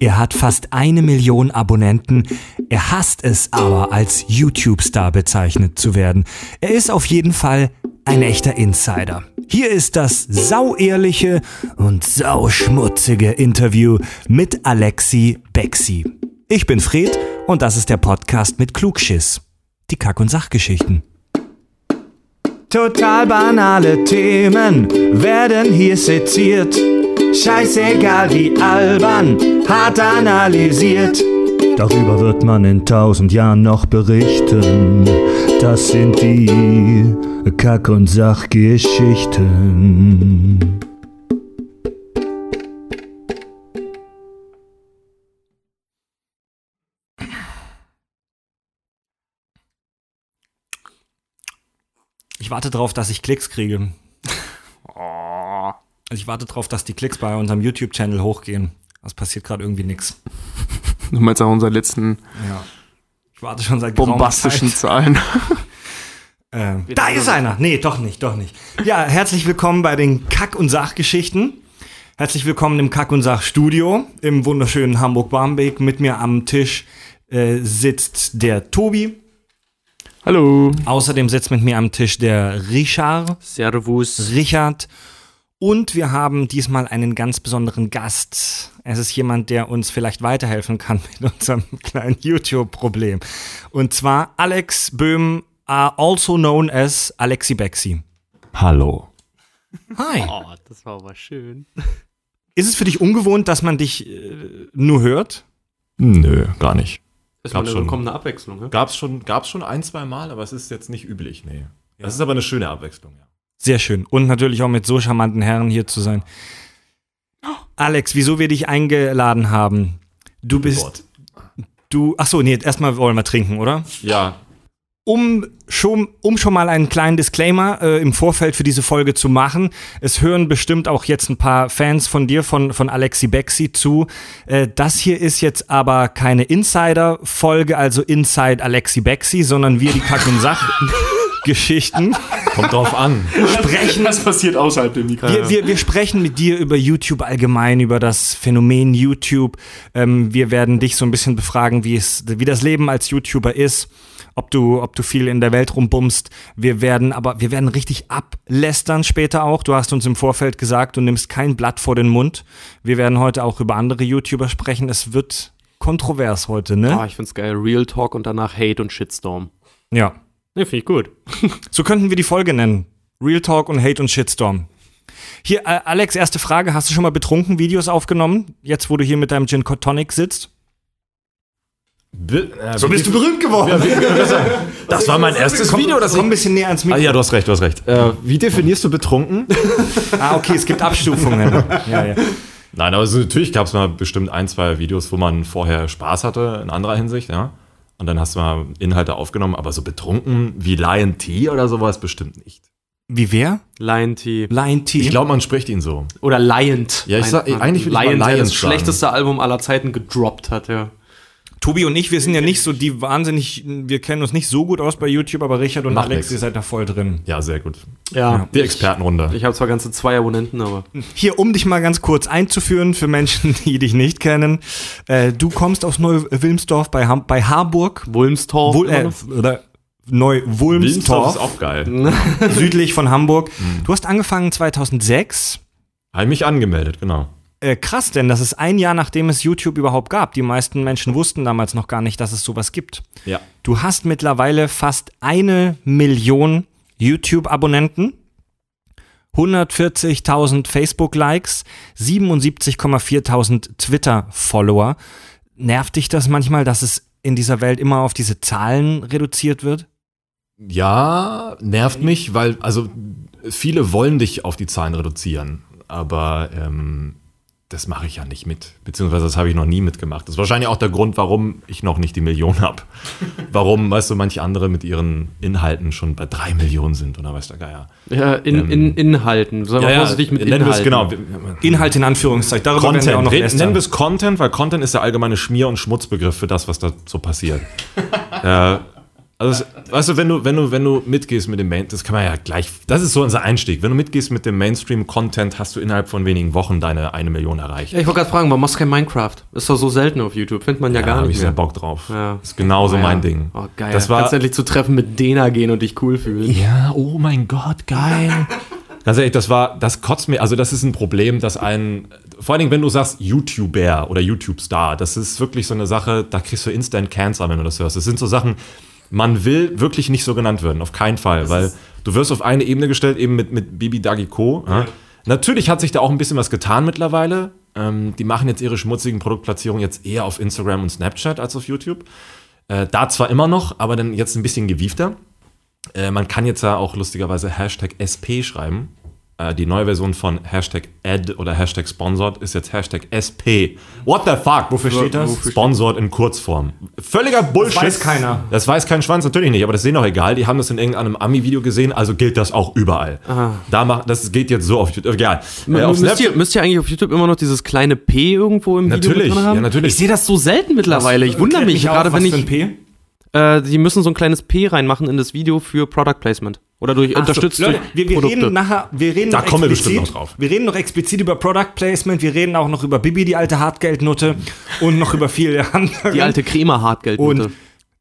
Er hat fast eine Million Abonnenten. Er hasst es aber, als YouTube-Star bezeichnet zu werden. Er ist auf jeden Fall ein echter Insider. Hier ist das sauehrliche und sauschmutzige Interview mit Alexi Bexi. Ich bin Fred und das ist der Podcast mit Klugschiss. Die Kack- und Sachgeschichten. Total banale Themen werden hier seziert. Scheißegal wie albern, hart analysiert. Darüber wird man in tausend Jahren noch berichten. Das sind die Kack- und Sachgeschichten. Ich warte darauf, dass ich Klicks kriege. Also ich warte darauf, dass die Klicks bei unserem YouTube-Channel hochgehen. Es passiert gerade irgendwie nichts. Du meinst auch unsere letzten Ja. Ich warte schon seit geraumer bombastischen Zeit. Zahlen. Ähm, da ist einer. Nee, doch nicht, doch nicht. Ja, herzlich willkommen bei den Kack- und Sachgeschichten. Herzlich willkommen im Kack- und Sach-Studio im wunderschönen Hamburg-Barmbek. Mit mir am Tisch äh, sitzt der Tobi. Hallo. Außerdem sitzt mit mir am Tisch der Richard. Servus. Richard. Und wir haben diesmal einen ganz besonderen Gast. Es ist jemand, der uns vielleicht weiterhelfen kann mit unserem kleinen YouTube-Problem. Und zwar Alex Böhm, uh, also known as Alexi Bexi. Hallo. Hi. Oh, das war aber schön. Ist es für dich ungewohnt, dass man dich äh, nur hört? Nö, gar nicht. Das Gab war eine schon. willkommene Abwechslung, ne? Gab's schon, gab's schon ein, zwei Mal, aber es ist jetzt nicht üblich, nee. Das ist aber eine schöne Abwechslung, ja. Sehr schön. Und natürlich auch mit so charmanten Herren hier zu sein. Alex, wieso wir dich eingeladen haben? Du bist, Gott. du, ach so, nee, erstmal wollen wir trinken, oder? Ja, um schon, um schon mal einen kleinen Disclaimer äh, im Vorfeld für diese Folge zu machen. Es hören bestimmt auch jetzt ein paar Fans von dir, von, von Alexi Bexi zu. Äh, das hier ist jetzt aber keine Insider-Folge, also Inside Alexi Bexi, sondern wir, die Kack- und Sach-Geschichten, kommt drauf an. sprechen Was passiert außerhalb dem Mikro? wir, wir, wir sprechen mit dir über YouTube allgemein, über das Phänomen YouTube. Ähm, wir werden dich so ein bisschen befragen, wie es, wie das Leben als YouTuber ist, ob du, ob du viel in der Welt rumbummst. Wir werden, aber wir werden richtig ablästern später auch. Du hast uns im Vorfeld gesagt, du nimmst kein Blatt vor den Mund. Wir werden heute auch über andere YouTuber sprechen. Es wird kontrovers heute, ne? Ah, ich find's geil. Real Talk und danach Hate und Shitstorm. Ja. Ne, finde ich gut. So könnten wir die Folge nennen. Real Talk und Hate und Shitstorm. Hier, äh, Alex, erste Frage. Hast du schon mal betrunken Videos aufgenommen? Jetzt, wo du hier mit deinem Gin Tonic sitzt? Bi- äh, So bist du berühmt geworden. Das war mein erstes Video, das Komm ein bisschen näher ans Ah, Mikro. ja, du hast recht, du hast recht. Äh, wie definierst du betrunken? Ah, okay, es gibt Abstufungen. ja, ja. Nein, aber so, natürlich gab es mal bestimmt ein, zwei Videos, wo man vorher Spaß hatte, in anderer Hinsicht, ja. Und dann hast du mal Inhalte aufgenommen, aber so betrunken wie Lion T oder sowas bestimmt nicht. Wie wer? Lion T. Lion T. Ich glaube, man spricht ihn so. Oder Lion. Ja, ich sag- eigentlich will ich mal Lion, der das sagen. schlechteste Album aller Zeiten gedroppt hat, ja. Tobi und ich, wir sind ja nicht so die wahnsinnig, wir kennen uns nicht so gut aus bei YouTube, aber Richard und Macht Alex, nix. ihr seid da voll drin. Ja, sehr gut. Ja. Die Expertenrunde. Ich habe zwar ganze zwei Abonnenten, aber. Hier, um dich mal ganz kurz einzuführen für Menschen, die dich nicht kennen. Äh, du kommst aus Neu-Wilmsdorf bei, Ham bei Harburg. Wulmstorf. Wul äh, oder Neu-Wulmsdorf, ist auch geil. südlich von Hamburg. Du hast angefangen 2006. Habe ich mich angemeldet, genau. Äh, krass, denn das ist ein Jahr, nachdem es YouTube überhaupt gab. Die meisten Menschen wussten damals noch gar nicht, dass es sowas gibt. Ja. Du hast mittlerweile fast eine Million YouTube-Abonnenten, 140.000 Facebook-Likes, 77,4.000 Twitter-Follower. Nervt dich das manchmal, dass es in dieser Welt immer auf diese Zahlen reduziert wird? Ja, nervt mich, weil, also viele wollen dich auf die Zahlen reduzieren, aber ähm, das mache ich ja nicht mit. Beziehungsweise das habe ich noch nie mitgemacht. Das ist wahrscheinlich auch der Grund, warum ich noch nicht die Million habe. Warum, weißt du, manche andere mit ihren Inhalten schon bei drei Millionen sind oder weiß der Geier. Ja, in, in Inhalten. Sei mal vorsichtig mit nennen wir es Inhalten. genau. Inhalt in Anführungszeichen. Darüber werden wir Content. auch noch Reden- nennen wir es Content, weil Content ist der allgemeine Schmier- und Schmutzbegriff für das, was da so passiert. äh, Also, weißt du, wenn du, wenn du, wenn du mitgehst mit dem Main, das kann man ja gleich, das ist so unser Einstieg. Wenn du mitgehst mit dem Mainstream-Content, hast du innerhalb von wenigen Wochen deine eine Million erreicht. Ja, ich wollte gerade fragen, warum machst du kein Minecraft? Ist doch so selten auf YouTube, findet man ja, ja gar nicht. ich sehr Bock drauf. Ja. Ist genauso oh, ja. mein Ding. Oh, geil. Das war, Kannst endlich zu Treffen mit Dena gehen und dich cool fühlen. Ja, oh mein Gott, geil. Ganz ehrlich, das war, das kotzt mir, also das ist ein Problem, dass ein, vor allen Dingen, wenn du sagst YouTuber oder YouTube-Star, das ist wirklich so eine Sache, da kriegst du Instant Cancer, wenn du das hörst. Das sind so Sachen, man will wirklich nicht so genannt werden, auf keinen Fall, das weil du wirst auf eine Ebene gestellt, eben mit, mit Bibi Dagiko. Ja. Natürlich hat sich da auch ein bisschen was getan mittlerweile. Ähm, die machen jetzt ihre schmutzigen Produktplatzierungen jetzt eher auf Instagram und Snapchat als auf YouTube. Äh, da zwar immer noch, aber dann jetzt ein bisschen gewiefter. Äh, man kann jetzt ja auch lustigerweise Hashtag SP schreiben. Äh, die neue Version von Hashtag Ad oder Hashtag Sponsored ist jetzt Hashtag SP. What the fuck? Wofür steht das? Wofür Sponsored in Kurzform. Völliger Bullshit. Das weiß keiner. Das weiß kein Schwanz, natürlich nicht, aber das ist denen auch egal. Die haben das in irgendeinem Ami-Video gesehen, also gilt das auch überall. Da macht, das geht jetzt so auf YouTube. Egal. Äh, müsst, ihr, müsst ihr eigentlich auf YouTube immer noch dieses kleine P irgendwo im natürlich, Video drin haben? Ja, natürlich. Ich sehe das so selten mittlerweile. Ich wundere mich, gerade wenn ich. P? Äh, die müssen so ein kleines P reinmachen in das Video für Product Placement. Oder durch Ach unterstützt so, Leute, wir, wir reden nachher, wir reden da noch kommen wir bestimmt noch drauf. Wir reden noch explizit über Product Placement, wir reden auch noch über Bibi, die alte Hartgeldnutte und noch über viele andere. Die alte Crema Hartgeldnutte. Und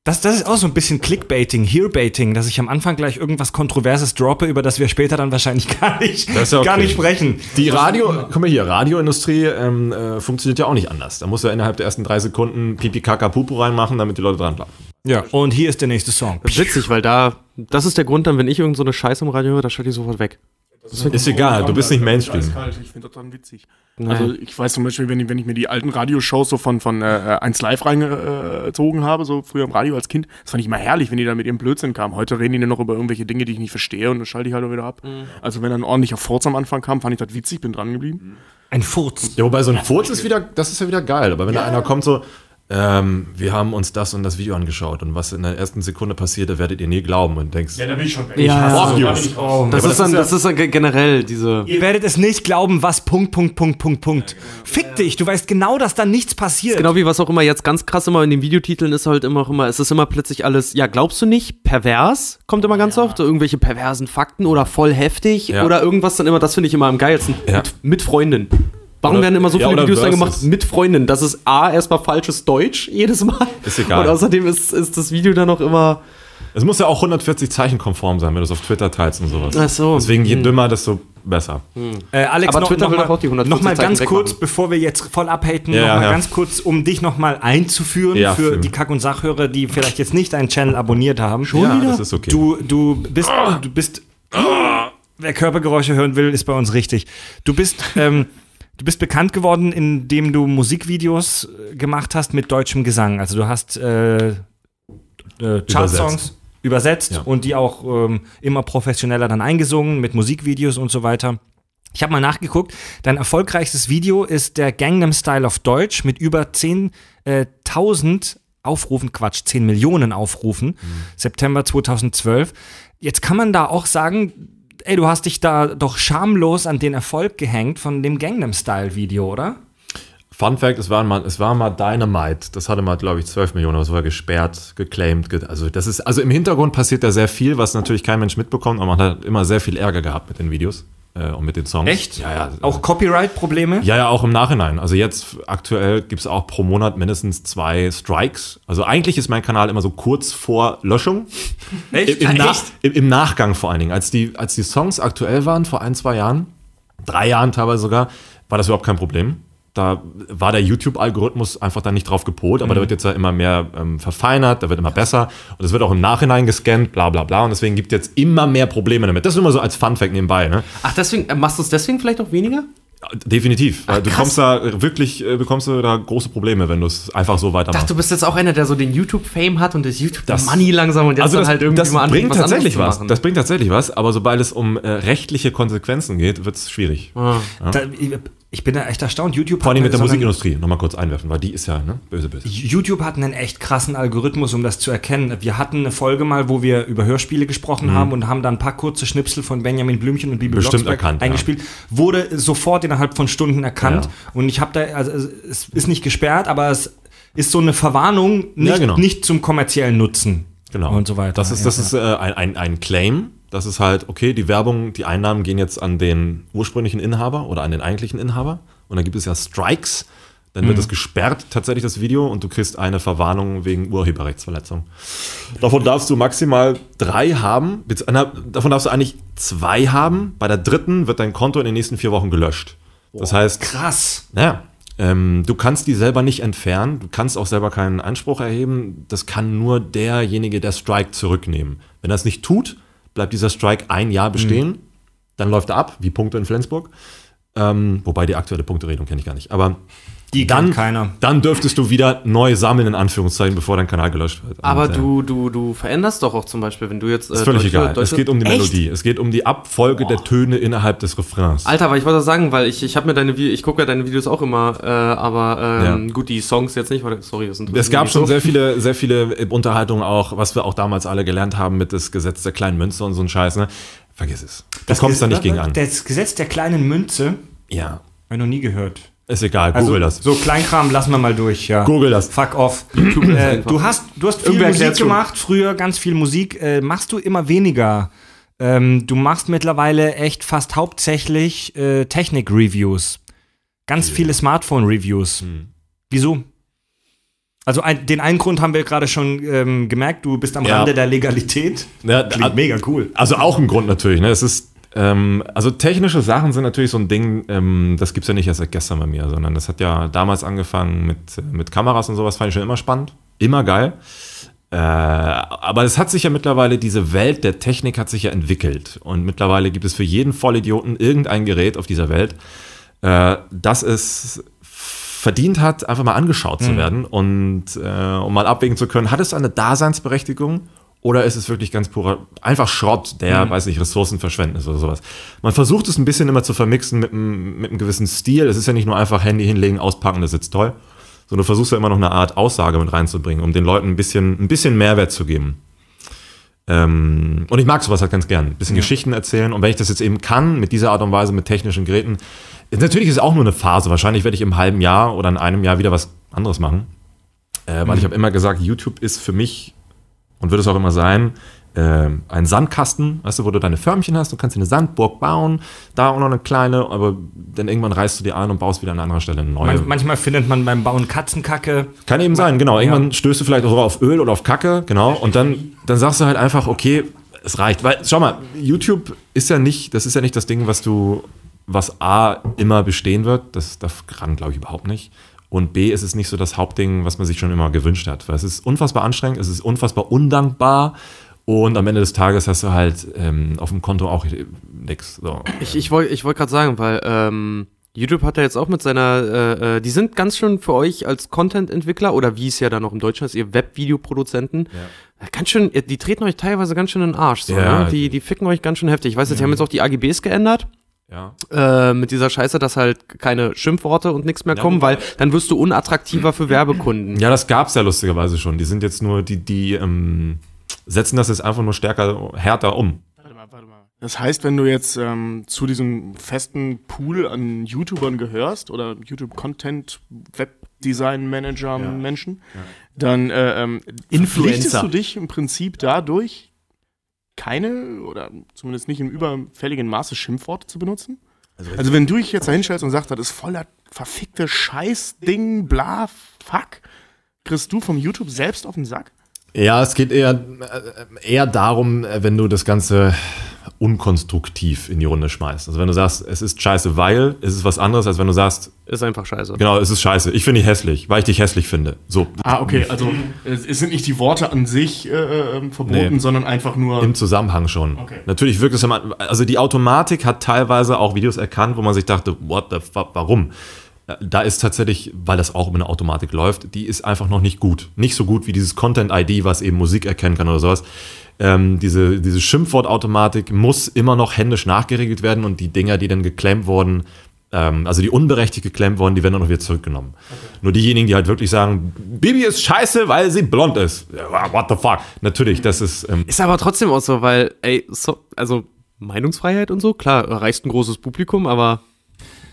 das, das ist auch so ein bisschen Clickbaiting, Hearbaiting, dass ich am Anfang gleich irgendwas Kontroverses droppe, über das wir später dann wahrscheinlich gar nicht, ja okay. gar nicht sprechen. Die Radio, guck mal hier, Radioindustrie ähm, äh, funktioniert ja auch nicht anders. Da muss ja innerhalb der ersten drei Sekunden Pipi Kaka Pupu reinmachen, damit die Leute dranbleiben. Ja, und hier ist der nächste Song. Witzig, weil da, das ist der Grund dann, wenn ich irgendeine so Scheiße im Radio höre, da schalte ich sofort weg. Das ist egal, du bist nicht Mainstream. Ich finde das dann witzig. Nein. Also ich weiß zum Beispiel, wenn ich, wenn ich mir die alten Radioshows so von, von äh, 1 Live reingezogen habe, so früher im Radio als Kind, das fand ich immer herrlich, wenn die da mit ihrem Blödsinn kamen. Heute reden die nur noch über irgendwelche Dinge, die ich nicht verstehe und dann schalte ich halt auch wieder ab. Mhm. Also wenn dann ein ordentlicher Furz am Anfang kam, fand ich das witzig, bin dran geblieben. Ein Furz. Ja, wobei so ein Furz ist wieder, das ist ja wieder geil. Aber wenn ja. da einer kommt so, ähm, wir haben uns das und das Video angeschaut und was in der ersten Sekunde passiert, da werdet ihr nie glauben und denkst, ja, da bin ich schon weg. Ja, ja. Oh, das, ist dann, das ist dann generell diese. Ihr werdet es nicht glauben, was Punkt, Punkt, Punkt, Punkt, Punkt. Ja, genau. Fick dich, du weißt genau, dass da nichts passiert. Genau wie was auch immer jetzt ganz krass immer in den Videotiteln ist halt immer auch immer, es ist immer plötzlich alles, ja, glaubst du nicht, pervers, kommt immer ganz oft, so irgendwelche perversen Fakten oder voll heftig oder irgendwas dann immer, das finde ich immer am geilsten. Mit, mit Freundin. Warum oder, werden immer so viele ja, Videos dann gemacht mit Freunden? Das ist A, erstmal falsches Deutsch jedes Mal. Ist egal. Und außerdem ist, ist das Video dann auch immer. Es muss ja auch 140 Zeichen konform sein, wenn du es auf Twitter teilst und sowas. Ach so. Deswegen je hm. dümmer, desto besser. Hm. Äh, Alex, Aber noch, Twitter noch will mal, auch die 140 noch mal ganz Zeichen kurz, wegmachen. bevor wir jetzt voll abhaten, ja, noch mal ja. ganz kurz, um dich noch mal einzuführen ja, für die Kack- und Sachhörer, die vielleicht jetzt nicht deinen Channel abonniert haben. Schon ja, wieder? das ist okay. Du, du bist, du bist, wer Körpergeräusche hören will, ist bei uns richtig. Du bist, ähm, Du bist bekannt geworden, indem du Musikvideos äh, gemacht hast mit deutschem Gesang. Also du hast äh, äh, Chartsongs übersetzt, übersetzt ja. und die auch ähm, immer professioneller dann eingesungen mit Musikvideos und so weiter. Ich habe mal nachgeguckt, dein erfolgreichstes Video ist der Gangnam Style auf Deutsch mit über 10.000 äh, Aufrufen, Quatsch, 10 Millionen Aufrufen, mhm. September 2012. Jetzt kann man da auch sagen, ey, du hast dich da doch schamlos an den Erfolg gehängt von dem Gangnam Style Video, oder? Fun Fact, es war mal, es war mal Dynamite. Das hatte mal, glaube ich, 12 Millionen, aber es war gesperrt, geclaimed. Also, das ist, also im Hintergrund passiert da sehr viel, was natürlich kein Mensch mitbekommt, aber man hat immer sehr viel Ärger gehabt mit den Videos äh, und mit den Songs. Echt? Ja, ja. Auch Copyright-Probleme? Ja, ja, auch im Nachhinein. Also jetzt aktuell gibt es auch pro Monat mindestens zwei Strikes. Also eigentlich ist mein Kanal immer so kurz vor Löschung. Echt? Im, im, Nach im, Im, Nachgang vor allen Dingen. Als die, als die Songs aktuell waren, vor ein, zwei Jahren, drei Jahren teilweise sogar, war das überhaupt kein Problem da war der YouTube-Algorithmus einfach dann nicht drauf gepolt, aber mhm. der wird jetzt ja immer mehr ähm, verfeinert, der wird immer besser und es wird auch im Nachhinein gescannt, bla bla bla und deswegen gibt es jetzt immer mehr Probleme damit. Das ist immer so als Fun-Fact nebenbei. Ne? Ach, deswegen, äh, machst du es deswegen vielleicht auch weniger? Definitiv. Ach, du kommst da wirklich, äh, bekommst du da große Probleme, wenn du es einfach so weitermachst. Ich dachte, du bist jetzt auch einer, der so den YouTube-Fame hat und das YouTube-Money langsam und jetzt also das, dann halt irgendwie das mal bringt was tatsächlich was. Das bringt tatsächlich was, aber sobald es um äh, rechtliche Konsequenzen geht, wird es schwierig. Ah. Ja. Da, ich bin da echt erstaunt. YouTube Vor allem mit der Musikindustrie, nochmal kurz einwerfen, weil die ist ja ne, böse, böse. YouTube hat einen echt krassen Algorithmus, um das zu erkennen. Wir hatten eine Folge mal, wo wir über Hörspiele gesprochen mhm. haben und haben dann ein paar kurze Schnipsel von Benjamin Blümchen und Bibi Bestimmt erkannt, eingespielt. Ja. Wurde sofort innerhalb von Stunden erkannt. Ja. Und ich habe da, also es ist nicht gesperrt, aber es ist so eine Verwarnung, nicht, ja, genau. nicht zum kommerziellen Nutzen. Genau. Und so weiter. Das ist, Ja, das ist äh, ein, ein, ein Claim. Das ist halt, okay, die Werbung, die Einnahmen gehen jetzt an den ursprünglichen Inhaber oder an den eigentlichen Inhaber. Und dann gibt es ja Strikes. Dann Mhm. wird es gesperrt, tatsächlich das Video, und du kriegst eine Verwarnung wegen Urheberrechtsverletzung. Davon darfst du maximal drei haben. Davon darfst du eigentlich zwei haben. Bei der dritten wird dein Konto in den nächsten vier Wochen gelöscht. Das heißt, Krass. naja, ähm, du kannst die selber nicht entfernen, du kannst auch selber keinen Anspruch erheben. Das kann nur derjenige, der Strike zurücknehmen. Wenn er es nicht tut, bleibt dieser Strike ein Jahr bestehen, dann läuft er ab, wie Punkte in Flensburg. Ähm, wobei die aktuelle Punkteregelung kenne ich gar nicht. Aber Die dann, kennt keiner. dann dürftest du wieder neu sammeln, in Anführungszeichen, bevor dein Kanal gelöscht wird. Aber Und, äh, du, du, du veränderst doch auch zum Beispiel, wenn du jetzt. äh, ist völlig deutsche- egal. es deutsche- geht um die Echt? Melodie. Es geht um die Abfolge der Töne innerhalb des Refrains. Alter, aber ich wollte das sagen, weil ich, ich habe mir deine ich gucke ja deine Videos auch immer, äh, aber ähm, Ja. gut, die Songs jetzt nicht, weil, sorry, das sind Es gab schon sehr viele, sehr viele Unterhaltungen auch, was wir auch damals alle gelernt haben mit das Gesetz der kleinen Münze und so ein Scheiß, ne? Vergiss es. Du kommst da nicht gegen an. Das Gesetz der kleinen Münze, Ja. habe ich noch nie gehört. Ist egal, Also, google das. So Kleinkram lassen wir mal durch, ja. Google das. Fuck off. äh, du hast, du hast viel Irgendwer Musik erklärt's schon. gemacht, früher ganz viel Musik. Äh, machst du immer weniger. Ähm, du machst mittlerweile echt fast hauptsächlich äh, Technik-Reviews. Ganz viele Smartphone-Reviews. Hm. Wieso? Also ein, den einen Grund haben wir gerade schon ähm, gemerkt, du bist am Ja. Rande der Legalität. Ja, Klingt mega cool. Also auch ein Grund natürlich, ne? Es ist, ähm, also technische Sachen sind natürlich so ein Ding, ähm, das gibt's ja nicht erst seit gestern bei mir, sondern das hat ja damals angefangen mit, mit Kameras und sowas, fand ich schon immer spannend. Immer geil. Äh, aber es hat sich ja mittlerweile, diese Welt der Technik hat sich ja entwickelt. Und mittlerweile gibt es für jeden Vollidioten irgendein Gerät auf dieser Welt, äh, das es verdient hat, einfach mal angeschaut zu werden und äh, um mal abwägen zu können, hat es eine Daseinsberechtigung oder ist es wirklich ganz purer, einfach Schrott, der, weiß nicht, Ressourcenverschwendnis oder sowas. Man versucht es ein bisschen immer zu vermixen mit einem, mit einem gewissen Stil. Es ist ja nicht nur einfach Handy hinlegen, auspacken, das sitzt toll, sondern du versuchst ja immer noch eine Art Aussage mit reinzubringen, um den Leuten ein bisschen, ein bisschen Mehrwert zu geben. Ähm, und ich mag sowas halt ganz gern. Ein bisschen Geschichten erzählen. Und wenn ich das jetzt eben kann, mit dieser Art und Weise, mit technischen Geräten, natürlich ist es auch nur eine Phase. Wahrscheinlich werde ich im halben Jahr oder in einem Jahr wieder was anderes machen. Äh, weil ich habe immer gesagt, YouTube ist für mich und wird es auch immer sein, äh, ein Sandkasten, weißt du, wo du deine Förmchen hast, du kannst dir eine Sandburg bauen, da auch noch eine kleine, aber dann irgendwann reißt du die ein und baust wieder an einer anderen Stelle eine neue. Man, manchmal findet man beim Bauen Katzenkacke. Kann eben sein, genau. Irgendwann stößt du vielleicht auch auf Öl oder auf Kacke, genau. Und dann, dann sagst du halt einfach, okay, es reicht. Weil, schau mal, YouTube ist ja nicht, das ist ja nicht das Ding, was du, was A immer bestehen wird. Das daran glaube ich überhaupt nicht. Und B ist es nicht so das Hauptding, was man sich schon immer gewünscht hat. Weil es ist unfassbar anstrengend, es ist unfassbar undankbar. Und am Ende des Tages hast du halt ähm, auf dem Konto auch nix. So. Ich, ich wollte ich wollt gerade sagen, weil ähm, YouTube hat ja jetzt auch mit seiner, äh, äh, die sind ganz schön für euch als Content-Entwickler oder wie es ja dann noch im Deutschen ist, ihr Webvideoproduzenten, ganz schön, die treten euch teilweise ganz schön in den Arsch. So, Ja. ne? die, die ficken euch ganz schön heftig. Ich weiß jetzt, die haben jetzt auch die AGBs geändert. Ja. Äh, mit dieser Scheiße, dass halt keine Schimpfworte und nichts mehr Ja, kommen, weil dann wirst du unattraktiver für Werbekunden. Ja, das gab's ja lustigerweise schon. Die sind jetzt nur, die, die ähm, setzen das jetzt einfach nur stärker, härter um. Warte mal, warte mal. Das heißt, wenn du jetzt ähm, zu diesem festen Pool an YouTubern gehörst oder YouTube-Content, Webdesign-Manager, Menschen, dann äh, ähm, Influencer. verpflichtest du dich im Prinzip dadurch, keine oder zumindest nicht im überfälligen Maße Schimpfworte zu benutzen? Also, wenn du dich jetzt da hinstellst und sagst, das ist voller verfickte Scheißding, bla, fuck, kriegst du vom YouTube selbst auf den Sack? Ja, es geht eher, äh, eher darum, äh, wenn du das Ganze unkonstruktiv in die Runde schmeißt. Also wenn du sagst, es ist scheiße, weil, es ist was anderes, als wenn du sagst, Ist einfach scheiße. genau, es ist scheiße, ich finde dich hässlich, weil ich dich hässlich finde. So, Ah, okay, also es es sind nicht die Worte an sich äh, äh, verboten, Nee. sondern einfach nur. im Zusammenhang schon. Okay. Natürlich wirkt es immer, also die Automatik hat teilweise auch Videos erkannt, wo man sich dachte, what the fuck, warum? Da ist tatsächlich, weil das auch über eine Automatik läuft, die ist einfach noch nicht gut. Nicht so gut wie dieses Content-ID, was eben Musik erkennen kann oder sowas. Ähm, diese, diese Schimpfwort-Automatik muss immer noch händisch nachgeregelt werden und die Dinger, die dann geklemmt wurden, ähm, also die unberechtigt geklemmt wurden, die werden dann noch wieder zurückgenommen. Nur diejenigen, die halt wirklich sagen, Bibi ist scheiße, weil sie blond ist. What the fuck? Natürlich, das ist, ähm, Ist aber trotzdem auch so, weil, ey, so, also Meinungsfreiheit und so, klar, erreichst ein großes Publikum, aber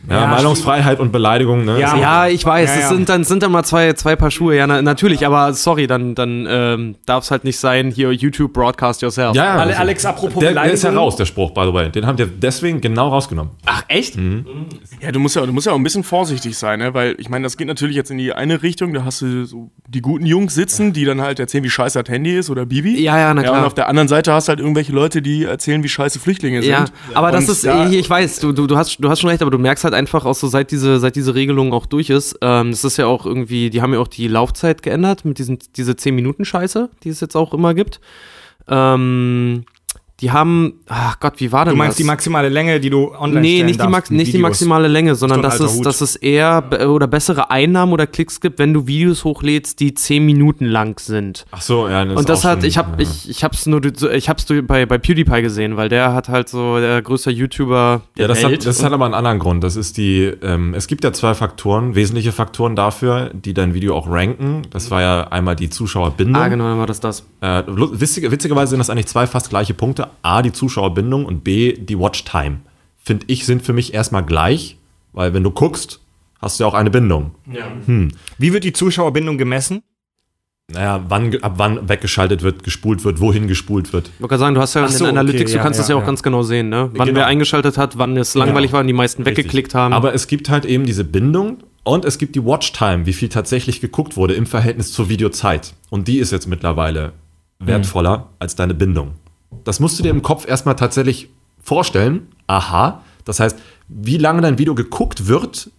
Ja, Ja, Meinungsfreiheit und Beleidigung, ne? Ja. Ja, ich weiß, Ja, es sind dann, sind dann mal zwei, zwei Paar Schuhe, ja, na, natürlich, aber sorry, dann, dann ähm, darf es halt nicht sein, hier YouTube broadcast yourself. Ja, das- Alex, apropos der, der ist ja Beleidigung. raus, der Spruch, by the way. Den haben wir deswegen genau rausgenommen. Ach, echt? Ja, du musst ja, du musst ja auch ein bisschen vorsichtig sein, ne? weil ich meine, das geht natürlich jetzt in die eine Richtung, da hast du so die guten Jungs sitzen, die dann halt erzählen, wie scheiße das Handy ist oder Bibi. Ja, ja, na Ja, und klar. auf der anderen Seite hast du halt irgendwelche Leute, die erzählen, wie scheiße Flüchtlinge sind. Ja, aber das Und ist, da- hier, ich weiß, du, du, du, hast, du hast schon recht, aber du merkst halt einfach auch so, seit diese, seit diese Regelung auch durch ist, ähm, das ist ja auch irgendwie, die haben ja auch die Laufzeit geändert mit diesen, diese 10-Minuten-Scheiße, die es jetzt auch immer gibt. Ähm, die haben, ach Gott, wie war denn Du meinst das? die maximale Länge, die du online Nee, nicht die, Max nicht die maximale Länge, sondern dass es, Hut. dass es eher oder bessere Einnahmen oder Klicks gibt, wenn du Videos hochlädst, die 10 Minuten lang sind. Ach so, ja. Und das hat, schon- ich hab, ja. ich, ich hab's nur, ich hab's bei, bei PewDiePie gesehen, weil der hat halt so der größte YouTuber der Ja, das Welt. hat, das hat aber einen anderen Grund. Das ist die, ähm, es gibt ja zwei Faktoren, wesentliche Faktoren dafür, die dein Video auch ranken. Das war ja einmal die Zuschauerbindung. ah, genau, dann war das das. Äh, witzige, witzigerweise sind das eigentlich zwei fast gleiche Punkte. A, die Zuschauerbindung und B, die Watchtime. Finde ich, sind für mich erstmal gleich, weil wenn du guckst, hast du ja auch eine Bindung. Wie wird die Zuschauerbindung gemessen? Naja, wann, ab wann weggeschaltet wird, gespult wird, wohin gespult wird. Ich wollte gerade sagen, du hast ja in so, den Analytics, okay, du ja, kannst das ja ja, auch ja. ganz genau sehen, ne? Wann Genau. wer eingeschaltet hat, wann es langweilig war und die meisten weggeklickt haben. Aber es gibt halt eben diese Bindung und es gibt die Watchtime, wie viel tatsächlich geguckt wurde im Verhältnis zur Videozeit. Und die ist jetzt mittlerweile wertvoller als deine Bindung. Das musst du dir im Kopf erstmal tatsächlich vorstellen. Aha. Das heißt, wie lange dein Video geguckt wird,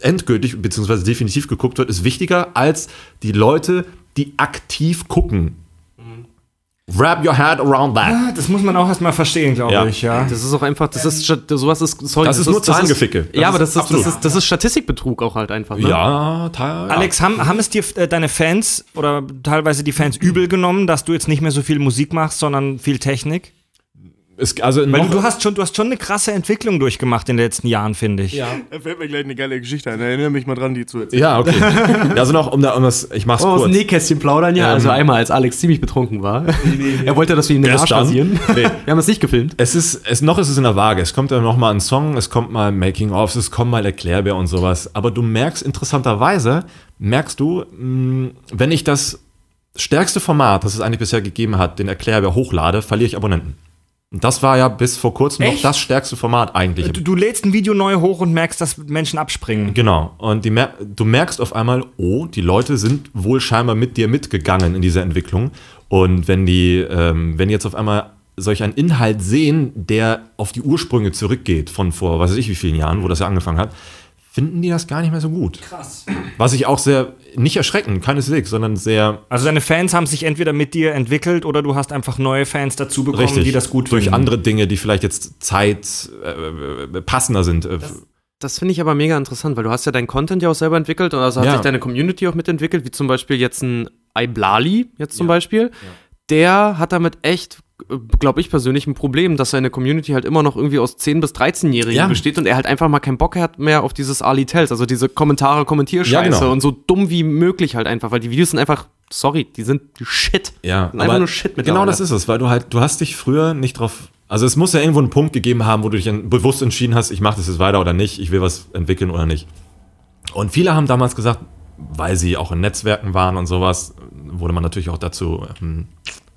endgültig bzw. definitiv geguckt wird, ist wichtiger als die Leute, die aktiv gucken. Wrap your head around that. Ah, Das muss man auch erstmal verstehen, glaube Ja. ich, ja. das ist auch einfach, das ist, sowas ist, sorry, Das ist nur Zahlengeficke. Das ja, aber das ist, das absolut. ist, das ist Statistikbetrug auch halt einfach, ne? Ja, teil, ja. Alex, haben, haben es dir äh, deine Fans oder teilweise die Fans übel genommen, dass du jetzt nicht mehr so viel Musik machst, sondern viel Technik? Es, also Weil du hast schon, du hast schon eine krasse Entwicklung durchgemacht in den letzten Jahren, finde ich. Da fällt mir gleich eine geile Geschichte ein. Erinnere mich mal dran, die zu erzählen. Ja, okay. also noch, um, da, um das, ich mach's Oh, aus dem kurz. Nähkästchen plaudern, ja. Ähm, also einmal, als Alex ziemlich betrunken war. er wollte, dass wir ihn in den Arsch rasieren. Nee. Wir haben es nicht gefilmt. Es ist, es, noch ist es in der Waage. Es kommt dann noch mal ein Song, es kommt mal Making-ofs, es kommt mal Erklärbär und sowas. Aber du merkst interessanterweise, merkst du, mh, wenn ich das stärkste Format, das es eigentlich bisher gegeben hat, den Erklärbär hochlade, verliere ich Abonnenten. Und das war ja bis vor kurzem noch Echt? das stärkste Format eigentlich. Du, du lädst ein Video neu hoch und merkst, dass Menschen abspringen. Genau. Und die du merkst auf einmal, oh, die Leute sind wohl scheinbar mit dir mitgegangen in dieser Entwicklung. Und wenn die, ähm, wenn jetzt auf einmal solch einen Inhalt sehen, der auf die Ursprünge zurückgeht von vor, weiß ich wie vielen Jahren, wo das ja angefangen hat, finden die das gar nicht mehr so gut. Krass. Was ich auch sehr, nicht erschreckend, keineswegs, sondern sehr Also deine Fans haben sich entweder mit dir entwickelt oder du hast einfach neue Fans dazu bekommen, richtig die das gut durch finden. andere Dinge, die vielleicht jetzt Zeit äh, äh, passender sind. Äh, Das finde ich aber mega interessant, weil du hast ja deinen Content ja auch selber entwickelt und also hat Ja. sich deine Community auch mitentwickelt, wie zum Beispiel jetzt ein Iblali, jetzt zum Beispiel. Der hat damit echt, glaube ich persönlich, ein Problem, dass seine Community halt immer noch irgendwie aus 10- bis 13-Jährigen Ja. besteht und er halt einfach mal keinen Bock hat mehr auf dieses Ali Tells, also diese Kommentare, Kommentierscheiße Ja, genau. und so dumm wie möglich halt einfach, weil die Videos sind einfach, sorry, die sind Shit. Ja, Sind einfach nur Shit Genau mittlerweile. das ist es, weil du halt, du hast dich früher nicht drauf. Also es muss ja irgendwo einen Punkt gegeben haben, wo du dich bewusst entschieden hast, ich mache das jetzt weiter oder nicht, ich will was entwickeln oder nicht. Und viele haben damals gesagt, weil sie auch in Netzwerken waren und sowas, wurde man natürlich auch dazu ähm,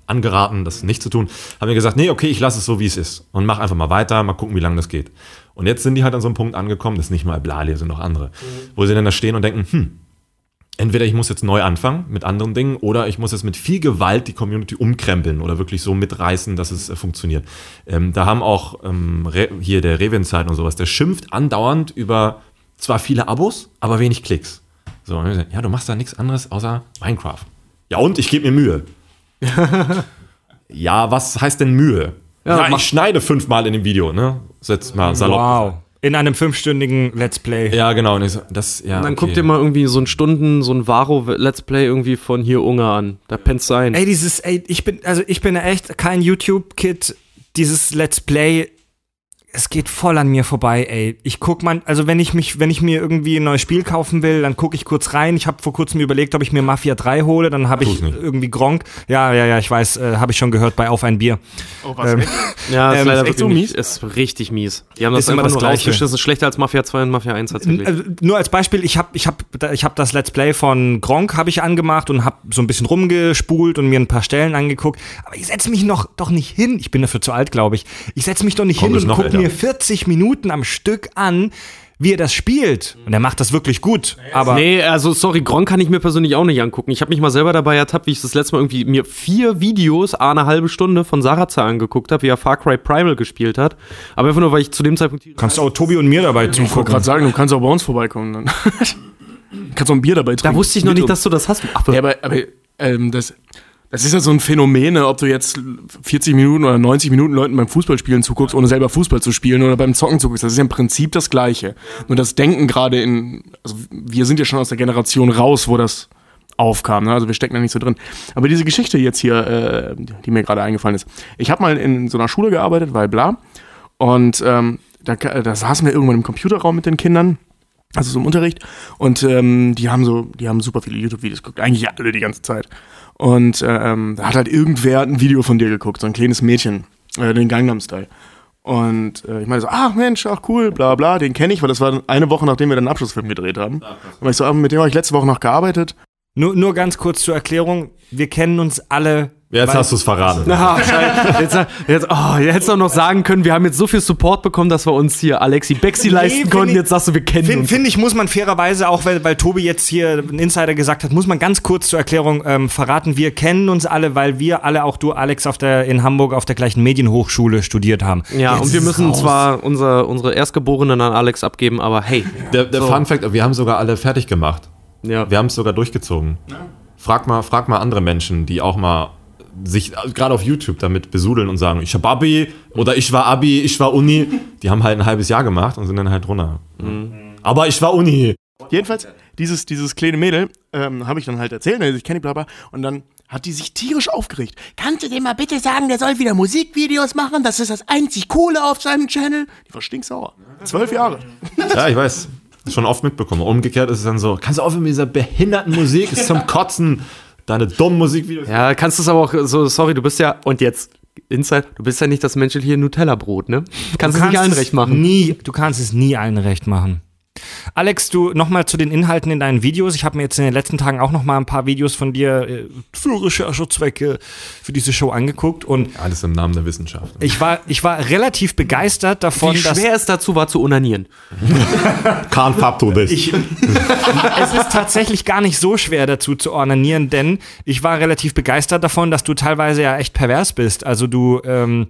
angeraten, das nicht zu tun, haben wir gesagt, nee, okay, ich lasse es so, wie es ist und mach einfach mal weiter, mal gucken, wie lange das geht. Und jetzt sind die halt an so einem Punkt angekommen, das ist nicht mal Blali, sind noch andere, wo sie dann da stehen und denken, hm, entweder ich muss jetzt neu anfangen mit anderen Dingen oder ich muss jetzt mit viel Gewalt die Community umkrempeln oder wirklich so mitreißen, dass es äh, funktioniert. Ähm, da haben auch ähm, hier der Reventzeit und sowas, der schimpft andauernd über zwar viele Abos, aber wenig Klicks. So, und wir sagen, ja, du machst da nichts anderes außer Minecraft. Ja, und ich gebe mir Mühe. ja, was heißt denn Mühe? Ja, Ja, ich schneide fünfmal in dem Video, ne? Setz mal salopp. Wow. In einem fünfstündigen Let's Play. Ja, genau. Und so, das, ja, Und dann okay. guck dir mal irgendwie so ein Stunden, so ein Varo-Let's Play irgendwie von hier Ungar an. Da pennst du ein. Ey, dieses, ey, ich bin, also ich bin echt kein YouTube-Kid. Dieses Let's Play es geht voll an mir vorbei, ey. Ich guck man, also wenn ich mich, wenn ich mir irgendwie ein neues Spiel kaufen will, dann gucke ich kurz rein. Ich habe vor kurzem überlegt, ob ich mir Mafia 3 hole, dann habe ich irgendwie Gronk. Ja, ja, ja, ich weiß, äh, habe ich schon gehört bei Auf ein Bier. Oh, was? Ähm, ja, ist ähm, leider ist so mies. Ist richtig mies. Die haben das ist immer das Gleiche. Das ist schlechter als Mafia 2 und Mafia 1 tatsächlich. Also, nur als Beispiel, ich habe ich hab, ich hab das Let's Play von Gronk habe ich angemacht und habe so ein bisschen rumgespult und mir ein paar Stellen angeguckt. Aber ich setze mich noch doch nicht hin. Ich bin dafür zu alt, glaube ich. Ich setze mich doch nicht Komm, hin und gucke mir 40 Minuten am Stück an, wie er das spielt. Und er macht das wirklich gut. Aber nee, also sorry, Gronk kann ich mir persönlich auch nicht angucken. Ich habe mich mal selber dabei ertappt, wie ich das letzte Mal irgendwie mir vier Videos, eine halbe Stunde von Sarazar angeguckt habe, wie er Far Cry Primal gespielt hat. Aber einfach nur, weil ich zu dem Zeitpunkt. Kannst du auch Tobi und mir dabei zugucken. Ich wollte gerade sagen, du kannst auch bei uns vorbeikommen. Dann. kannst auch ein Bier dabei trinken. Da wusste ich noch nicht, dass du das hast. Ach, ja, aber, aber ähm, das, das ist ja so ein Phänomen, ne, ob du jetzt 40 Minuten oder 90 Minuten Leuten beim Fußballspielen zuguckst, ohne selber Fußball zu spielen oder beim Zocken zuguckst. Das ist ja im Prinzip das Gleiche. Nur das Denken gerade in, also wir sind ja schon aus der Generation raus, wo das aufkam. Ne? Also wir stecken da nicht so drin. Aber diese Geschichte jetzt hier, äh, die mir gerade eingefallen ist. Ich habe mal in so einer Schule gearbeitet, weil bla. Und ähm, da, da saßen wir irgendwann im Computerraum mit den Kindern also so im Unterricht und ähm, die haben so, die haben super viele YouTube-Videos geguckt, eigentlich alle die ganze Zeit. Und äh, ähm, da hat halt irgendwer ein Video von dir geguckt, so ein kleines Mädchen, äh, den Gangnam-Style. Und äh, ich meine so, ach Mensch, ach cool, bla bla, den kenne ich, weil das war eine Woche, nachdem wir den Abschlussfilm gedreht haben. Und ich so, ah, mit dem habe ich letzte Woche noch gearbeitet. Nur, nur ganz kurz zur Erklärung, wir kennen uns alle Jetzt hast du es verraten. Na, jetzt, jetzt, oh, jetzt hättest du noch sagen können, wir haben jetzt so viel Support bekommen, dass wir uns hier Alexi Bexi nee, leisten konnten. Ich, jetzt sagst du, wir kennen find, uns. Finde ich, muss man fairerweise, auch weil, weil Tobi jetzt hier einen Insider gesagt hat, muss man ganz kurz zur Erklärung ähm, verraten, wir kennen uns alle, weil wir alle, auch du, Alex, auf der, in Hamburg auf der gleichen Medienhochschule studiert haben. Ja, jetzt und wir müssen raus. zwar unser, unsere Erstgeborenen an Alex abgeben, aber hey. Der, der so. Fun Fact, wir haben sogar alle fertig gemacht. Ja. Wir haben es sogar durchgezogen. Ja. Frag mal, frag mal andere Menschen, die auch mal sich gerade auf YouTube damit besudeln und sagen, ich habe Abi oder ich war Abi, ich war Uni. Die haben halt ein halbes Jahr gemacht und sind dann halt runter. Mhm. Aber ich war Uni. Jedenfalls, dieses, dieses kleine Mädel ähm, habe ich dann halt erzählt, also ich kenne die Blabla, und dann hat die sich tierisch aufgeregt. Kannst du dem mal bitte sagen, der soll wieder Musikvideos machen? Das ist das einzig Coole auf seinem Channel. Die war stinksauer. Zwölf Jahre. Ja, ich weiß. Schon oft mitbekommen. Umgekehrt ist es dann so, kannst du aufhören mit dieser behinderten Musik? Ist zum Kotzen deine dummen Musikvideos. Ja, kannst du es aber auch so, sorry, du bist ja, und jetzt, Inside, du bist ja nicht das menschliche Nutella-Brot, ne? Kannst du kannst es nicht allen recht machen. Nie, du kannst es nie allen recht machen. Alex, du nochmal zu den Inhalten in deinen Videos. Ich habe mir jetzt in den letzten Tagen auch noch mal ein paar Videos von dir äh, für Recherchezwecke für diese Show angeguckt und alles im Namen der Wissenschaft. Ich war, ich war relativ begeistert davon, Wie schwer es dazu war zu unanieren. Can't pop to this. Ich, es ist tatsächlich gar nicht so schwer dazu zu onanieren, denn ich war relativ begeistert davon, dass du teilweise ja echt pervers bist. Also du ähm,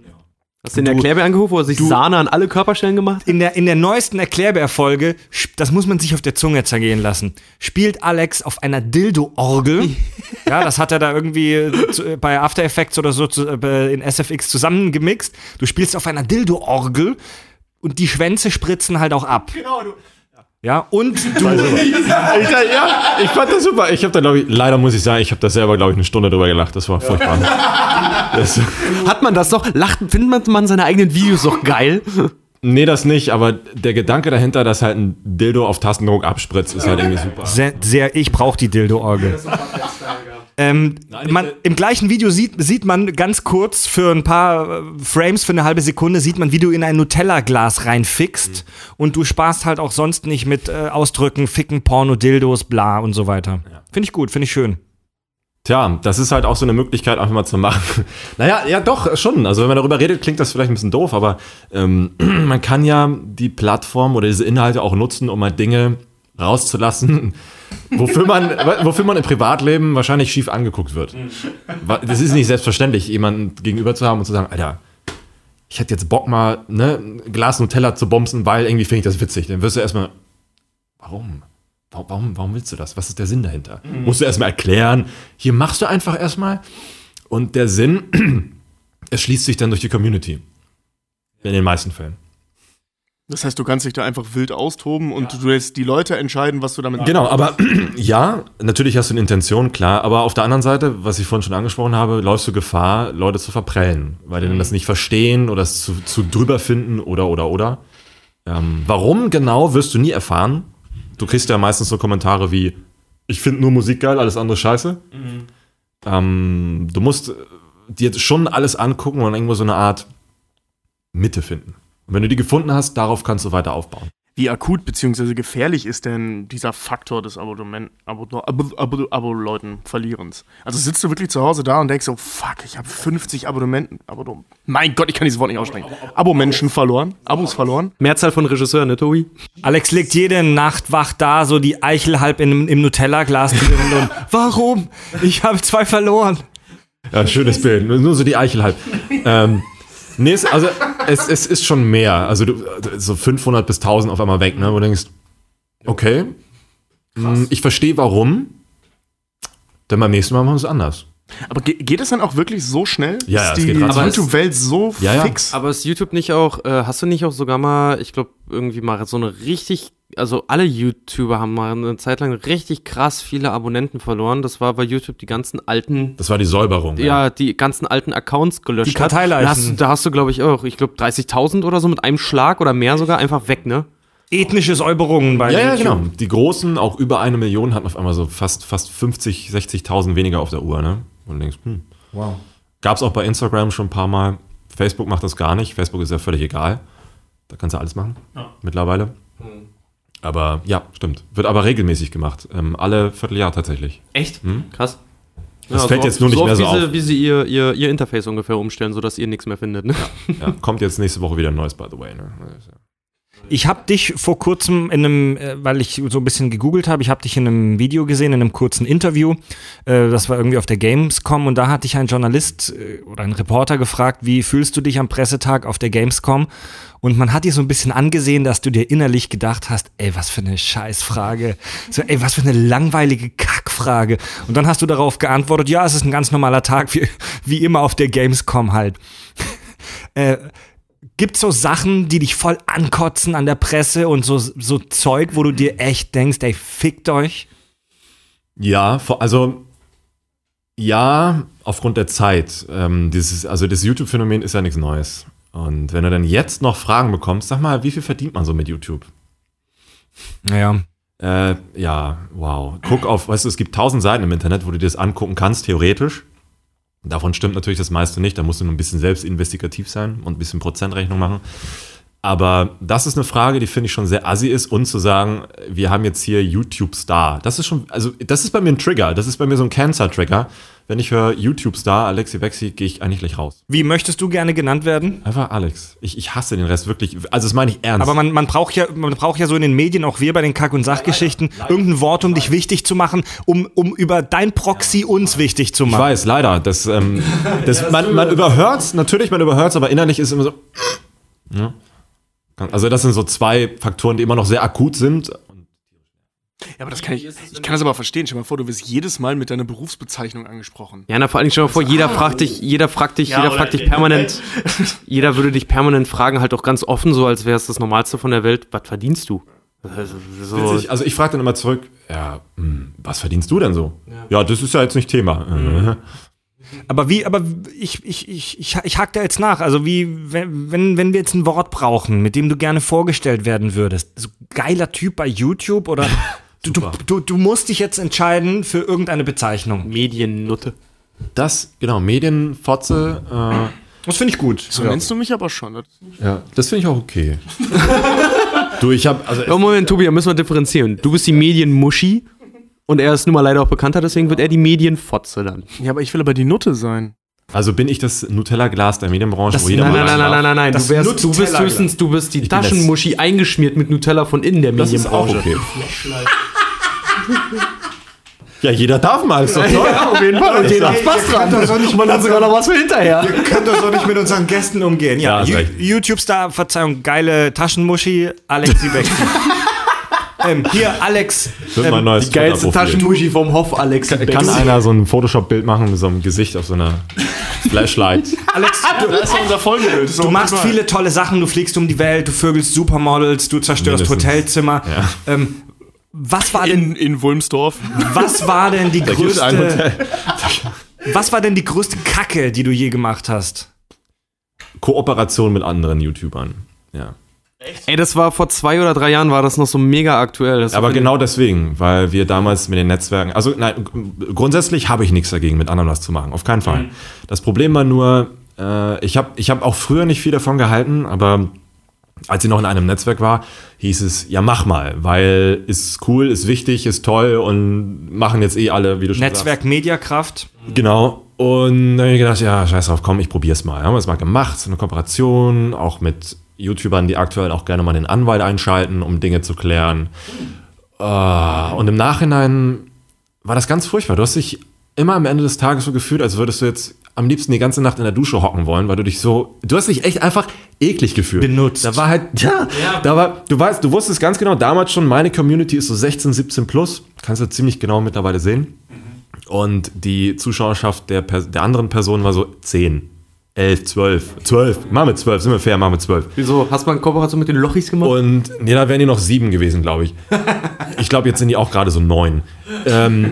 Hast du in der Erklärbär angerufen, wo er sich du, Sahne an alle Körperstellen gemacht In der, in der neuesten Erklärbär-Folge, das muss man sich auf der Zunge zergehen lassen, spielt Alex auf einer Dildo-Orgel. ja, das hat er da irgendwie zu, bei After Effects oder so zu, äh, in SFX zusammengemixt. Du spielst auf einer Dildo-Orgel und die Schwänze spritzen halt auch ab. Genau, du ja, und du. ich, ja, ich fand das super. Ich habe da, glaube ich, leider muss ich sagen, ich habe da selber, glaube ich, eine Stunde drüber gelacht. Das war furchtbar. das, Hat man das doch? Lacht, findet man seine eigenen Videos doch geil? Nee, das nicht, aber der Gedanke dahinter, dass halt ein Dildo auf Tastendruck abspritzt, ist halt irgendwie super. Sehr, sehr ich brauche die Dildo-Orgel. Ähm, Nein, man, Im gleichen Video sieht, sieht man ganz kurz für ein paar äh, Frames, für eine halbe Sekunde, sieht man, wie du in ein Nutella-Glas reinfickst. Mhm. Und du sparst halt auch sonst nicht mit äh, Ausdrücken, Ficken, Porno, Dildos, bla und so weiter. Ja. Finde ich gut, finde ich schön. Tja, das ist halt auch so eine Möglichkeit, einfach mal zu machen. naja, ja, doch, schon. Also, wenn man darüber redet, klingt das vielleicht ein bisschen doof, aber ähm, man kann ja die Plattform oder diese Inhalte auch nutzen, um mal Dinge rauszulassen, wofür man, wofür man im Privatleben wahrscheinlich schief angeguckt wird. Das ist nicht selbstverständlich, jemanden gegenüber zu haben und zu sagen, Alter, ich hätte jetzt Bock mal ne, ein Glas Nutella zu bomben, weil irgendwie finde ich das witzig. Dann wirst du erstmal, warum? Warum, warum willst du das? Was ist der Sinn dahinter? Mhm. Musst du erstmal erklären. Hier machst du einfach erstmal. Und der Sinn erschließt sich dann durch die Community. In den meisten Fällen. Das heißt, du kannst dich da einfach wild austoben und ja. du lässt die Leute entscheiden, was du damit Genau, aber ja, natürlich hast du eine Intention, klar, aber auf der anderen Seite, was ich vorhin schon angesprochen habe, läufst du Gefahr, Leute zu verprellen, weil die dann das nicht verstehen oder es zu, zu drüber finden oder oder oder. Ähm, warum genau wirst du nie erfahren? Du kriegst ja meistens so Kommentare wie, ich finde nur Musik geil, alles andere scheiße. Mhm. Ähm, du musst dir schon alles angucken und irgendwo so eine Art Mitte finden. Und wenn du die gefunden hast, darauf kannst du weiter aufbauen. Wie akut bzw. gefährlich ist denn dieser Faktor des Abonnement, Abo, Abo, Abo, Abo Leuten Verlierens? Also sitzt du wirklich zu Hause da und denkst so, fuck, ich habe 50 Abonnementen, Abo, mein Gott, ich kann dieses Wort nicht aussprechen. Abo-Menschen verloren, Abos verloren. Mehrzahl von Regisseuren, ne, Tobi? Alex legt jede Nacht wach da, so die Eichel halb in, im Nutella-Glas drin und warum? Ich habe zwei verloren. Ja, schönes Bild, nur so die Eichel halb. ähm, Nee, also es, es ist schon mehr. Also du, so 500 bis 1000 auf einmal weg, ne? Wo du denkst, okay, Krass. Hm, ich verstehe warum, denn beim nächsten Mal machen wir es anders. Aber ge geht es dann auch wirklich so schnell? Ja, ist ja, die YouTube-Welt so ja, fix? Aber ist YouTube nicht auch, äh, hast du nicht auch sogar mal, ich glaube, irgendwie mal so eine richtig, also alle YouTuber haben mal eine Zeit lang richtig krass viele Abonnenten verloren. Das war bei YouTube die ganzen alten. Das war die Säuberung. Ja, ja. die ganzen alten Accounts gelöscht. Die Karteileichen. Da hast, da hast du, glaube ich, auch, ich glaube, 30.000 oder so mit einem Schlag oder mehr sogar einfach weg, ne? ethnische Säuberungen bei Ja, YouTube. ja, genau. Die großen, auch über eine Million, hatten auf einmal so fast, fast 50, 60.000 weniger auf der Uhr, ne? Und du denkst, hm. Wow. Gab es auch bei Instagram schon ein paar Mal. Facebook macht das gar nicht. Facebook ist ja völlig egal. Da kannst du alles machen ja. mittlerweile. Mhm. Aber ja, stimmt. Wird aber regelmäßig gemacht. Ähm, alle Vierteljahr tatsächlich. Echt? Hm? Krass. Das ja, fällt so jetzt nur nicht so mehr so wie auf. Sie, wie sie ihr, ihr, ihr Interface ungefähr umstellen, sodass ihr nichts mehr findet. Ne? Ja, ja, kommt jetzt nächste Woche wieder ein neues, by the way. Ne? Ich habe dich vor kurzem in einem, äh, weil ich so ein bisschen gegoogelt habe, ich habe dich in einem Video gesehen, in einem kurzen Interview. Äh, das war irgendwie auf der Gamescom und da hat dich ein Journalist äh, oder ein Reporter gefragt, wie fühlst du dich am Pressetag auf der Gamescom? Und man hat dir so ein bisschen angesehen, dass du dir innerlich gedacht hast, ey, was für eine Scheißfrage. So, ey, was für eine langweilige Kackfrage. Und dann hast du darauf geantwortet, ja, es ist ein ganz normaler Tag, wie, wie immer auf der Gamescom halt. äh, Gibt so Sachen, die dich voll ankotzen an der Presse und so, so Zeug, wo du dir echt denkst, ey, fickt euch? Ja, also ja, aufgrund der Zeit. Ähm, dieses, also das YouTube-Phänomen ist ja nichts Neues. Und wenn du dann jetzt noch Fragen bekommst, sag mal, wie viel verdient man so mit YouTube? Naja. Äh, ja, wow. Guck auf, weißt du, es gibt tausend Seiten im Internet, wo du dir das angucken kannst, theoretisch. Davon stimmt natürlich das meiste nicht. Da musst du nur ein bisschen selbst investigativ sein und ein bisschen Prozentrechnung machen. Aber das ist eine Frage, die finde ich schon sehr assi ist und zu sagen, wir haben jetzt hier YouTube-Star. Das ist schon, also das ist bei mir ein Trigger. Das ist bei mir so ein Cancer-Trigger. Wenn ich höre YouTube-Star, Alexi Bexi, gehe ich eigentlich gleich raus. Wie möchtest du gerne genannt werden? Einfach Alex. Ich, ich hasse den Rest wirklich. Also das meine ich ernst. Aber man, man, braucht ja, man braucht ja so in den Medien, auch wir bei den Kack- und Sachgeschichten, leider, leider. irgendein Wort, um dich wichtig zu machen, um, um über dein Proxy uns wichtig zu machen. Ich weiß, leider. Das, ähm, das, man, man überhört es, natürlich, man überhört es, aber innerlich ist es immer so. Ja. Also das sind so zwei Faktoren, die immer noch sehr akut sind. Ja, aber das kann ich, ich kann das aber verstehen. Stell dir mal vor, du wirst jedes Mal mit deiner Berufsbezeichnung angesprochen. Ja, na, vor allem, stell dir mal vor, jeder fragt dich, jeder fragt dich, ja, jeder fragt dich permanent, jeder würde dich permanent fragen, halt auch ganz offen, so als wäre es das Normalste von der Welt, was verdienst du? Also, so. also ich frage dann immer zurück, ja, hm, was verdienst du denn so? Ja. ja, das ist ja jetzt nicht Thema. Mhm. Aber wie, aber ich, ich, ich, ich, ich hack da jetzt nach. Also wie, wenn, wenn wir jetzt ein Wort brauchen, mit dem du gerne vorgestellt werden würdest. So geiler Typ bei YouTube oder du, du, du, musst dich jetzt entscheiden für irgendeine Bezeichnung. Mediennutte. Das, genau, Medienfotze. Äh, das finde ich gut. So ja. nennst du mich aber schon. Das ja, das finde ich auch okay. du, ich habe also. Oh, Moment, Tobi, da müssen wir differenzieren. Du bist die Medienmuschi und er ist nun mal leider auch bekannter, deswegen wird er die Medienfotze dann. Ja, aber ich will aber die Nutte sein. Also bin ich das Nutella-Glas der Medienbranche, das, wo jeder Nein, nein, nein, nein, nein, nein. Du, wärst, du bist höchstens, du bist die Taschenmuschi eingeschmiert mit Nutella von innen der das Medienbranche. Ist auch okay. Ja, jeder darf mal, ist doch toll. Ja, auf jeden Fall. Und jeder hat Spaß dran. Man hat sogar noch was für hinterher. Wir können doch so nicht mit unseren Gästen umgehen. Ja, ja YouTube-Star, Verzeihung, geile Taschenmuschi, Alexi Beck. ähm, hier, Alex. Ähm, mein neues Die geilste. Taschentuschi vom Hof, Alex. Kann einer so ein Photoshop-Bild machen mit so einem Gesicht auf so einer Flashlight? Alex, du, Das ist unser Folgebild. du machst viele tolle Sachen. Du fliegst um die Welt, du vögelst Supermodels, du zerstörst Mindestens. Hotelzimmer. Ähm, was war denn, in, in Wulmsdorf. was war denn die größte, was war denn die größte Kacke, die du je gemacht hast? Kooperation mit anderen YouTubern. Ja. Ey, das war vor zwei oder drei Jahren war das noch so mega aktuell. Das Aber genau deswegen, weil wir damals mit den Netzwerken, also nein, grundsätzlich habe ich nichts dagegen, mit anderen was zu machen, auf keinen Fall. Das Problem war nur, äh, ich habe ich hab auch früher nicht viel davon gehalten, aber als ich noch in einem Netzwerk war, hieß es, ja mach mal, weil ist cool, ist wichtig, ist toll und machen jetzt eh alle, wie du schon Netzwerk Mediakraft. sagst. Genau. Und dann habe ich gedacht, ja, scheiß drauf, komm, ich probier's mal. Haben wir es mal gemacht, so eine Kooperation, auch mit YouTubern, die aktuell auch gerne mal den Anwalt einschalten, um Dinge zu klären. Ah, und im Nachhinein war das ganz furchtbar. Du hast dich immer am Ende des Tages so gefühlt, als würdest du jetzt am liebsten die ganze Nacht in der Dusche hocken wollen, weil du dich so, du hast dich echt einfach eklig gefühlt. Benutzt. Da war halt, ja, da war, du weißt, du wusstest ganz genau damals schon, meine Community ist so 16, 17 plus, kannst du ziemlich genau mittlerweile sehen. Und die Zuschauerschaft der, der anderen Person war so 10, 11, 12, 12, machen wir 12, sind wir fair, machen wir 12. Wieso? Hast du mal eine Kooperation mit den Lochis gemacht? Und nee, da wären die noch sieben gewesen, glaube ich. Ich glaube, jetzt sind die auch gerade so neun. Ähm,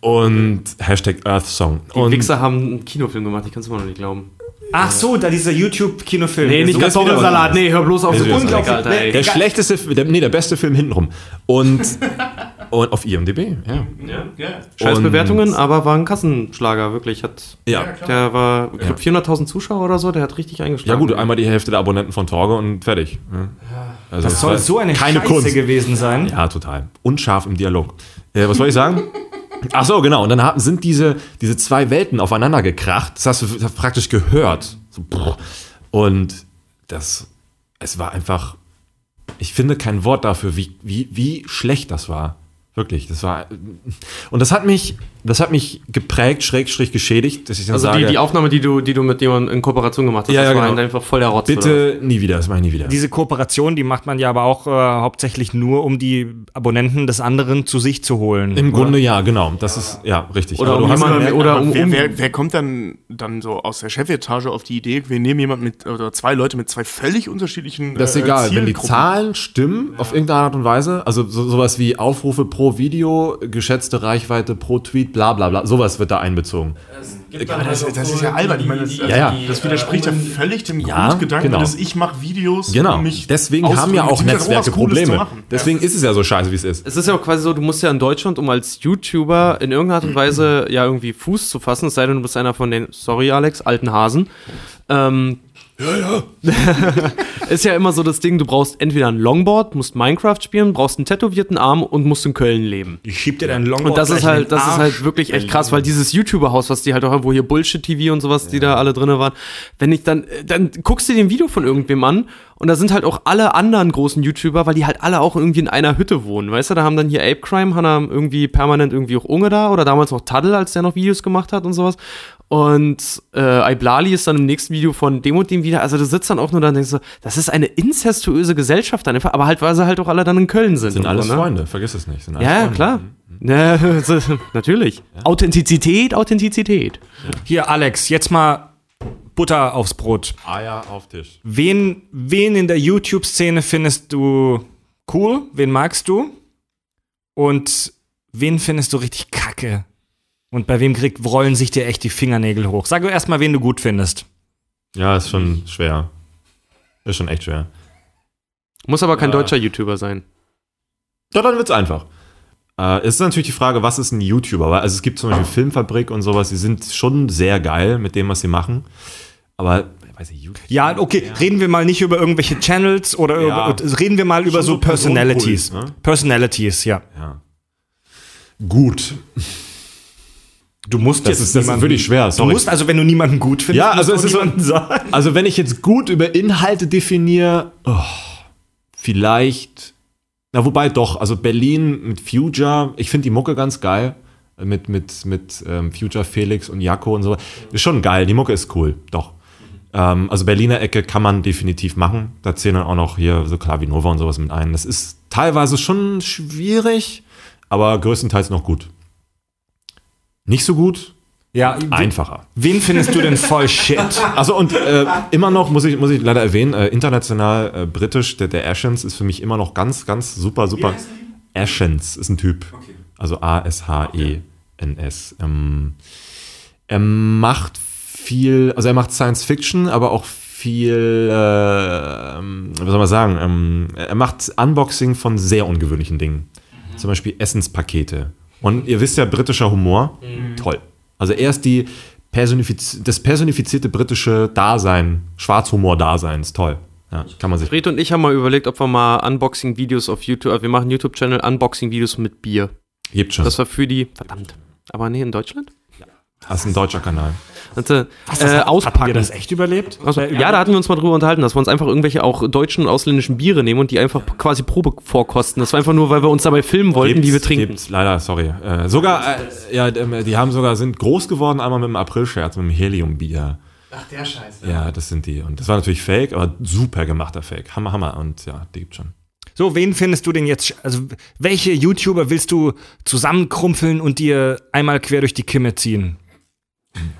Und Hashtag Earth Song. die und Wichser haben einen Kinofilm gemacht, ich kann es immer noch nicht glauben. Ach so, da dieser YouTube-Kinofilm. Nee, nicht So- Kartoffelsalat, nee, hör bloß auf, so Nee, Unglaublich, unglaublich. Alter, ey. der schlechteste, der, nee, der beste Film hintenrum. Und, und auf IMDb, ja. Scheiß Und- Bewertungen, aber war ein Kassenschlager, wirklich. Hat, Ja. Der war, ich glaube, 400.000 Zuschauer oder so, der hat richtig Ja eingeschlagen. gut, einmal die Hälfte der Abonnenten von Torge und fertig. Ja. Also Das soll so eine keine Scheiße Kunst. gewesen sein. Ja, total. Unscharf im Dialog. Äh, was soll ich sagen? Ach so, genau. Und dann sind diese, diese zwei Welten aufeinander gekracht. Das hast du praktisch gehört. Und das, es war einfach, ich finde kein Wort dafür, wie, wie, wie schlecht das war. Wirklich, das war, und das hat mich, das hat mich geprägt, schrägstrich geschädigt, dass ich dann Also sage, die, die Aufnahme, die du, die du mit jemandem in Kooperation gemacht hast, Ja, das ja, war genau. einfach voll der Rotz. oder? bitte nie wieder, das mache ich nie wieder. Diese Kooperation, die macht man ja aber auch äh, hauptsächlich nur, um die Abonnenten des anderen zu sich zu holen. Im oder? Grunde ja, genau. Das ist, ja, richtig. Oder um jemanden- mal- oder um- wer, wer, wer kommt dann, dann so aus der Chefetage auf die Idee, wir nehmen jemanden mit, oder zwei Leute mit zwei völlig unterschiedlichen Das ist äh, egal, wenn die. Zahlen stimmen auf irgendeine Art und Weise, also so, sowas wie Aufrufe pro Video, geschätzte Reichweite pro Tweet, bla bla bla, sowas wird da einbezogen. Aber das, das ist ja albern. Ich meine, das, Ja, ja. das widerspricht ja völlig dem Ja, Grundgedanken, genau. dass ich mache Videos, Genau. um mich Deswegen haben ja auch Netzwerke Probleme. Deswegen ist es ja so scheiße, wie es ist. Es ist ja auch quasi so, du musst ja in Deutschland, um als YouTuber in irgendeiner Art und Weise ja irgendwie Fuß zu fassen, es sei denn, du bist einer von den, sorry Alex, alten Hasen. Ähm, ja, ja. ist ja immer so das Ding, du brauchst entweder ein Longboard, musst Minecraft spielen, brauchst einen tätowierten Arm und musst in Köln leben. Ich schieb dir deinen Longboard Und das ist halt, das ist halt wirklich echt krass, weil dieses YouTuber-Haus, was die halt auch haben, wo hier Bullshit-TV und sowas, die da alle drinne waren, wenn ich dann, dann guckst du dir ein Video von irgendwem an und da sind halt auch alle anderen großen YouTuber, weil die halt alle auch irgendwie in einer Hütte wohnen, weißt du, da haben dann hier Ape Crime, haben irgendwie permanent irgendwie auch Unge da oder damals auch Taddle, als der noch Videos gemacht hat und sowas. Und äh, Iblali ist dann im nächsten Video von dem und dem wieder. Also du sitzt dann auch nur da und denkst so, das ist eine inzestuöse Gesellschaft dann einfach, aber halt, weil sie halt auch alle dann in Köln sind. Sind alles so, ne? Freunde, vergiss es nicht. Ja, ja, Freunde. klar. Ja, so, natürlich. Authentizität, Authentizität. Hier, Alex, jetzt mal Butter aufs Brot. Eier auf Tisch. Wen, wen in der YouTube-Szene findest du cool? Wen magst du? Und wen findest du richtig kacke? Und bei wem krieg, rollen sich dir echt die Fingernägel hoch? Sag doch erstmal, wen du gut findest. Ja, ist schon schwer. Ist schon echt schwer. Muss aber kein Ja. deutscher YouTuber sein. Ja, dann wird's einfach. Äh, es ist natürlich die Frage, was ist ein YouTuber? Weil, also es gibt zum Beispiel Filmfabrik und sowas, die sind schon sehr geil mit dem, was sie machen. Aber, ich weiß nicht, YouTube. Ja, okay, reden wir mal nicht über irgendwelche Channels oder Ja. über, reden wir mal über so so Personalities. Ne? Personalities, ja. Ja. Gut. Du musst Das jetzt ist- das ist wirklich schwer, Du sorry. musst also, wenn du niemanden gut findest, Ja, also es du ist so- sagen. Also, wenn ich jetzt gut über Inhalte definiere, oh, vielleicht. Na, wobei doch, also Berlin mit Future, ich finde die Mucke ganz geil. Mit, mit, mit ähm, Future Felix und Jaco und so. Ist schon geil, die Mucke ist cool, doch. Ähm, also Berliner Ecke kann man definitiv machen. Da zählen dann auch noch hier so Klavinova und sowas mit ein. Das ist teilweise schon schwierig, aber größtenteils noch gut. Nicht so gut, Ja, einfacher. wen findest du denn voll shit? Also und äh, immer noch, muss ich, muss ich leider erwähnen, äh, international äh, britisch, der, der Ashens ist für mich immer noch ganz, ganz super, super. Ashens ist ein Typ. Also A-S-H-E-N-S. Ähm, er macht viel, also er macht Science Fiction, aber auch viel, äh, ähm, was soll man sagen, ähm, er macht Unboxing von sehr ungewöhnlichen Dingen. Zum Beispiel Essenspakete. Und ihr wisst ja, britischer Humor, toll. Also er ist die personifiz das personifizierte britische Dasein, Schwarzhumor-Dasein, ist toll. Ja, kann man sich. Fred und ich haben mal überlegt, ob wir mal Unboxing-Videos auf YouTube, also wir machen YouTube-Channel Unboxing-Videos mit Bier. Gibt schon. Das war für die, verdammt. Aber nee, in Deutschland? Das ist ein deutscher Kanal. Und, äh, Was, äh, Habt ihr auspacken. das echt überlebt? Also, ja, da hatten wir uns mal drüber unterhalten, dass wir uns einfach irgendwelche auch deutschen und ausländischen Biere nehmen und die einfach quasi Probe vorkosten. Das war einfach nur, weil wir uns dabei filmen wollten, wie wir trinken. Gibt's leider, sorry. Äh, sogar, äh, ja, ähm, die haben sogar, sind groß geworden, einmal mit dem April-Scherz, mit dem Helium-Bier. Ach, der Scheiße. Ja, das sind die. Und das war natürlich fake, aber super gemachter Fake. Hammer, Hammer. Und ja, die gibt's schon. So, wen findest du denn jetzt, also welche YouTuber willst du zusammenkrumpeln und dir einmal quer durch die Kimme ziehen?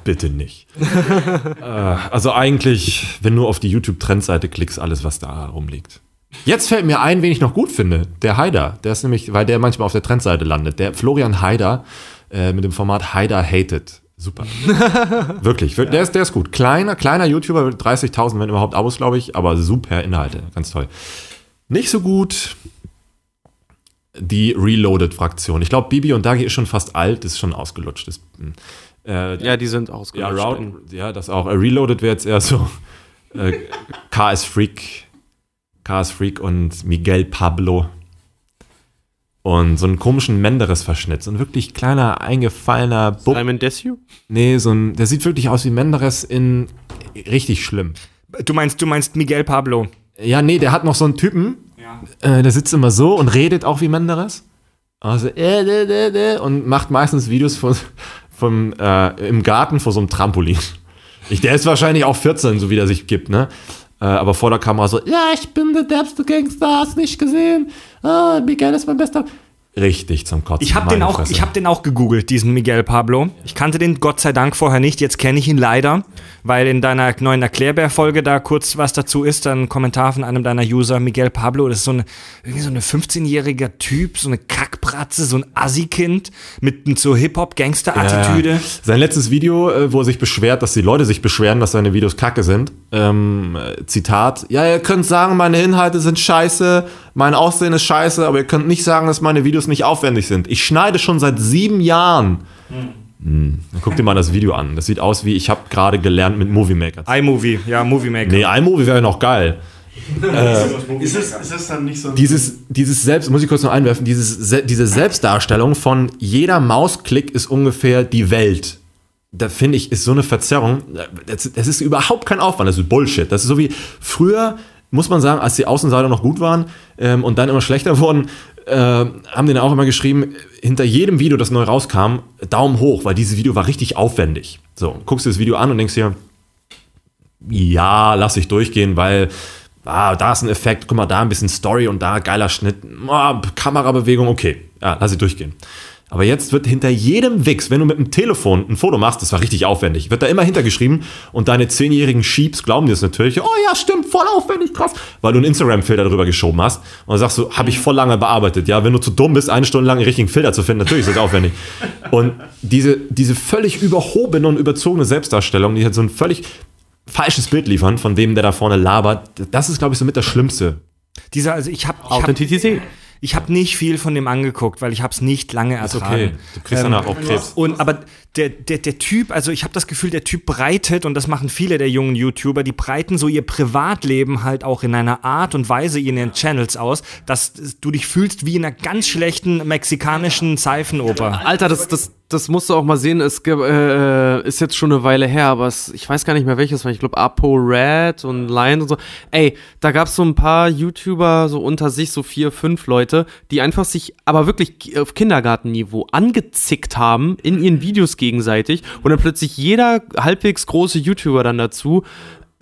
Bitte nicht. äh, also eigentlich, wenn du auf die YouTube-Trendseite klickst, alles, was da rumliegt. Jetzt fällt mir ein, wen ich noch gut finde. Der Haider. Der ist nämlich, weil der manchmal auf der Trendseite landet. Der Florian Haider äh, mit dem Format Haider Hated. Super. Wirklich. wir- Der, ist, der ist gut. Kleiner, kleiner YouTuber, 30.000, wenn überhaupt Abos, glaube ich, aber super Inhalte. Ganz toll. Nicht so gut die Reloaded-Fraktion. Ich glaube, Bibi und Dagi ist schon fast alt, ist schon ausgelutscht. Ist, äh, Ja, die sind ja, ausgelutscht. Route, ja, das auch. Äh, Reloaded wäre jetzt eher so äh, KS Freak, KS Freak und Miguel Pablo. Und so einen komischen Menderes-Verschnitt. So ein wirklich kleiner, eingefallener Bub. Simon Desue? Nee, so ein, der sieht wirklich aus wie Menderes in richtig schlimm. Du meinst, du meinst Miguel Pablo. Ja, nee, der hat noch so einen Typen, Ja. äh, der sitzt immer so und redet auch wie Menderes. Also, äh, äh, äh, äh, und macht meistens Videos von, vom, äh, im Garten vor so einem Trampolin. Ich, der ist wahrscheinlich auch 14, so wie der sich gibt, ne? Äh, aber vor der Kamera so, ja, ich bin der derbste Gangster, hast nicht gesehen. Ah, Miguel ist mein bester. Richtig zum Kotzen. Ich habe den, auch- ich hab den auch gegoogelt, diesen Miguel Pablo. Ich kannte den Gott sei Dank vorher nicht, jetzt kenne ich ihn leider, weil in deiner neuen Erklärbär-Folge da kurz was dazu ist, dann ein Kommentar von einem deiner User, Miguel Pablo, das ist so eine, irgendwie so eine 15-jähriger Typ, so eine Kackbratze, so ein Assi-Kind mit so Hip-Hop-Gangster-Attitüde. Ja. Sein letztes Video, äh, wo er sich beschwert, dass die Leute sich beschweren, dass seine Videos kacke sind. Ähm, äh, Zitat: Ja, ihr könnt sagen, meine Inhalte sind scheiße, mein Aussehen ist scheiße, aber ihr könnt nicht sagen, dass meine Videos nicht aufwendig sind. Ich schneide schon seit sieben Jahren. Hm. Dann guck dir mal das Video an. Das sieht aus wie, ich habe gerade gelernt mit Movie Maker. iMovie, ja, Movie Maker. Nee, iMovie wäre noch geil. Ist es, ist es dann nicht so Dieses, dieses Selbst, muss ich kurz noch einwerfen, dieses, Se- diese Selbstdarstellung von jeder Mausklick ist ungefähr die Welt. Da finde ich, ist so eine Verzerrung. Das, das ist überhaupt kein Aufwand, das ist Bullshit. Das ist so wie früher, muss man sagen, als die Außenseiter noch gut waren ähm, und dann immer schlechter wurden, äh, haben dann auch immer geschrieben, hinter jedem Video, das neu rauskam, Daumen hoch, weil dieses Video war richtig aufwendig. So, guckst du das Video an und denkst dir, ja, lass ich durchgehen, weil ah, da ist ein Effekt, guck mal, da ein bisschen Story und da geiler Schnitt, ah, Kamerabewegung, okay, ja, lass ich durchgehen. Aber jetzt wird hinter jedem Wix, wenn du mit dem Telefon ein Foto machst, das war richtig aufwendig, wird da immer hintergeschrieben und deine zehnjährigen Sheeps glauben dir das natürlich, oh ja, stimmt, voll aufwendig, krass, weil du einen Instagram-Filter drüber geschoben hast und dann sagst du, habe ich voll lange bearbeitet, ja, wenn du zu dumm bist, eine Stunde lang den richtigen Filter zu finden, natürlich ist das aufwendig. Und diese, diese völlig überhobene und überzogene Selbstdarstellung, die hat so ein völlig falsches Bild liefern von dem, der da vorne labert, das ist, glaube ich, so mit das Schlimmste. Dieser, also ich habe hab, Authentizität. Ich hab nicht viel von dem angeguckt, weil ich habe es nicht lange Ist ertragen. okay. Du kriegst danach auch Krebs. Und aber der, der, der Typ, also ich habe das Gefühl, der Typ breitet, und das machen viele der jungen YouTuber, die breiten so ihr Privatleben halt auch in einer Art und Weise in ihren Channels aus, dass du dich fühlst wie in einer ganz schlechten mexikanischen Seifenoper. Alter, das, das, das musst du auch mal sehen. Es äh, ist jetzt schon eine Weile her, aber es, ich weiß gar nicht mehr welches war. Ich glaube Apo Red und Lion und so. Ey, da gab es so ein paar YouTuber so unter sich, so vier, fünf Leute, die einfach sich aber wirklich auf Kindergartenniveau angezickt haben in ihren Videos gegenseitig und dann plötzlich jeder halbwegs große YouTuber dann dazu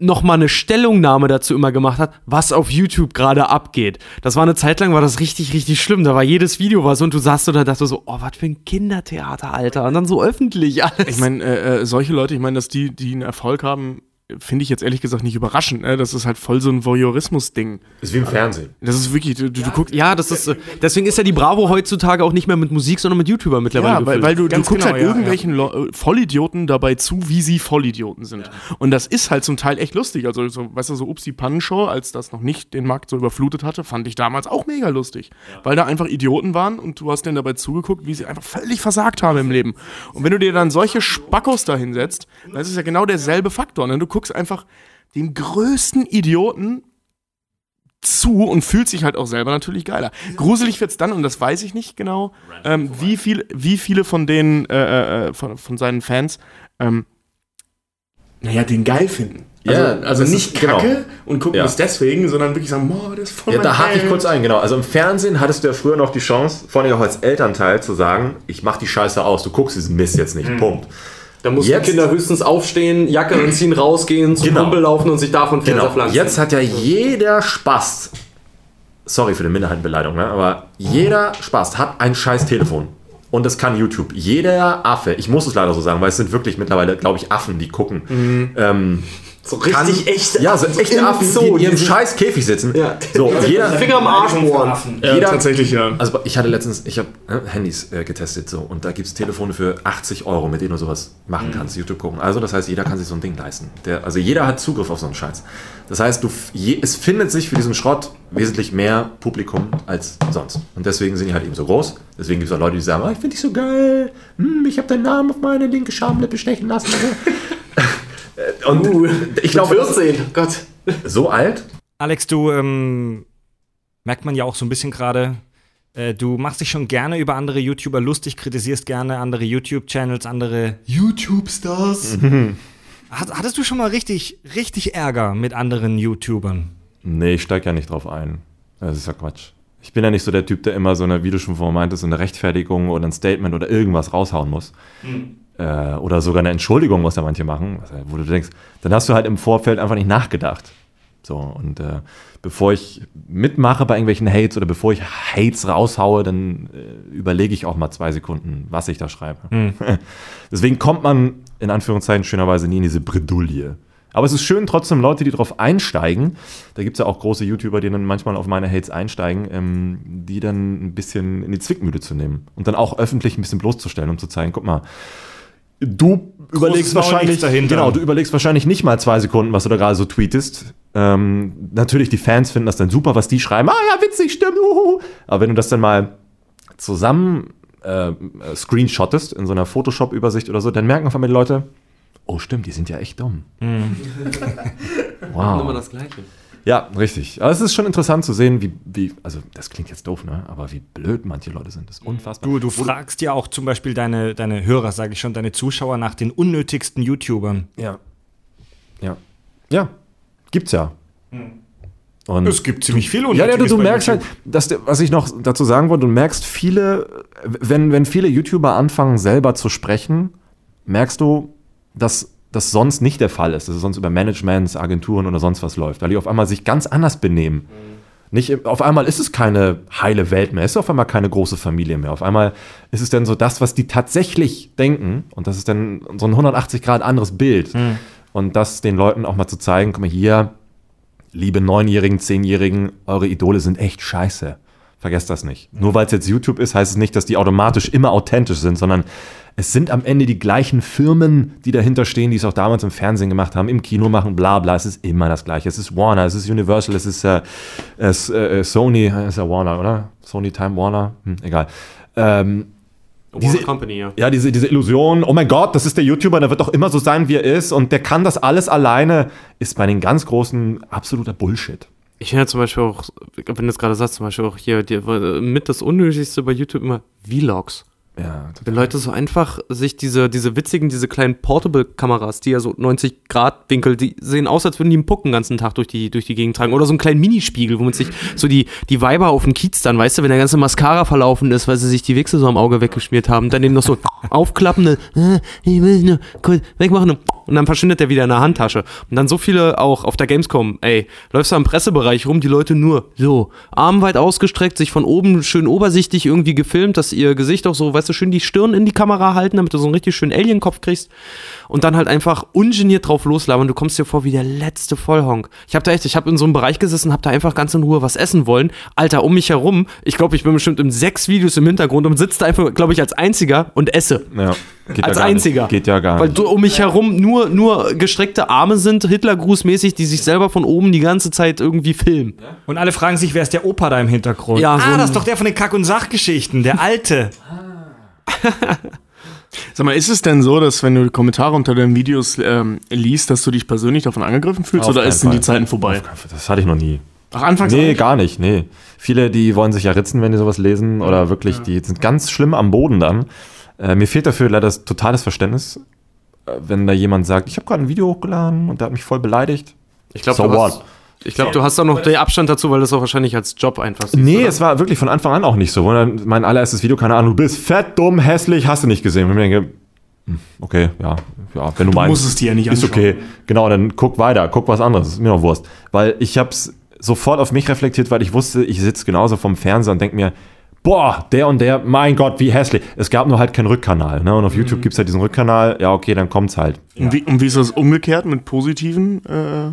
nochmal eine Stellungnahme dazu immer gemacht hat, was auf YouTube gerade abgeht. Das war eine Zeit lang, war das richtig, richtig schlimm. Da war jedes Video was und du saßt da dachte so, oh, was für ein Kindertheater, Alter. Und dann so öffentlich alles. Ich meine, äh, äh, solche Leute, ich meine, dass die, die einen Erfolg haben, finde ich jetzt ehrlich gesagt nicht überraschend. Ne? Das ist halt voll so ein Voyeurismus-Ding. Ist wie im Fernsehen. Das ist wirklich, du, du, du guckst. Ja, das ist, äh, deswegen ist ja die Bravo heutzutage auch nicht mehr mit Musik, sondern mit YouTuber mittlerweile. Ja, weil, weil du, du guckst genau, halt ja, irgendwelchen Lo- äh, Vollidioten dabei zu, wie sie Vollidioten sind. Und das ist halt zum Teil echt lustig. Also, so, weißt du, so Ups die Pannenshow, als das noch nicht den Markt so überflutet hatte, fand ich damals auch mega lustig. Weil da einfach Idioten waren und du hast denen dabei zugeguckt, wie sie einfach völlig versagt haben im Leben. Und wenn du dir dann solche Spackos da hinsetzt, dann ist es ja genau derselbe Faktor. Ne? Du guckst einfach dem größten Idioten zu und fühlt sich halt auch selber natürlich geiler. Gruselig wird's dann, und das weiß ich nicht genau, ähm, wie, viel, wie viele von den, äh, äh, von, von seinen Fans, ähm, naja, den geil finden. Also, Ja, also das nicht genau. kacke und gucken Ja. es deswegen, sondern wirklich sagen, boah, das ist voll Ja, da hake ich kurz ein, genau. Also im Fernsehen hattest du ja früher noch die Chance, vor allem auch als Elternteil, zu sagen, ich mach die Scheiße aus, du guckst diesen Mist jetzt nicht. Punkt. Da mussten Jetzt- Kinder höchstens aufstehen, Jacke anziehen, rausgehen, zum Genau. Kumpel laufen und sich davon Genau. pflanzen. Jetzt hat ja jeder Spaß, sorry für die Minderheitenbeleidigung, ne? aber jeder Spaß hat ein scheiß Telefon. Und das kann YouTube. Jeder Affe, ich muss es leider so sagen, weil es sind wirklich mittlerweile, glaube ich, Affen, die gucken. Ähm, so kann- richtig echte Ja, so echte im Affen, Zoo, die in ihrem scheiß Käfig sitzen. Ja. So, jeder, Finger am Arsch bohren. Ja, jeder- tatsächlich, ja. Also ich hatte letztens, ich habe äh, Handys äh, getestet so und da gibt es Telefone für 80 Euro, mit denen du sowas machen kannst, YouTube gucken. Also das heißt, jeder kann sich so ein Ding leisten. Der, also jeder hat Zugriff auf so einen Scheiß. Das heißt, du, f- je, es findet sich für diesen Schrott wesentlich mehr Publikum als sonst. Und deswegen sind die halt eben so groß. Deswegen gibt es auch Leute, die sagen, oh, ich finde dich so geil, hm, ich habe deinen Namen auf meine linke Schamlippe stechen lassen. Äh, und ich glaube, das ist 14, Gott. so alt. Alex, du ähm, merkt man ja auch so ein bisschen gerade. Äh, du machst dich schon gerne über andere YouTuber lustig, kritisierst gerne andere YouTube-Channels, andere YouTube-Stars. Hat, hattest du schon mal richtig, richtig Ärger mit anderen YouTubern? Nee, ich steige ja nicht drauf ein. Das ist ja Quatsch. Ich bin ja nicht so der Typ, der immer so eine, wie du schon vorhin meintest, so eine Rechtfertigung oder ein Statement oder irgendwas raushauen muss. Äh, oder sogar eine Entschuldigung, was ja manche machen, wo du denkst, dann hast du halt im Vorfeld einfach nicht nachgedacht. So, und äh, bevor ich mitmache bei irgendwelchen Hates oder bevor ich Hates raushaue, dann äh, überlege ich auch mal zwei Sekunden, was ich da schreibe. Deswegen kommt man in Anführungszeichen schönerweise nie in diese Bredouille. Aber es ist schön, trotzdem Leute, die darauf einsteigen. Da gibt es ja auch große YouTuber, die dann manchmal auf meine Hates einsteigen, ähm, die dann ein bisschen in die Zwickmühle zu nehmen und dann auch öffentlich ein bisschen bloßzustellen, um zu zeigen, guck mal, du überlegst wahrscheinlich, dahinter. genau, du überlegst wahrscheinlich nicht mal zwei Sekunden, was du da gerade so tweetest. Ähm, natürlich, die Fans finden das dann super, was die schreiben. Ah ja, witzig, stimmt. Uhu. Aber wenn du das dann mal zusammen äh, äh, screenshottest in so einer Photoshop-Übersicht oder so, dann merken auf einmal die Leute, oh stimmt, die sind ja echt dumm. Immer wow. das Gleiche. Ja, richtig. Aber es ist schon interessant zu sehen, wie, wie, also das klingt jetzt doof, ne? Aber wie blöd manche Leute sind. Das ist unfassbar. Du, du fragst ja auch zum Beispiel deine, deine Hörer, sage ich schon, deine Zuschauer nach den unnötigsten YouTubern. Ja. Ja. Ja. Gibt's ja. Und Es gibt ziemlich viel Ja, ja, du, Unnötiges du merkst YouTube. halt, dass, was ich noch dazu sagen wollte, du merkst viele, wenn, wenn viele YouTuber anfangen, selber zu sprechen, merkst du, dass das sonst nicht der Fall ist, dass es sonst über Managements, Agenturen oder sonst was läuft, weil die auf einmal sich ganz anders benehmen. Nicht, auf einmal ist es keine heile Welt mehr, es ist auf einmal keine große Familie mehr. Auf einmal ist es dann so das, was die tatsächlich denken und das ist dann so ein 180 Grad anderes Bild. Und das den Leuten auch mal zu zeigen, guck mal hier, liebe Neunjährigen, Zehnjährigen, eure Idole sind echt scheiße. Vergesst das nicht. Nur weil es jetzt YouTube ist, heißt es nicht, dass die automatisch immer authentisch sind, sondern es sind am Ende die gleichen Firmen, die dahinter stehen, die es auch damals im Fernsehen gemacht haben, im Kino machen, bla bla. Es ist immer das Gleiche. Es ist Warner, es ist Universal, es ist äh, es, äh, Sony, äh, ist ja Warner, oder? Sony Time Warner, hm, egal. Ähm, Diese- Company, ja. ja, diese, diese Illusion, oh mein Gott, das ist der YouTuber, der wird doch immer so sein, wie er ist und der kann das alles alleine, ist bei den ganz Großen absoluter Bullshit. Ich finde ja zum Beispiel auch, wenn du es gerade sagst, zum Beispiel auch hier die, mit das Unnötigste bei YouTube immer Vlogs. Ja, Wenn Leute so einfach sich diese, diese witzigen, diese kleinen Portable-Kameras, die ja so 90 Grad Winkel, die sehen aus, als würden die einen Puck den ganzen Tag durch die, durch die Gegend tragen. Oder so einen kleinen Minispiegel, womit sich so die, die Weiber auf dem Kiez dann, weißt du, wenn der ganze Mascara verlaufen ist, weil sie sich die Wichse so am Auge weggeschmiert haben, dann eben noch so aufklappende, äh, ich will nur kurz wegmachen. und und dann verschwindet der wieder in der Handtasche. Und dann so viele auch auf der Gamescom, ey, läufst du am Pressebereich rum, die Leute nur so, Arm weit ausgestreckt, sich von oben schön obersichtig irgendwie gefilmt, dass ihr Gesicht auch so, weißt du, schön die Stirn in die Kamera halten, damit du so einen richtig schönen Alien-Kopf kriegst und dann halt einfach ungeniert drauf loslabern. Du kommst dir vor wie der letzte Vollhonk. Ich hab da echt, ich hab in so einem Bereich gesessen, hab da einfach ganz in Ruhe was essen wollen. Alter, um mich herum, ich glaube, ich bin bestimmt in sechs Videos im Hintergrund und sitze da einfach, glaube ich, als einziger und esse. Ja. Geht als einziger. Nicht. Geht ja gar Weil nicht. du, um mich herum nur, nur gestreckte Arme sind, Hitlergrußmäßig, die sich selber von oben die ganze Zeit irgendwie filmen. Und alle fragen sich, wer ist der Opa da im Hintergrund? Ja, so ah, das ist doch der von den Kack- und Sachgeschichten, der alte. Sag mal, ist es denn so, dass wenn du die Kommentare unter deinen Videos ähm, liest, dass du dich persönlich davon angegriffen fühlst Auf oder sind die. Zeiten vorbei? Das hatte ich noch nie. Ach, anfangs Nee, nicht? gar nicht, nee. Viele, die wollen sich ja ritzen, wenn die sowas lesen oder wirklich, die sind ganz schlimm am Boden dann. Äh, mir fehlt dafür leider das totales Verständnis, wenn da jemand sagt, ich habe gerade ein Video hochgeladen und der hat mich voll beleidigt. Ich glaube, So du, hast- ich glaub, du hast auch noch den Abstand dazu, weil das auch wahrscheinlich als Job einfach siehst, Nee, oder? es war wirklich von Anfang an auch nicht so. Und dann mein allererstes Video, keine Ahnung, du bist fett, dumm, hässlich, hast du nicht gesehen. Und ich mir denke, hm, okay, ja, ja, wenn du, meinst. musst es dir ja nicht Ist anschauen. okay. Genau, dann guck weiter, guck was anderes, ist mir noch Wurst. Weil ich hab's sofort auf mich reflektiert, weil ich wusste, ich sitze genauso vom Fernseher und denk mir, boah, der und der, mein Gott, wie hässlich. Es gab nur halt keinen Rückkanal. Ne? Und auf YouTube gibt's halt diesen Rückkanal, ja, okay, dann kommt's halt. Und, wie, und wie ist das umgekehrt mit positiven? Äh,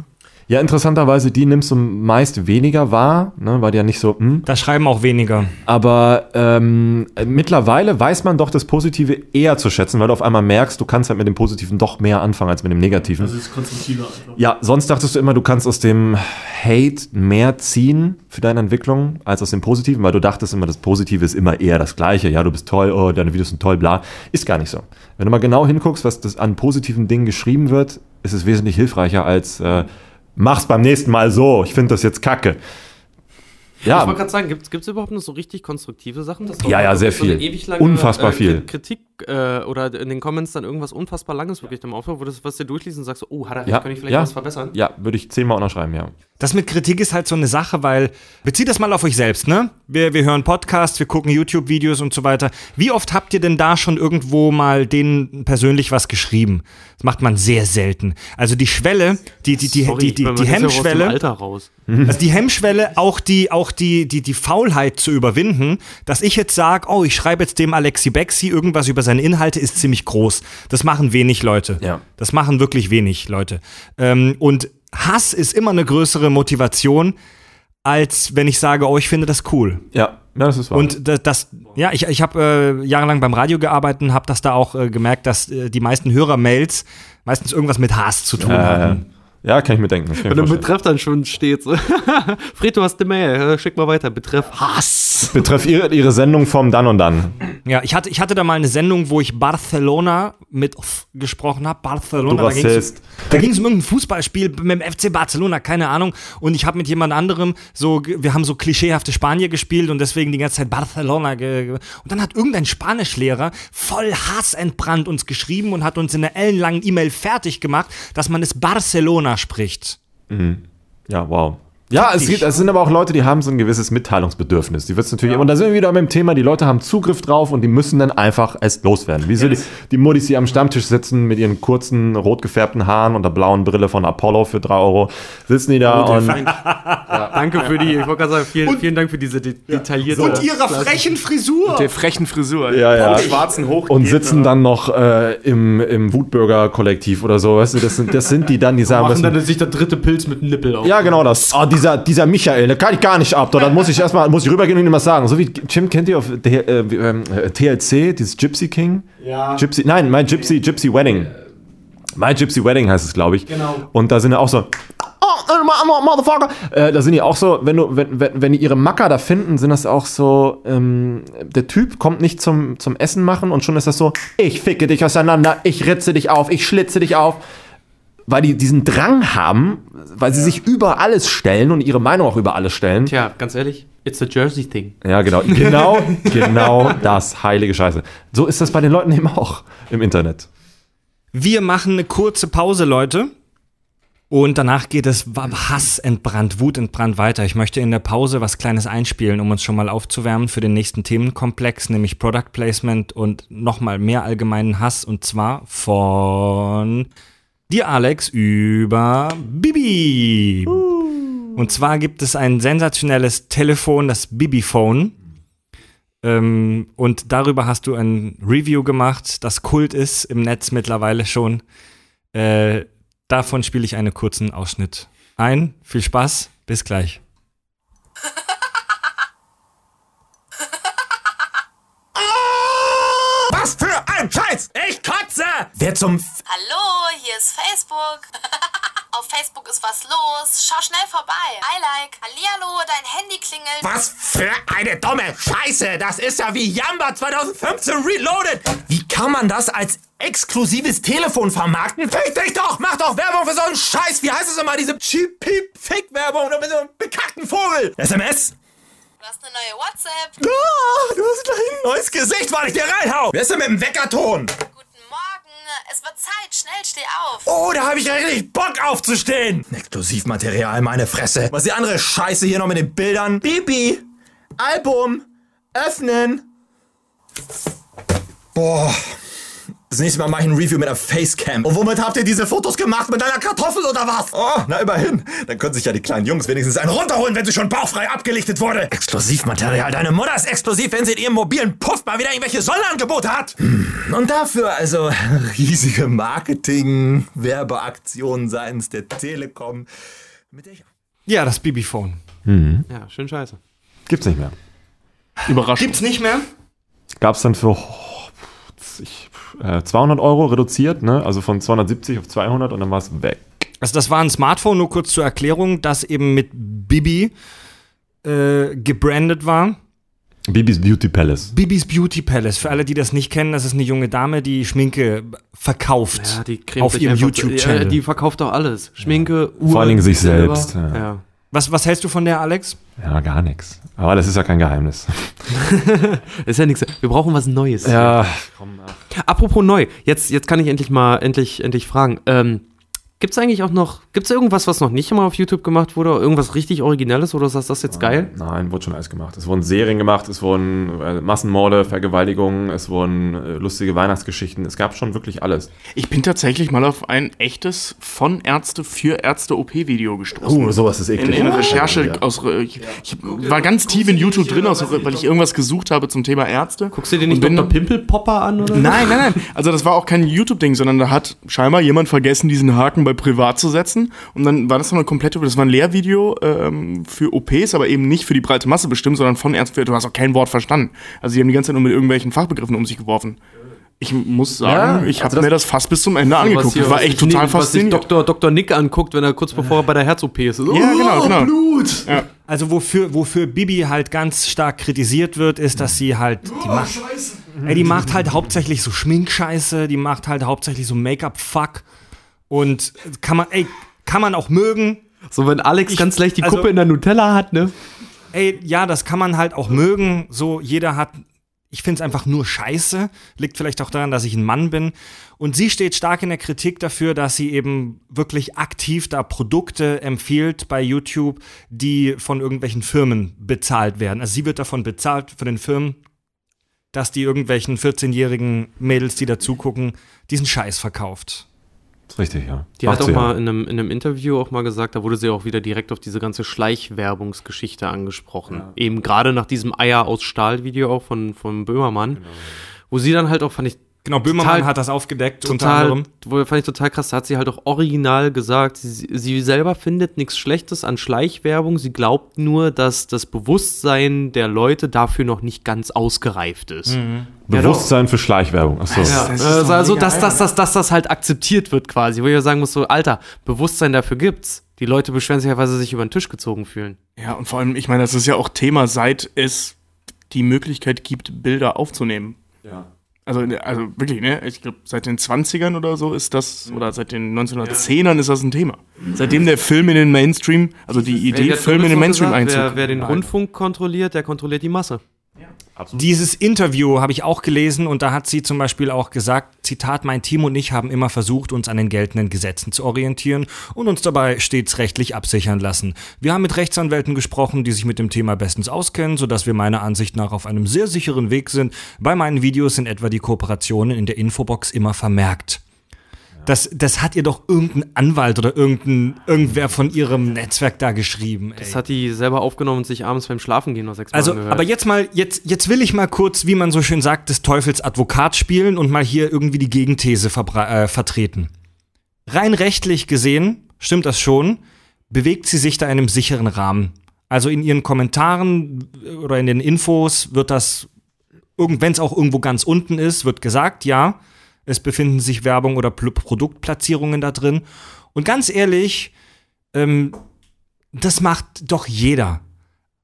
Ja, interessanterweise, die nimmst du meist weniger wahr, ne? weil die ja nicht so, hm, Da schreiben auch weniger. Aber ähm, mittlerweile weiß man doch das Positive eher zu schätzen, weil du auf einmal merkst, du kannst halt mit dem Positiven doch mehr anfangen als mit dem Negativen. ist konstruktiver einfach. ja, sonst dachtest du immer, du kannst aus dem Hate mehr ziehen für deine Entwicklung als aus dem Positiven, weil du dachtest immer, das Positive ist immer eher das Gleiche. Ja, du bist toll, oh, deine Videos sind toll, bla. Ist gar nicht so. Wenn du mal genau hinguckst, was das an positiven Dingen geschrieben wird, ist es wesentlich hilfreicher als äh, mach's beim nächsten Mal so. Ich finde das jetzt kacke. Ich wollte Ja, gerade sagen, gibt es überhaupt noch so richtig konstruktive Sachen? Das Ja, ja, sehr so viel. ewig lange, Unfassbar äh, viel. Kritik äh, oder in den Comments dann irgendwas unfassbar Langes wirklich im Aufbau, wo du das, was dir durchliest und sagst, oh, hat er recht, ja, kann ich vielleicht ja, was verbessern? Ja, würde ich zehnmal unterschreiben, ja. Das mit Kritik ist halt so eine Sache, weil bezieht das mal auf euch selbst, ne? Wir, wir hören Podcasts, wir gucken YouTube-Videos und so weiter. Wie oft habt ihr denn da schon irgendwo mal denen persönlich was geschrieben? Das macht man sehr selten. Also die Schwelle, die, die, die, Sorry, die, die, die ja dem Hemmschwelle, Alter raus. also die Hemmschwelle, auch die, auch die, die, die Faulheit zu überwinden, dass ich jetzt sage, oh, ich schreibe jetzt dem Alexi Bexi irgendwas über seine Inhalte, ist ziemlich groß. Das machen wenig Leute. Ja. Das machen wirklich wenig Leute. Ähm, und Hass ist immer eine größere Motivation, als wenn ich sage, oh, ich finde das cool. Ja, ja das ist wahr. Und das, das ja, ich, ich habe äh, jahrelang beim Radio gearbeitet und habe das da auch äh, gemerkt, dass äh, die meisten Hörermails meistens irgendwas mit Hass zu tun haben. Ja, kann ich mir denken. Wenn im. Betreff dann schon steht, so, Fred, du hast eine Mail, schick mal weiter, Betreff Hass. Betreff ihre, ihre Sendung vom Dann und Dann. Ja, ich hatte, ich hatte da mal eine Sendung, wo ich Barcelona mit gesprochen habe. Barcelona. Du da ging's- Rassist. Da ging es um irgendein Fußballspiel mit dem FC Barcelona, keine Ahnung. Und ich habe mit jemand anderem so, wir haben so klischeehafte Spanier gespielt und deswegen die ganze Zeit Barcelona. Und dann hat irgendein Spanischlehrer voll Hass entbrannt uns geschrieben und hat uns in einer ellenlangen E-Mail fertig gemacht, dass man es Barcelona spricht. Ja, wow. Ja, es, gibt, es sind aber auch Leute, die haben so ein gewisses Mitteilungsbedürfnis. Die wird's natürlich, und da sind wir wieder beim Thema, die Leute haben Zugriff drauf und die müssen dann einfach es loswerden. Wie so die, die Muddis, die am Stammtisch sitzen mit ihren kurzen, rot gefärbten Haaren und der blauen Brille von Apollo für 3 Euro, sitzen die da und Danke für die, ich wollte gerade sagen, vielen, vielen Dank für diese de detaillierte. ihrer frechen Frisur. Der frechen Frisur. Ja, ja. Vom schwarzen Hoch. und sitzen dann noch äh, im, im Wutbürger-Kollektiv oder so, weißt du, das sind, das sind die dann, die sagen, machen was, dann sich der dritte Pilz mit einem Nippel auf. Ja, genau das. Oh, dieser, dieser Michael, da kann ich gar nicht ab. Da, dann muss ich erstmal muss ich rübergehen und ihm was sagen. So wie Jim kennt ihr auf der, äh, ähm, äh, TLC, dieses Gypsy King? Ja. Gypsy, nein, mein Gypsy, Gypsy Wedding. My Gypsy Wedding heißt es, glaube ich. Genau. Und da sind ja auch so. Oh, mo- mo- Motherfucker! Äh, da sind die auch so, wenn du, wenn, wenn, wenn die ihre Macker da finden, sind das auch so, ähm, der Typ kommt nicht zum, zum Essen machen und schon ist das so, ich ficke dich auseinander, ich ritze dich auf, ich schlitze dich auf weil die diesen Drang haben, weil sie sich über alles stellen und ihre Meinung auch über alles stellen. Tja, ganz ehrlich, it's a Jersey thing. Ja, genau, genau, genau das heilige Scheiße. So ist das bei den Leuten eben auch im Internet. Wir machen eine kurze Pause, Leute. Und danach geht es Hass entbrannt, Wut entbrannt weiter. Ich möchte in der Pause was Kleines einspielen, um uns schon mal aufzuwärmen für den nächsten Themenkomplex, nämlich Product Placement und nochmal mehr allgemeinen Hass und zwar von dir, Alex, über Bibi. Und zwar gibt es ein sensationelles Telefon, das Bibi-Phone. Ähm, und darüber hast du ein Review gemacht, das Kult ist im Netz mittlerweile schon. Äh, davon spiele ich einen kurzen Ausschnitt ein. Viel Spaß, bis gleich. Wer zum F Hallo, hier ist Facebook. Auf Facebook ist was los. Schau schnell vorbei. I like. Hallihallo, dein Handy klingelt. Was für eine dumme Scheiße! Das ist ja wie Jamba 2015 Reloaded! Wie kann man das als exklusives Telefon vermarkten? Fick dich doch! Mach doch Werbung für so einen Scheiß! Wie heißt es immer? Diese Cheap-Peep-Fick-Werbung mit so einem bekackten Vogel! SMS? Du hast eine neue WhatsApp. Ah, du hast gleich ein neues Gesicht, weil ich dir reinhau! Wer ist denn mit dem Weckerton? Es wird Zeit. Schnell, steh auf. Oh, da habe ich ja richtig Bock aufzustehen. Exklusivmaterial, meine Fresse. Was die andere Scheiße hier noch mit den Bildern? Bibi, Album, öffnen. Boah. Das nächste Mal mache ich ein Review mit einer Facecam. Und womit habt ihr diese Fotos gemacht? Mit einer Kartoffel oder was? Oh, na immerhin. Dann können sich ja die kleinen Jungs wenigstens einen runterholen, wenn sie schon bauchfrei abgelichtet wurde. Exklusivmaterial. Deine Mutter ist exklusiv, wenn sie in ihrem mobilen Puff mal wieder irgendwelche Sonderangebote hat. Hm. Und dafür also riesige Marketing-Werbeaktionen seitens der Telekom. Mit der ich Ja, das Bibi-Phone. Ja, schön scheiße. Gibt's nicht mehr. Überraschend. Gibt's nicht mehr? Gab's dann für ich, äh, 200 Euro reduziert, ne? Also von 270 auf 200 und dann war's weg. Also das war ein Smartphone, nur kurz zur Erklärung, das eben mit Bibi äh, gebrandet war. Bibis Beauty Palace. Bibis Beauty Palace. Für alle, die das nicht kennen, das ist eine junge Dame, die Schminke verkauft Ja, die auf ihrem YouTube-Channel. Ja, die verkauft doch alles. Schminke, Uhr, Vor allen Dingen sich Silber. selbst, ja. Ja. Was, was hältst du von der, Alex? Ja, gar nichts. Aber das ist ja kein Geheimnis. Ist ja nichts. Wir brauchen was Neues. Ja, Apropos neu, jetzt, jetzt kann ich endlich mal endlich, endlich fragen. Ähm, Gibt es eigentlich auch noch, gibt es irgendwas, was noch nicht mal auf YouTube gemacht wurde? Irgendwas richtig Originelles oder ist das jetzt geil? Nein, wurde schon alles gemacht. Es wurden Serien gemacht, es wurden äh, Massenmorde, Vergewaltigungen, es wurden äh, lustige Weihnachtsgeschichten. Es gab schon wirklich alles. Ich bin tatsächlich mal auf ein echtes von Ärzte für Ärzte OP-Video gestoßen. Oh, sowas ist eklig. in, in Recherche ja. aus ich, ich war ganz tief in YouTube drin, aus, weil ich irgendwas gesucht habe zum Thema Ärzte. Guckst du dir nicht Und bin Dr. Pimpelpopper an oder? Nein, nein, nein. Also das war auch kein YouTube-Ding, sondern da hat scheinbar jemand vergessen, diesen Haken bei Privat zu setzen. Und dann war das noch eine komplette, das war ein Lehrvideo ähm, für OPs, aber eben nicht für die breite Masse bestimmt, sondern von Ärzten. Du hast auch kein Wort verstanden. Also die haben die ganze Zeit nur mit irgendwelchen Fachbegriffen um sich geworfen. Ich muss sagen, Ja, ich habe also das- mir das fast bis zum Ende angeguckt. Hier- Das war echt total Nick- Was sich faszinierend. Dr. Dr. Nick anguckt, wenn er kurz bevor er bei der Herz-OP ist. Oh, Ja, genau, genau. Blut! Ja. Also wofür, wofür Bibi halt ganz stark kritisiert wird, ist, dass sie halt, die macht, ey, die macht halt hauptsächlich so Schminkscheiße, die macht halt hauptsächlich so Make-up-Fuck und kann man, ey, kann man auch mögen, So, wenn Alex Ich- ganz leicht die also- Kuppe in der Nutella hat, ne? ey, ja, das kann man halt auch mögen. So, jeder hat. Ich finde es einfach nur scheiße. Liegt vielleicht auch daran, dass ich ein Mann bin. Und sie steht stark in der Kritik dafür, dass sie eben wirklich aktiv da Produkte empfiehlt bei YouTube, die von irgendwelchen Firmen bezahlt werden. Also sie wird davon bezahlt von den Firmen, dass die irgendwelchen 14-jährigen Mädels, die da zugucken, diesen Scheiß verkauft. Richtig, ja. Die hat auch sie, ja. mal in einem, in einem Interview auch mal gesagt, da wurde sie auch wieder direkt auf diese ganze Schleichwerbungsgeschichte angesprochen. Eben gerade nach diesem Eier aus Stahl-Video auch von, von Böhmermann. Wo sie dann halt auch, fand ich Genau, Böhmermann Total- hat das aufgedeckt, unter total, anderem. wo fand ich total krass, da hat sie halt auch original gesagt, sie, sie selber findet nichts Schlechtes an Schleichwerbung, sie glaubt nur, dass das Bewusstsein der Leute dafür noch nicht ganz ausgereift ist. Bewusstsein für Schleichwerbung. Achso. Ja, Das ist also, also dass, dass, dass, dass das halt akzeptiert wird quasi, wo ich ja sagen muss, so, Alter, Bewusstsein dafür gibt's. Die Leute beschweren sich ja, weil sie sich über den Tisch gezogen fühlen. Ja, und vor allem, ich meine, das ist ja auch Thema, seit es die Möglichkeit gibt, Bilder aufzunehmen. Ja. Also, also wirklich, ne? Ich glaube, seit den 20ern oder so ist das, oder seit den 1910ern ist das ein Thema. Seitdem der Film in den Mainstream, also die Idee, Wer- Film in den Mainstream wer, einzug. wer den Rundfunk kontrolliert, der kontrolliert die Masse. Dieses Interview habe ich auch gelesen und da hat sie zum Beispiel auch gesagt, Zitat, mein Team und ich haben immer versucht, uns an den geltenden Gesetzen zu orientieren und uns dabei stets rechtlich absichern lassen. Wir haben mit Rechtsanwälten gesprochen, die sich mit dem Thema bestens auskennen, sodass wir meiner Ansicht nach auf einem sehr sicheren Weg sind. Bei meinen Videos sind etwa die Kooperationen in der Infobox immer vermerkt. Das, das hat ihr doch irgendein Anwalt oder irgendein, irgendwer von ihrem Netzwerk da geschrieben. Ey. Das hat die selber aufgenommen und sich abends beim Schlafengehen noch sechsmal Also, angehört. aber jetzt mal, jetzt, jetzt will ich mal kurz, wie man so schön sagt, des Teufels Advokat spielen und mal hier irgendwie die Gegenthese äh, vertreten. Rein rechtlich gesehen, stimmt das schon, bewegt sie sich da in einem sicheren Rahmen. Also in ihren Kommentaren oder in den Infos wird das, wenn es auch irgendwo ganz unten ist, wird gesagt, ja, es befinden sich Werbung oder Pl Produktplatzierungen da drin. Und ganz ehrlich, ähm, das macht doch jeder.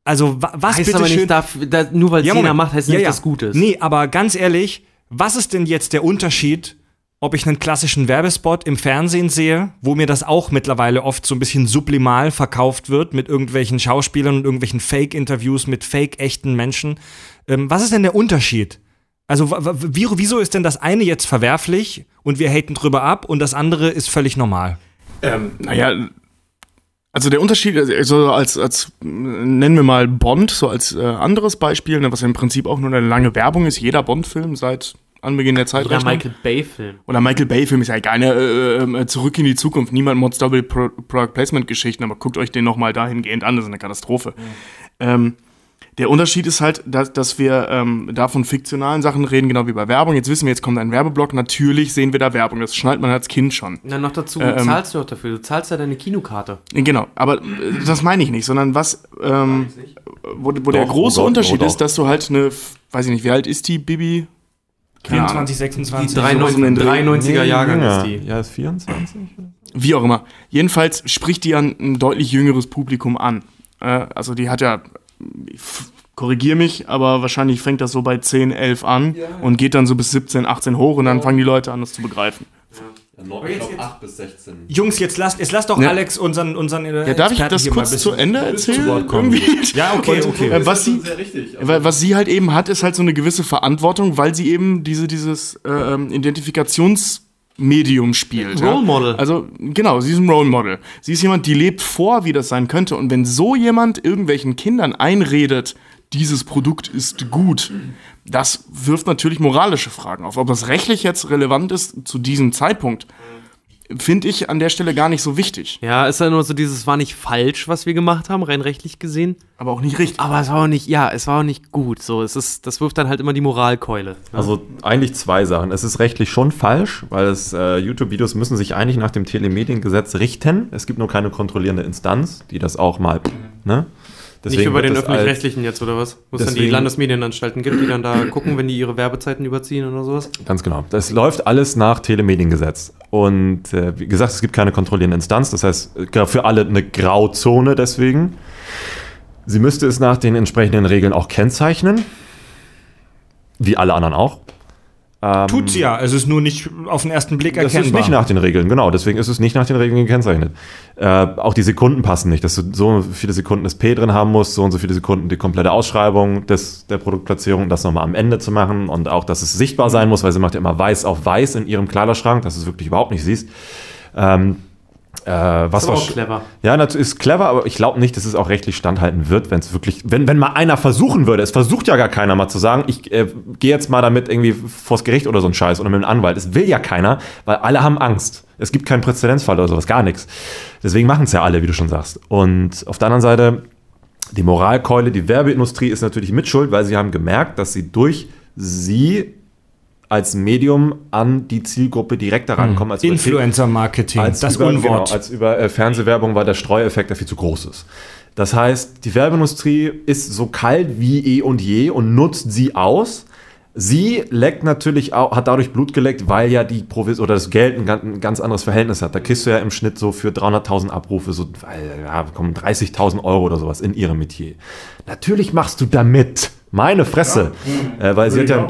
Also wa was heißt bitte aber schön, darf, da, nur weil es jeder macht, heißt nicht, dass es gut ist. Nee, aber ganz ehrlich, was ist denn jetzt der Unterschied, ob ich einen klassischen Werbespot im Fernsehen sehe, wo mir das auch mittlerweile oft so ein bisschen sublimal verkauft wird mit irgendwelchen Schauspielern und irgendwelchen Fake-Interviews mit fake-echten Menschen. Ähm, was ist denn der Unterschied? Also wie, wieso ist denn das eine jetzt verwerflich und wir haten drüber ab und das andere ist völlig normal? Ähm, naja, also der Unterschied, also als, als nennen wir mal Bond, so als äh, anderes Beispiel, ne, was im Prinzip auch nur eine lange Werbung ist. Jeder Bond-Film seit Anbeginn der Jeder Zeitrechnung. Michael Bay-Film. Oder Michael Bay-Film ist ja egal, ne, äh, äh, zurück in die Zukunft. Niemand mods Double Pro Product Placement-Geschichten, aber guckt euch den nochmal dahingehend an, das ist eine Katastrophe. Ähm, der Unterschied ist halt, dass, dass wir ähm, da von fiktionalen Sachen reden, genau wie bei Werbung. Jetzt wissen wir, jetzt kommt ein Werbeblock. Natürlich sehen wir da Werbung. Das schnallt man als Kind schon. Na, noch dazu Ähm, zahlst du auch dafür. Du zahlst ja deine Kinokarte. Genau, aber äh, das meine ich nicht, sondern was, ähm, wo, wo der Doch, große oh Gott, Unterschied oh doch. ist, dass du halt eine, weiß ich nicht, wie alt ist die Bibi? Keine Ahnung. 26. 93, in den Dreh. 93er Jahrgang ja. ist die. Ja, ist 24. Wie auch immer. Jedenfalls spricht die an ein deutlich jüngeres Publikum an. Äh, also die hat ja, f- korrigier mich, aber wahrscheinlich fängt das so bei 10, 11 an und geht dann so bis 17, 18 hoch und dann fangen die Leute an, das zu begreifen. Ich glaube 8 bis 16. Jungs, jetzt lasst, jetzt lasst doch Ja. Alex unseren, unseren äh, Ja, darf ich das kurz zu Ende erzählen? Wort kommen. Irgendwie? Ja, okay, okay. Äh, was sie, richtig. Was sie halt eben hat, ist halt so eine gewisse Verantwortung, weil sie eben diese, dieses äh, ähm, Identifikationsmedium spielt. Role Model. Also genau, sie ist ein Role Model. Sie ist jemand, die lebt vor, wie das sein könnte. Und wenn so jemand irgendwelchen Kindern einredet, dieses Produkt ist gut, das wirft natürlich moralische Fragen auf. Ob das rechtlich jetzt relevant ist zu diesem Zeitpunkt, finde ich an der Stelle gar nicht so wichtig. Ja, ist ja nur so dieses, war nicht falsch, was wir gemacht haben, rein rechtlich gesehen. Aber auch nicht richtig. Aber es war auch nicht, ja, es war auch nicht gut. So, es ist, das wirft dann halt immer die Moralkeule. Also eigentlich zwei Sachen. Es ist rechtlich schon falsch, weil es äh, YouTube-Videos müssen sich eigentlich nach dem Telemediengesetz richten. Es gibt nur keine kontrollierende Instanz, die das auch mal. Ne? Nicht über den öffentlich-rechtlichen jetzt oder was? Wo es dann die Deswegen- Landesmedienanstalten gibt, die dann da gucken, wenn die ihre Werbezeiten überziehen oder sowas. Ganz genau. Das läuft alles nach Telemediengesetz. Und äh, wie gesagt, es gibt keine kontrollierende Instanz. Das heißt, äh, für alle eine Grauzone deswegen. Sie müsste es nach den entsprechenden Regeln auch kennzeichnen. Wie alle anderen auch. Ähm, Tut sie ja, es ist nur nicht auf den ersten Blick Das erkennbar. ist nicht nach den Regeln, genau. Deswegen ist es nicht nach den Regeln gekennzeichnet. Äh, auch die Sekunden passen nicht, dass du so viele Sekunden das P drin haben musst, so und so viele Sekunden die komplette Ausschreibung des, der Produktplatzierung, das nochmal am Ende zu machen und auch, dass es sichtbar sein muss, weil sie macht ja immer weiß auf weiß in ihrem Kleiderschrank, dass du es wirklich überhaupt nicht siehst. Ähm, äh, was war auch clever. Ja, das ist clever, aber ich glaube nicht, dass es auch rechtlich standhalten wird, wenn es wirklich, wenn, wenn mal einer versuchen würde, es versucht ja gar keiner mal zu sagen, ich äh, gehe jetzt mal damit irgendwie vors Gericht oder so ein Scheiß oder mit einem Anwalt. Es will ja keiner, weil alle haben Angst. Es gibt keinen Präzedenzfall oder sowas, gar nichts. Deswegen machen es ja alle, wie du schon sagst. Und auf der anderen Seite, die Moralkeule, die Werbeindustrie ist natürlich mitschuld, weil sie haben gemerkt, dass sie durch sie als Medium an die Zielgruppe direkt herankommen. Als über- Influencer-Marketing, als das über, Unwort. Genau, als über äh, Fernsehwerbung, weil der Streueffekt dafür zu groß ist. Das heißt, die Werbeindustrie ist so kalt wie eh und je und nutzt sie aus. Sie leckt natürlich auch, hat dadurch Blut geleckt, weil ja die Provis oder das Geld ein ganz, anderes Verhältnis hat. Da kriegst du ja im Schnitt so für 300.000 Abrufe so ja, kommen 30.000 Euro oder sowas in ihrem Metier. Natürlich machst du damit. Meine Fresse. Äh, weil sie hat ja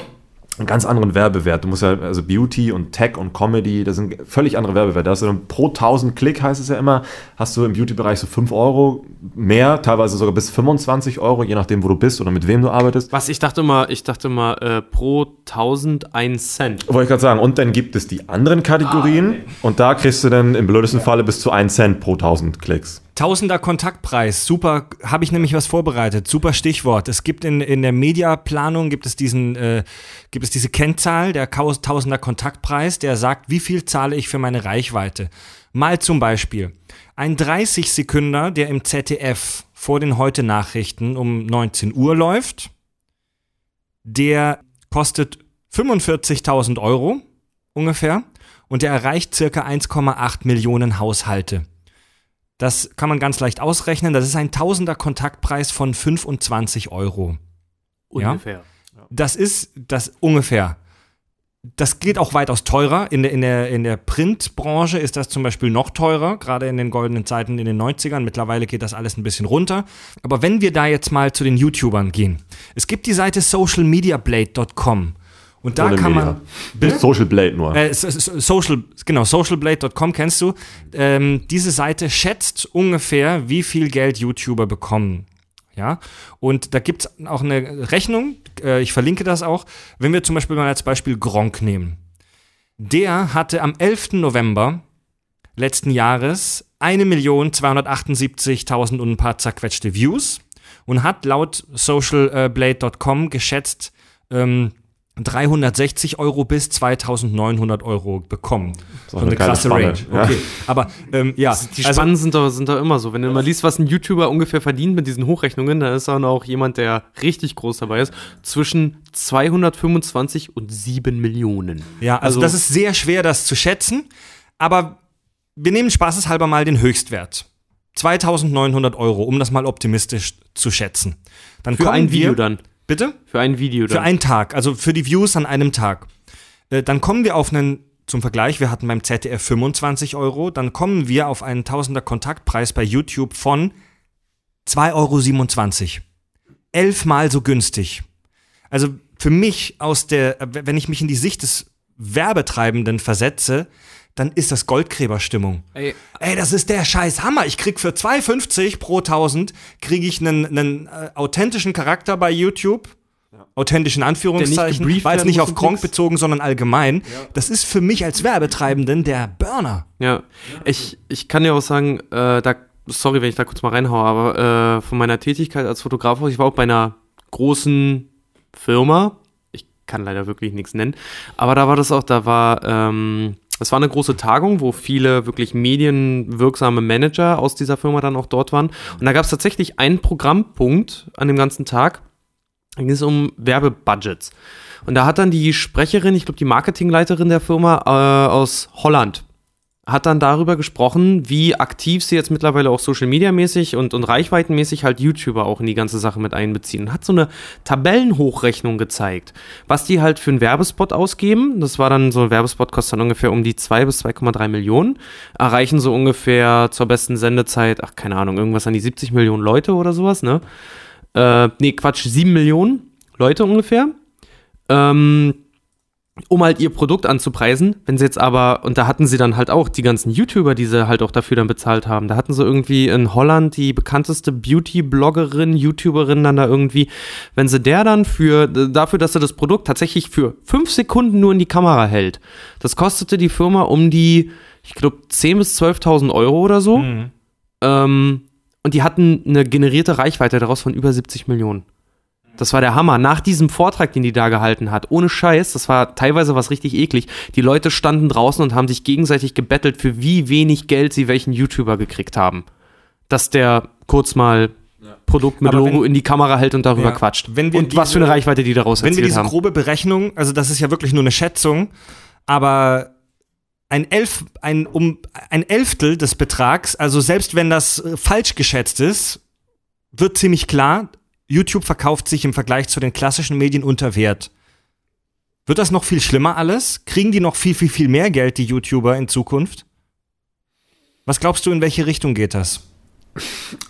einen ganz anderen Werbewert. Du musst ja, also Beauty und Tech und Comedy, das sind völlig andere Werbewerte. Da hast du dann pro 1000 Klick, heißt es ja immer, hast du im Beauty-Bereich so 5 Euro mehr, teilweise sogar bis 25 Euro, je nachdem, wo du bist oder mit wem du arbeitest. Was, ich dachte mal, ich dachte mal, äh, pro 1000 ein Cent. Wollte ich gerade sagen. Und dann gibt es die anderen Kategorien und da kriegst du dann im blödesten Falle bis zu 1 Cent pro 1000 Klicks. Tausender Kontaktpreis, super, habe ich nämlich was vorbereitet, super Stichwort. Es gibt in, in der Mediaplanung, gibt es diesen, äh, gibt es diese Kennzahl, der Tausender Kontaktpreis, der sagt, wie viel zahle ich für meine Reichweite. Mal zum Beispiel, ein 30 Sekünder, der im ZDF vor den Heute-Nachrichten um 19 Uhr läuft, der kostet 45.000 Euro ungefähr und der erreicht circa 1,8 Millionen Haushalte. Das kann man ganz leicht ausrechnen. Das ist ein Tausender Kontaktpreis von 25 Euro. Ungefähr. Ja? Das ist das ungefähr. Das geht auch weitaus teurer. In der, in, der, in der Printbranche ist das zum Beispiel noch teurer, gerade in den goldenen Zeiten in den 90ern. Mittlerweile geht das alles ein bisschen runter. Aber wenn wir da jetzt mal zu den YouTubern gehen. Es gibt die Seite socialmediablade.com. Und da kann Media. man. Social Blade nur. Äh, so- so- Social, genau, socialblade.com kennst du. Ähm, diese Seite schätzt ungefähr, wie viel Geld YouTuber bekommen. Ja, und da gibt es auch eine Rechnung, äh, ich verlinke das auch, wenn wir zum Beispiel mal als Beispiel Gronk nehmen. Der hatte am 11. November letzten Jahres 1.278.000 und ein paar zerquetschte Views und hat laut socialblade.com geschätzt ähm, 360 Euro bis 2900 Euro bekommen. So eine eine geile krasse Spanne, Range. ja. Okay. Aber ähm, ja, Die also- Spannen sind doch, sind doch immer so. Wenn du mal liest, was ein YouTuber ungefähr verdient mit diesen Hochrechnungen, dann ist dann auch jemand, der richtig groß dabei ist, zwischen 225 und 7 Millionen. Ja, also, das ist sehr schwer, das zu schätzen. Aber wir nehmen spaßeshalber mal den Höchstwert. 2900 Euro, um das mal optimistisch zu schätzen. Dann für kommen ein Video wir, dann. Bitte? Für ein Video dann. Für einen Tag, also für die Views an einem Tag. Äh, dann kommen wir auf einen, zum Vergleich, wir hatten beim ZDF 25 Euro, dann kommen wir auf einen Tausender Kontaktpreis bei YouTube von 2,27 Euro. Elfmal so günstig. Also für mich aus der, äh, wenn ich mich in die Sicht des Werbetreibenden versetze, dann ist das Goldgräberstimmung. Ey, Ey, das ist der scheiß Hammer. Ich krieg für 2,50 pro 1000 kriege ich einen, einen äh, authentischen Charakter bei YouTube. Authentischen Anführungszeichen. War jetzt nicht auf Kronk bezogen, sondern allgemein. Das ist für mich als Werbetreibenden der Burner. Ja, ich, ich kann dir auch sagen, äh, da, sorry, wenn ich da kurz mal reinhaue, aber äh, von meiner Tätigkeit als Fotograf, aus, ich war auch bei einer großen Firma. Ich kann leider wirklich nichts nennen, aber da war das auch, da war, ähm, es war eine große Tagung, wo viele wirklich medienwirksame Manager aus dieser Firma dann auch dort waren. Und da gab es tatsächlich einen Programmpunkt an dem ganzen Tag. Da ging es um Werbebudgets. Und da hat dann die Sprecherin, ich glaube die Marketingleiterin der Firma äh, aus Holland, hat dann darüber gesprochen, wie aktiv sie jetzt mittlerweile auch Social Media mäßig und, und reichweitenmäßig halt YouTuber auch in die ganze Sache mit einbeziehen. Hat so eine Tabellenhochrechnung gezeigt, was die halt für einen Werbespot ausgeben. Das war dann so ein Werbespot kostet dann ungefähr um die 2 bis 2,3 Millionen. Erreichen so ungefähr zur besten Sendezeit, ach keine Ahnung, irgendwas an die 70 Millionen Leute oder sowas, ne? Äh, nee, Quatsch, 7 Millionen Leute ungefähr. Ähm, um halt ihr Produkt anzupreisen. Wenn sie jetzt aber, und da hatten sie dann halt auch die ganzen YouTuber, die sie halt auch dafür dann bezahlt haben. Da hatten sie irgendwie in Holland die bekannteste Beauty-Bloggerin, YouTuberin dann da irgendwie, wenn sie der dann für, dafür, dass sie das Produkt tatsächlich für fünf Sekunden nur in die Kamera hält, das kostete die Firma um die, ich glaube, 10.000 bis 12.000 Euro oder so. Ähm, und die hatten eine generierte Reichweite daraus von über 70 Millionen. Das war der Hammer. Nach diesem Vortrag, den die da gehalten hat, ohne Scheiß, das war teilweise was richtig eklig. Die Leute standen draußen und haben sich gegenseitig gebettelt, für wie wenig Geld sie welchen YouTuber gekriegt haben. Dass der kurz mal Produkt mit Aber Logo wenn- in die Kamera hält und darüber Ja. quatscht. Und was für eine diese- Reichweite die daraus Wenn wir diese haben. grobe Berechnung, also das ist ja wirklich nur eine Schätzung, aber ein, Elf, ein, um, ein Elftel des Betrags, also selbst wenn das äh, falsch geschätzt ist, wird ziemlich klar, YouTube verkauft sich im Vergleich zu den klassischen Medien unter Wert. Wird das noch viel schlimmer alles? Kriegen die noch viel, viel, viel mehr Geld, die YouTuber in Zukunft? Was glaubst du, in welche Richtung geht das?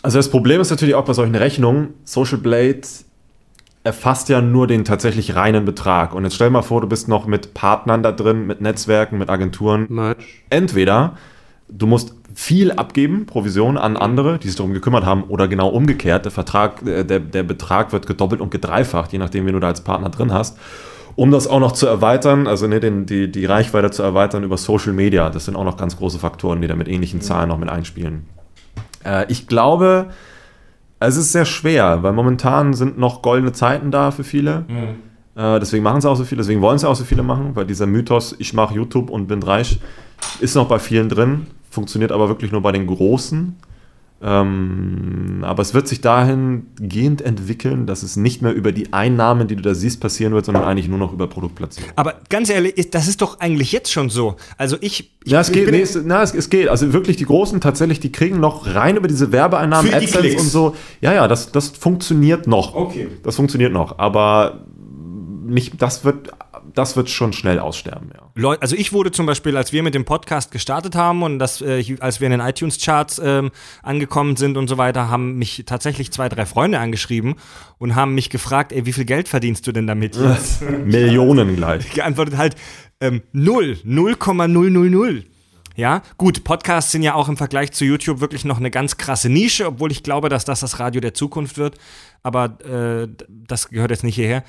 Also das Problem ist natürlich auch bei solchen Rechnungen, Social Blade erfasst ja nur den tatsächlich reinen Betrag. Und jetzt stell dir mal vor, du bist noch mit Partnern da drin, mit Netzwerken, mit Agenturen. Merch. Entweder du musst viel abgeben, Provision an andere, die sich darum gekümmert haben, oder genau umgekehrt, der Vertrag, äh, der, der Betrag wird gedoppelt und gedreifacht, je nachdem, wen du da als Partner drin hast. Um das auch noch zu erweitern, also ne, den, die, die Reichweite zu erweitern über Social Media, das sind auch noch ganz große Faktoren, die da mit ähnlichen Zahlen noch mit einspielen. Äh, ich glaube, es ist sehr schwer, weil momentan sind noch goldene Zeiten da für viele. Mhm. Äh, deswegen machen es auch so viele, deswegen wollen es auch so viele machen, weil dieser Mythos, ich mache YouTube und bin reich, ist noch bei vielen drin, funktioniert aber wirklich nur bei den Großen. Ähm, aber es wird sich dahingehend entwickeln, dass es nicht mehr über die Einnahmen, die du da siehst, passieren wird, sondern eigentlich nur noch über Produktplatzierung. Aber ganz ehrlich, das ist doch eigentlich jetzt schon so. Also ich. ich ja, es geht. Nee, es, na, es, es, geht. Also wirklich die Großen tatsächlich, die kriegen noch rein über diese Werbeeinnahmen, AdSense und so. Ja, ja, das, das funktioniert noch. Okay. Das funktioniert noch. Aber nicht, das wird das wird schon schnell aussterben, ja. Leute, also ich wurde zum Beispiel, als wir mit dem Podcast gestartet haben und das, äh, als wir in den iTunes-Charts ähm, angekommen sind und so weiter, haben mich tatsächlich zwei, drei Freunde angeschrieben und haben mich gefragt, ey, wie viel Geld verdienst du denn damit jetzt? Millionen gleich. Geantwortet halt, ähm, null, 0,000. Ja, gut, Podcasts sind ja auch im Vergleich zu YouTube wirklich noch eine ganz krasse Nische, obwohl ich glaube, dass das das Radio der Zukunft wird aber äh, das gehört jetzt nicht hierher.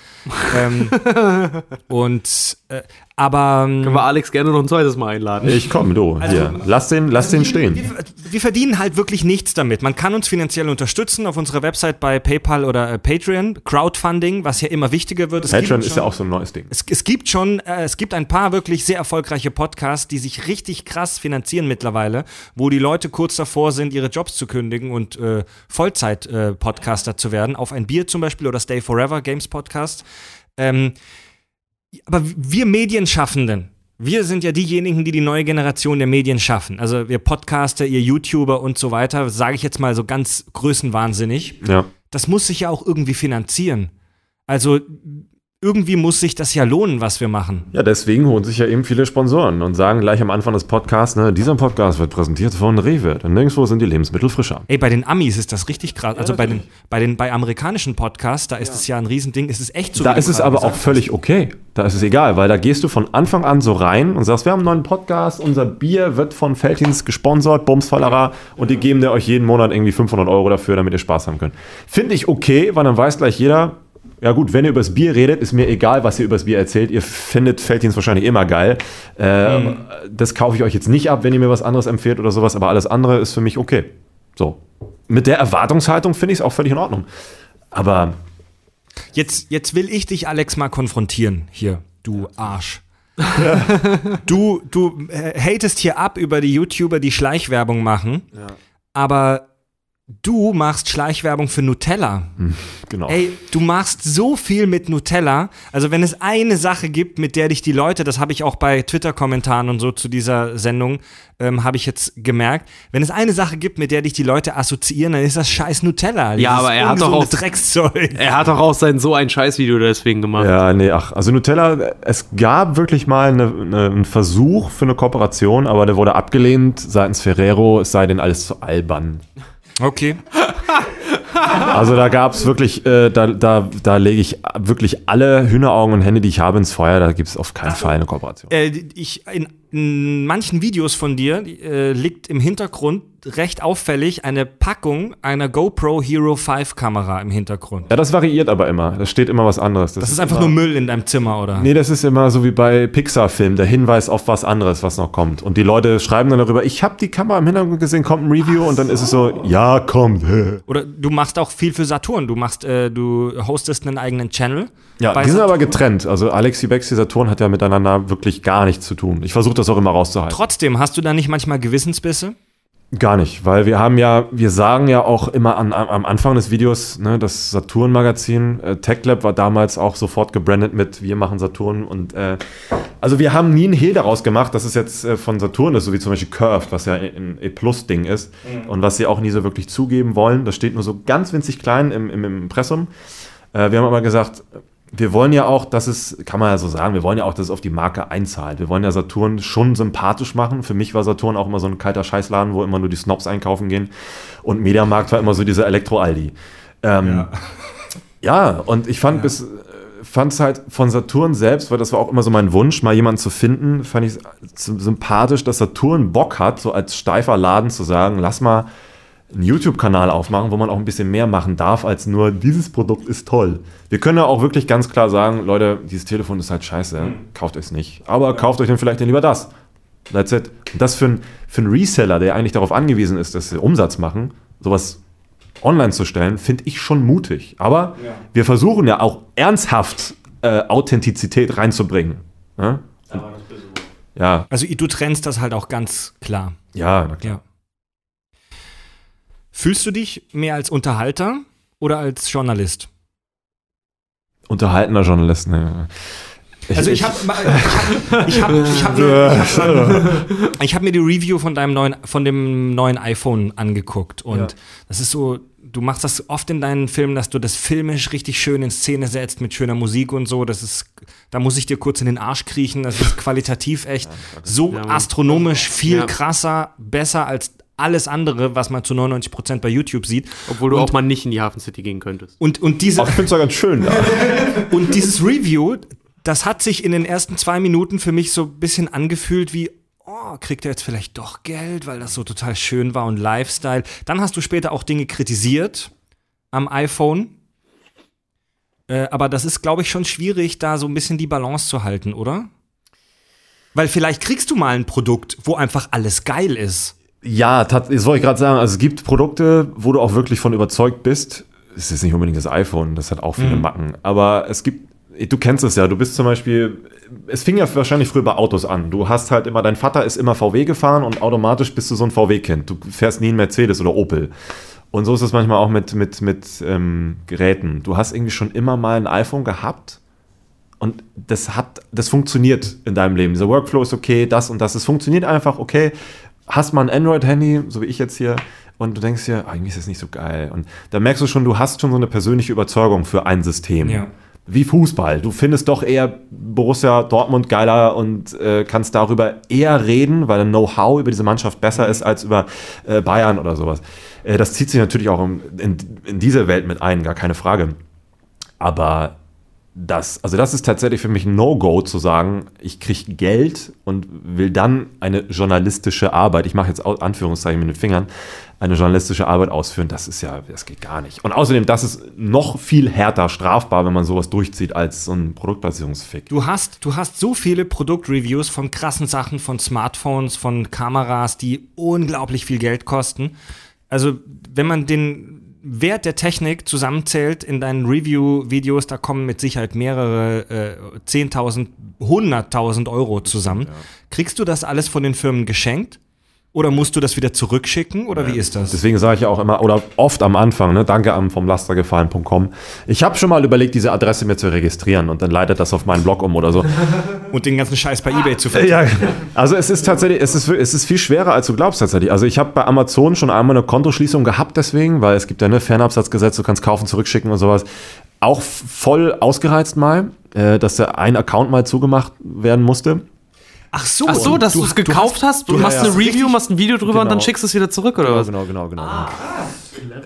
ähm, und äh, aber. Ähm, Können wir Alex gerne noch ein zweites Mal einladen? Ich komme, du. Also, hier. Lass den, lass den stehen. Wir, wir, verdienen halt wirklich nichts damit. Man kann uns finanziell unterstützen auf unserer Website bei PayPal oder äh, Patreon. Crowdfunding, was ja immer wichtiger wird. Es Patreon ist ja auch so ein neues Ding. Es, es gibt schon, äh, es gibt ein paar wirklich sehr erfolgreiche Podcasts, die sich richtig krass finanzieren mittlerweile, wo die Leute kurz davor sind, ihre Jobs zu kündigen und äh, Vollzeit-Podcaster zu werden. Auf ein Bier zum Beispiel oder Stay Forever Games Podcast. Ähm, aber wir Medienschaffenden, wir sind ja diejenigen, die die neue Generation der Medien schaffen. Also wir Podcaster, ihr YouTuber und so weiter, sage ich jetzt mal so ganz größenwahnsinnig. Ja. Das muss sich ja auch irgendwie finanzieren. Also irgendwie muss sich das ja lohnen, was wir machen. Ja, deswegen holen sich ja eben viele Sponsoren und sagen gleich am Anfang des Podcasts, ne, dieser Podcast wird präsentiert von Rewe. Denn nirgendwo sind die Lebensmittel frischer. Ey, bei den Amis ist das richtig krass. Also ja, bei den, bei den bei amerikanischen Podcasts, da ist es ja. ja ein Riesending, ist es echt so. Da ist es aber auch völlig okay. Da ist es egal, weil da gehst du von Anfang an so rein und sagst, wir haben einen neuen Podcast, unser Bier wird von Feltins gesponsert, Bumsfallerer, und die geben dir euch jeden Monat irgendwie 500 Euro dafür, damit ihr Spaß haben könnt. Finde ich okay, weil dann weiß gleich jeder, ja gut, wenn ihr übers Bier redet, ist mir egal, was ihr übers Bier erzählt. Ihr findet Felddienst wahrscheinlich immer geil. Äh, mhm. Das kaufe ich euch jetzt nicht ab, wenn ihr mir was anderes empfehlt oder sowas, aber alles andere ist für mich okay. So. Mit der Erwartungshaltung finde ich es auch völlig in Ordnung. Aber. Jetzt, jetzt will ich dich, Alex, mal konfrontieren. Hier, du Arsch. Ja. du, du äh, hatest hier ab über die YouTuber, die Schleichwerbung machen. Ja. Aber Du machst Schleichwerbung für Nutella. Hm, genau. Ey, du machst so viel mit Nutella. Also wenn es eine Sache gibt, mit der dich die Leute, das habe ich auch bei Twitter-Kommentaren und so zu dieser Sendung, ähm, habe ich jetzt gemerkt, wenn es eine Sache gibt, mit der dich die Leute assoziieren, dann ist das scheiß Nutella. Ja, aber er hat doch auch Dreckszeug. Er hat doch auch sein so ein Scheißvideo deswegen gemacht. Ja, nee, ach, also Nutella, es gab wirklich mal eine, eine, einen Versuch für eine Kooperation, aber der wurde abgelehnt seitens Ferrero, es sei denn alles zu albern. Okay. Also da gab es wirklich, äh, da, da, da lege ich wirklich alle Hühneraugen und Hände, die ich habe, ins Feuer. Da gibt es auf keinen Fall eine Kooperation. Äh, ich, in, in, manchen Videos von dir äh, liegt im Hintergrund recht auffällig eine Packung einer GoPro Hero 5 Kamera im Hintergrund. Ja, das variiert aber immer. Da steht immer was anderes. Das, das ist, ist, einfach nur Müll in deinem Zimmer, oder? Nee, das ist immer so wie bei Pixar-Filmen, der Hinweis auf was anderes, was noch kommt. Und die Leute schreiben dann darüber, ich habe die Kamera im Hintergrund gesehen, kommt ein Review Ach und dann so. ist es so, ja, kommt. Oder du machst auch viel für Saturn. Du machst, äh, du hostest einen eigenen Channel. Ja, die sind Saturn. aber getrennt. Also Alexi Bexi Saturn hat ja miteinander wirklich gar nichts zu tun. Ich versuche das auch immer rauszuhalten. Trotzdem, hast du da nicht manchmal Gewissensbisse? Gar nicht, weil wir haben ja, wir sagen ja auch immer an, am Anfang des Videos, ne, das Saturn-Magazin, äh, TechLab war damals auch sofort gebrandet mit Wir machen Saturn und äh, also wir haben nie einen Hehl daraus gemacht, dass es jetzt äh, von Saturn ist, so wie zum Beispiel Curved, was ja ein E-Plus-Ding ist mhm. und was sie auch nie so wirklich zugeben wollen. Das steht nur so ganz winzig klein im, im Impressum. Äh, wir haben aber gesagt, wir wollen ja auch, dass es, kann man ja so sagen, wir wollen ja auch, dass es auf die Marke einzahlt. Wir wollen ja Saturn schon sympathisch machen. Für mich war Saturn auch immer so ein kalter Scheißladen, wo immer nur die Snobs einkaufen gehen. Und Mediamarkt war immer so dieser Elektro-Aldi. Ähm, ja. ja. und ich fand ja. bis fand es halt von Saturn selbst, weil das war auch immer so mein Wunsch, mal jemanden zu finden, fand ich sympathisch, dass Saturn Bock hat, so als steifer Laden zu sagen, lass mal einen YouTube-Kanal aufmachen, wo man auch ein bisschen mehr machen darf, als nur dieses Produkt ist toll. Wir können ja auch wirklich ganz klar sagen, Leute, dieses Telefon ist halt scheiße, mhm. kauft es nicht. Aber kauft euch dann vielleicht dann lieber das. That's it. Und das für, ein, für einen Reseller, der eigentlich darauf angewiesen ist, dass sie Umsatz machen, sowas online zu stellen, finde ich schon mutig. Aber ja. wir versuchen ja auch ernsthaft äh, Authentizität reinzubringen. Ja? ja? Also du trennst das halt auch ganz klar. Ja, na klar. Ja. Fühlst du dich mehr als Unterhalter oder als Journalist? Unterhaltener Journalist, ne. Also ich habe ich hab, ich hab, ich hab, ich hab mir die Review von deinem neuen von dem neuen iPhone angeguckt und ja. das ist so du machst das oft in deinen Filmen, dass du das filmisch richtig schön in Szene setzt mit schöner Musik und so, das ist da muss ich dir kurz in den Arsch kriechen, das ist qualitativ echt so astronomisch viel krasser, besser als alles andere, was man zu 99 Prozent bei YouTube sieht. Obwohl du und, auch mal nicht in die Hafen City gehen könntest. Und, und diese. ich finde es ja ganz schön. Ja. und dieses Review, das hat sich in den ersten zwei Minuten für mich so ein bisschen angefühlt wie, oh, kriegt er jetzt vielleicht doch Geld, weil das so total schön war und Lifestyle. Dann hast du später auch Dinge kritisiert am iPhone. Äh, aber das ist, glaube ich, schon schwierig, da so ein bisschen die Balance zu halten, oder? Weil vielleicht kriegst du mal ein Produkt, wo einfach alles geil ist. Ja, das wollte ich gerade sagen. Also es gibt Produkte, wo du auch wirklich von überzeugt bist. Es ist nicht unbedingt das iPhone, das hat auch viele mhm. Macken. Aber es gibt, du kennst es ja, du bist zum Beispiel, es fing ja wahrscheinlich früher bei Autos an. Du hast halt immer, dein Vater ist immer VW gefahren und automatisch bist du so ein VW-Kind. Du fährst nie einen Mercedes oder Opel. Und so ist es manchmal auch mit, mit, mit ähm, Geräten. Du hast irgendwie schon immer mal ein iPhone gehabt und das hat, das funktioniert in deinem Leben. Dieser Workflow ist okay, das und das. Es funktioniert einfach, okay hast mal ein Android-Handy, so wie ich jetzt hier, und du denkst dir, irgendwie ist das nicht so geil. Und da merkst du schon, du hast schon so eine persönliche Überzeugung für ein System. Ja. Wie Fußball. Du findest doch eher Borussia Dortmund geiler und äh, kannst darüber eher reden, weil ein Know-how über diese Mannschaft besser ist als über äh, Bayern oder sowas. Äh, das zieht sich natürlich auch in, in, in diese Welt mit ein, gar keine Frage. Aber das, also das ist tatsächlich für mich ein No-Go zu sagen, ich kriege Geld und will dann eine journalistische Arbeit, ich mache jetzt Anführungszeichen mit den Fingern, eine journalistische Arbeit ausführen, das ist ja, das geht gar nicht. Und außerdem, das ist noch viel härter strafbar, wenn man sowas durchzieht, als so ein Produktbasierungsfick. Du hast, du hast so viele Produktreviews von krassen Sachen, von Smartphones, von Kameras, die unglaublich viel Geld kosten. Also, wenn man den Wert der Technik zusammenzählt in deinen Review-Videos, da kommen mit Sicherheit mehrere äh, 10.000, 100.000 Euro zusammen. Kriegst du das alles von den Firmen geschenkt? Oder musst du das wieder zurückschicken oder ja. wie ist das? Deswegen sage ich ja auch immer, oder oft am Anfang, ne, danke am vom Lastergefallen.com. Ich habe schon mal überlegt, diese Adresse mir zu registrieren und dann leitet das auf meinen Blog um oder so. und den ganzen Scheiß bei Ebay zu verdienen. Ja, also es ist tatsächlich, es ist, es ist viel schwerer, als du glaubst tatsächlich. Also ich habe bei Amazon schon einmal eine Kontoschließung gehabt deswegen, weil es gibt ja eine Fernabsatzgesetz, du kannst kaufen, zurückschicken und sowas. Auch voll ausgereizt mal, äh, dass der ein Account mal zugemacht werden musste. Ach so, Ach so dass du es gekauft hast, du, hast, du ja, eine Review, machst ein Video drüber genau. und dann genau. schickst du es wieder zurück, oder genau, was? Genau, genau, genau. Ah,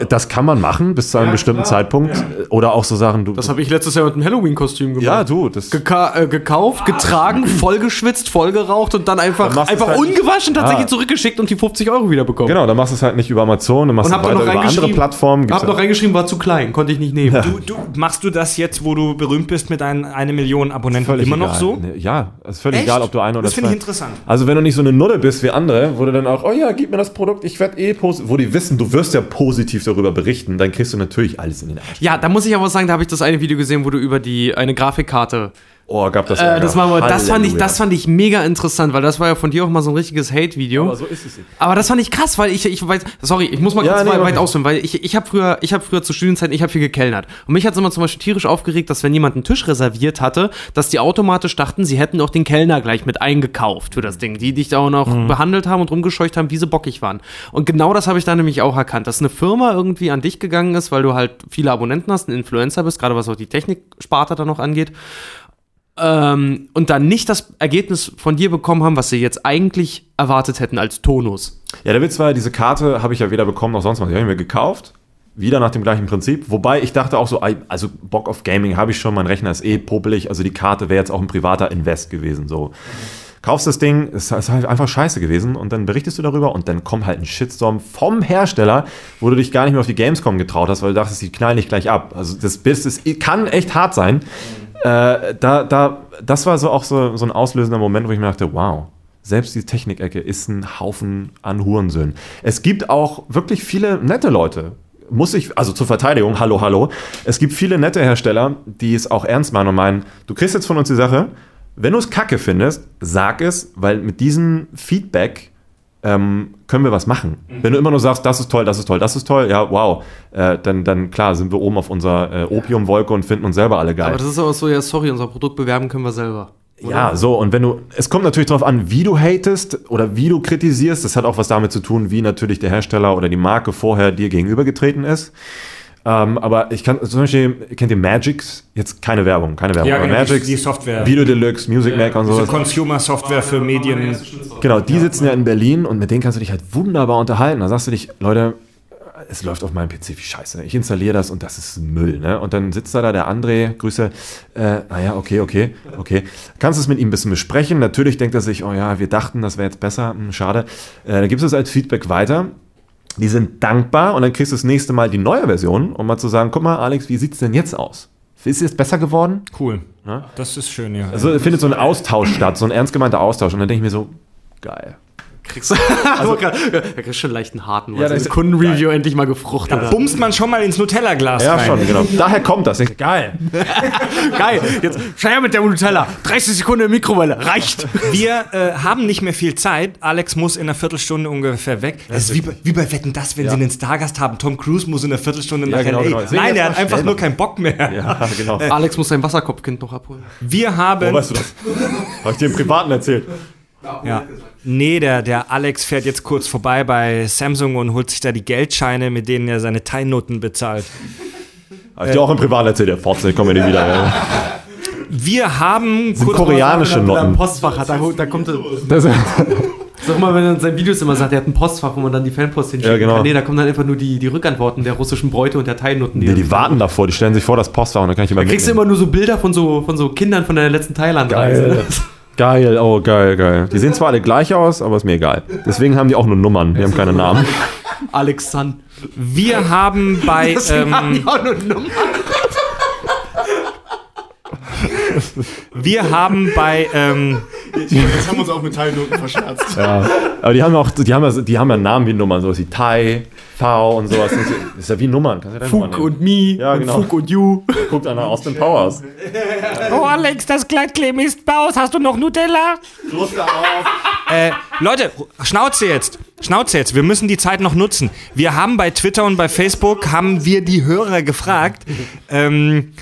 das kann man machen bis zu einem ja, bestimmten klar. Zeitpunkt. Ja. Oder auch so Sachen. Du, das habe ich letztes Jahr mit einem Halloween-Kostüm gemacht. Ja, du. Das Geka äh, gekauft, getragen, vollgeschwitzt, vollgeraucht und dann einfach, einfach halt ungewaschen tatsächlich zurückgeschickt und die 50 Euro wieder bekommen. Genau, dann machst du es halt nicht über Amazon, dann machst du es weiter über andere Plattformen. Hab noch reingeschrieben, war zu klein, konnte ich nicht nehmen. Du, du, machst du das jetzt, wo du berühmt bist mit ein, eine Million Abonnenten völlig immer egal. noch so? Ja, es ist völlig Echt? egal, ob du eine oder das zwei. Das finde ich interessant. Also wenn du nicht so eine Nulle bist wie andere, wo du dann auch, oh ja, gib mir das Produkt, ich werde eh positiv, wo die wissen, du wirst ja positiv darüber berichten, dann kriegst du natürlich alles in den Arsch. Ja, da muss ich aber sagen, da habe ich das eine Video gesehen, wo du über die eine Grafikkarte Oh, gab das äh, das, war, das, fand ich, das fand ich mega interessant, weil das war ja von dir auch mal so ein richtiges Hate-Video. Aber so ist es. Aber das fand ich krass, weil ich, ich weiß, sorry, ich muss mal ja, kurz nee, weit ausführen, weil ich, ich habe früher, ich habe früher zu Studienzeiten, ich habe viel gekellnert. Und mich hat es immer zum Beispiel tierisch aufgeregt, dass wenn jemand einen Tisch reserviert hatte, dass die automatisch dachten, sie hätten auch den Kellner gleich mit eingekauft für das Ding. Die dich da auch noch mhm. behandelt haben und rumgescheucht haben, wie sie bockig waren. Und genau das habe ich da nämlich auch erkannt, dass eine Firma irgendwie an dich gegangen ist, weil du halt viele Abonnenten hast, ein Influencer bist, gerade was auch die Techniksparte da noch angeht ähm, und dann nicht das Ergebnis von dir bekommen haben, was sie jetzt eigentlich erwartet hätten als Tonus. Ja, der Witz war, diese Karte habe ich ja weder bekommen noch sonst was. Die habe ich mir gekauft. Wieder nach dem gleichen Prinzip. Wobei ich dachte auch so, also Bock auf Gaming habe ich schon, mein Rechner ist eh popelig. Also die Karte wäre jetzt auch ein privater Invest gewesen. So. Kaufst das Ding, ist, ist halt einfach scheiße gewesen und dann berichtest du darüber und dann kommt halt ein Shitstorm vom Hersteller, wo du dich gar nicht mehr auf die Gamescom getraut hast, weil du dachtest, die knallen nicht gleich ab. Also das, das, das kann echt hart sein. Äh, da, da, das war so auch so, so ein auslösender Moment, wo ich mir dachte, wow, selbst die Technikecke ist ein Haufen an Hurensöhnen. Es gibt auch wirklich viele nette Leute. Muss ich, also zur Verteidigung, hallo, hallo. Es gibt viele nette Hersteller, die es auch ernst meinen und meinen, du kriegst jetzt von uns die Sache, wenn du es kacke findest, sag es, weil mit diesem Feedback ähm, können wir was machen. Mhm. Wenn du immer nur sagst, das ist toll, das ist toll, das ist toll, ja, wow, äh, dann, dann klar, sind wir oben auf unserer äh, Opiumwolke und finden uns selber alle geil. Aber das ist auch so, ja, sorry, unser Produkt bewerben können wir selber. Ja, so, und wenn du, es kommt natürlich darauf an, wie du hatest oder wie du kritisierst. Das hat auch was damit zu tun, wie natürlich der Hersteller oder die Marke vorher dir gegenübergetreten ist. Ähm, aber ich kann, zum Beispiel, kennt ihr Magix? Jetzt keine Werbung, keine Werbung. Ja, aber genau, Magix, die Software. Video Deluxe, Music Maker und So sowas. Consumer-Software für Medien. Genau, die sitzen ja in Berlin und mit denen kannst du dich halt wunderbar unterhalten. Da sagst du dich, Leute, es läuft auf meinem PC wie scheiße. Ich installiere das und das ist Müll. Ne? Und dann sitzt da, da der André, Grüße, äh, naja, okay, okay, okay. Kannst es mit ihm ein bisschen besprechen. Natürlich denkt er sich, oh ja, wir dachten, das wäre jetzt besser, hm, schade. Äh, dann gibst du es als Feedback weiter. Die sind dankbar und dann kriegst du das nächste Mal die neue Version, um mal zu sagen, guck mal, Alex, wie sieht es denn jetzt aus? Ist es jetzt besser geworden? Cool. Das ist schön, ja. Also findet so ein Austausch statt, so ein ernst gemeinter Austausch. Und dann denke ich mir so, geil. Kriegst du also, da kriegst schon leicht einen harten, weil Ja, das Kundenreview endlich mal gefruchtet da bumst man schon mal ins Nutella-Glas Ja, rein. schon, genau. Daher kommt das. Geil. Geil, jetzt schau her mit der Nutella. 30 Sekunden Mikrowelle, reicht. Wir äh, haben nicht mehr viel Zeit. Alex muss in einer Viertelstunde ungefähr weg. Das ist wie bei, wie bei Wetten, das, wenn sie einen Stargast haben. Tom Cruise muss in einer Viertelstunde nach genau, LA. genau. Nein, er hat einfach schnell nur keinen Bock mehr. Ja, genau. Alex muss sein Wasserkopfkind noch abholen. Wir haben. Wo weißt du das? Habe ich dir im Privaten erzählt. Ja. Nee, der, der Alex fährt jetzt kurz vorbei bei Samsung und holt sich da die Geldscheine, mit denen er seine Teilnoten bezahlt. Habe ich dir auch im Privaten erzählt, der Fotze, ich komme nicht wieder. Ja. Wir haben kurz Koreanische Wenn er ein Noten. Postfach hat, da, da kommt. Das, Sag mal, wenn er in seinen Videos immer sagt, er hat ein Postfach, wo man dann die Fanpost hinschicken Ja, genau. kann. Nee, da kommen dann einfach nur die, die Rückantworten der russischen Bräute und der Teilnoten. nee, die warten davor, die stellen sich vor das Postfach und dann kann ich immer Da kriegst du immer nur so Bilder von so, von so Kindern von der letzten Thailand-Reise. Geil. Oh geil, geil. Die sehen zwar alle gleich aus, aber ist mir egal. Deswegen haben die auch nur Nummern, die haben keine Namen. Alex Sun. Wir haben bei. Deswegen haben die Ähm, auch nur Nummern. wir haben bei. Ähm, Jetzt haben wir uns auch mit Teilnoten verscherzt. Ja. Aber die haben auch, die haben ja, die haben ja Namen wie Nummern, sowas wie Tai, V und sowas. Das ist ja wie Nummern. Kannst Nummern Fug und Mi Ja, und genau. Fug und You. Guckt einer aus den Powers. oh, Alex, das Gleitcreme ist baus. Hast du noch Nutella? Äh, Leute, Schnauze jetzt. Schnauze jetzt. Wir müssen die Zeit noch nutzen. Wir haben bei Twitter und bei Facebook haben wir die Hörer gefragt. Ähm,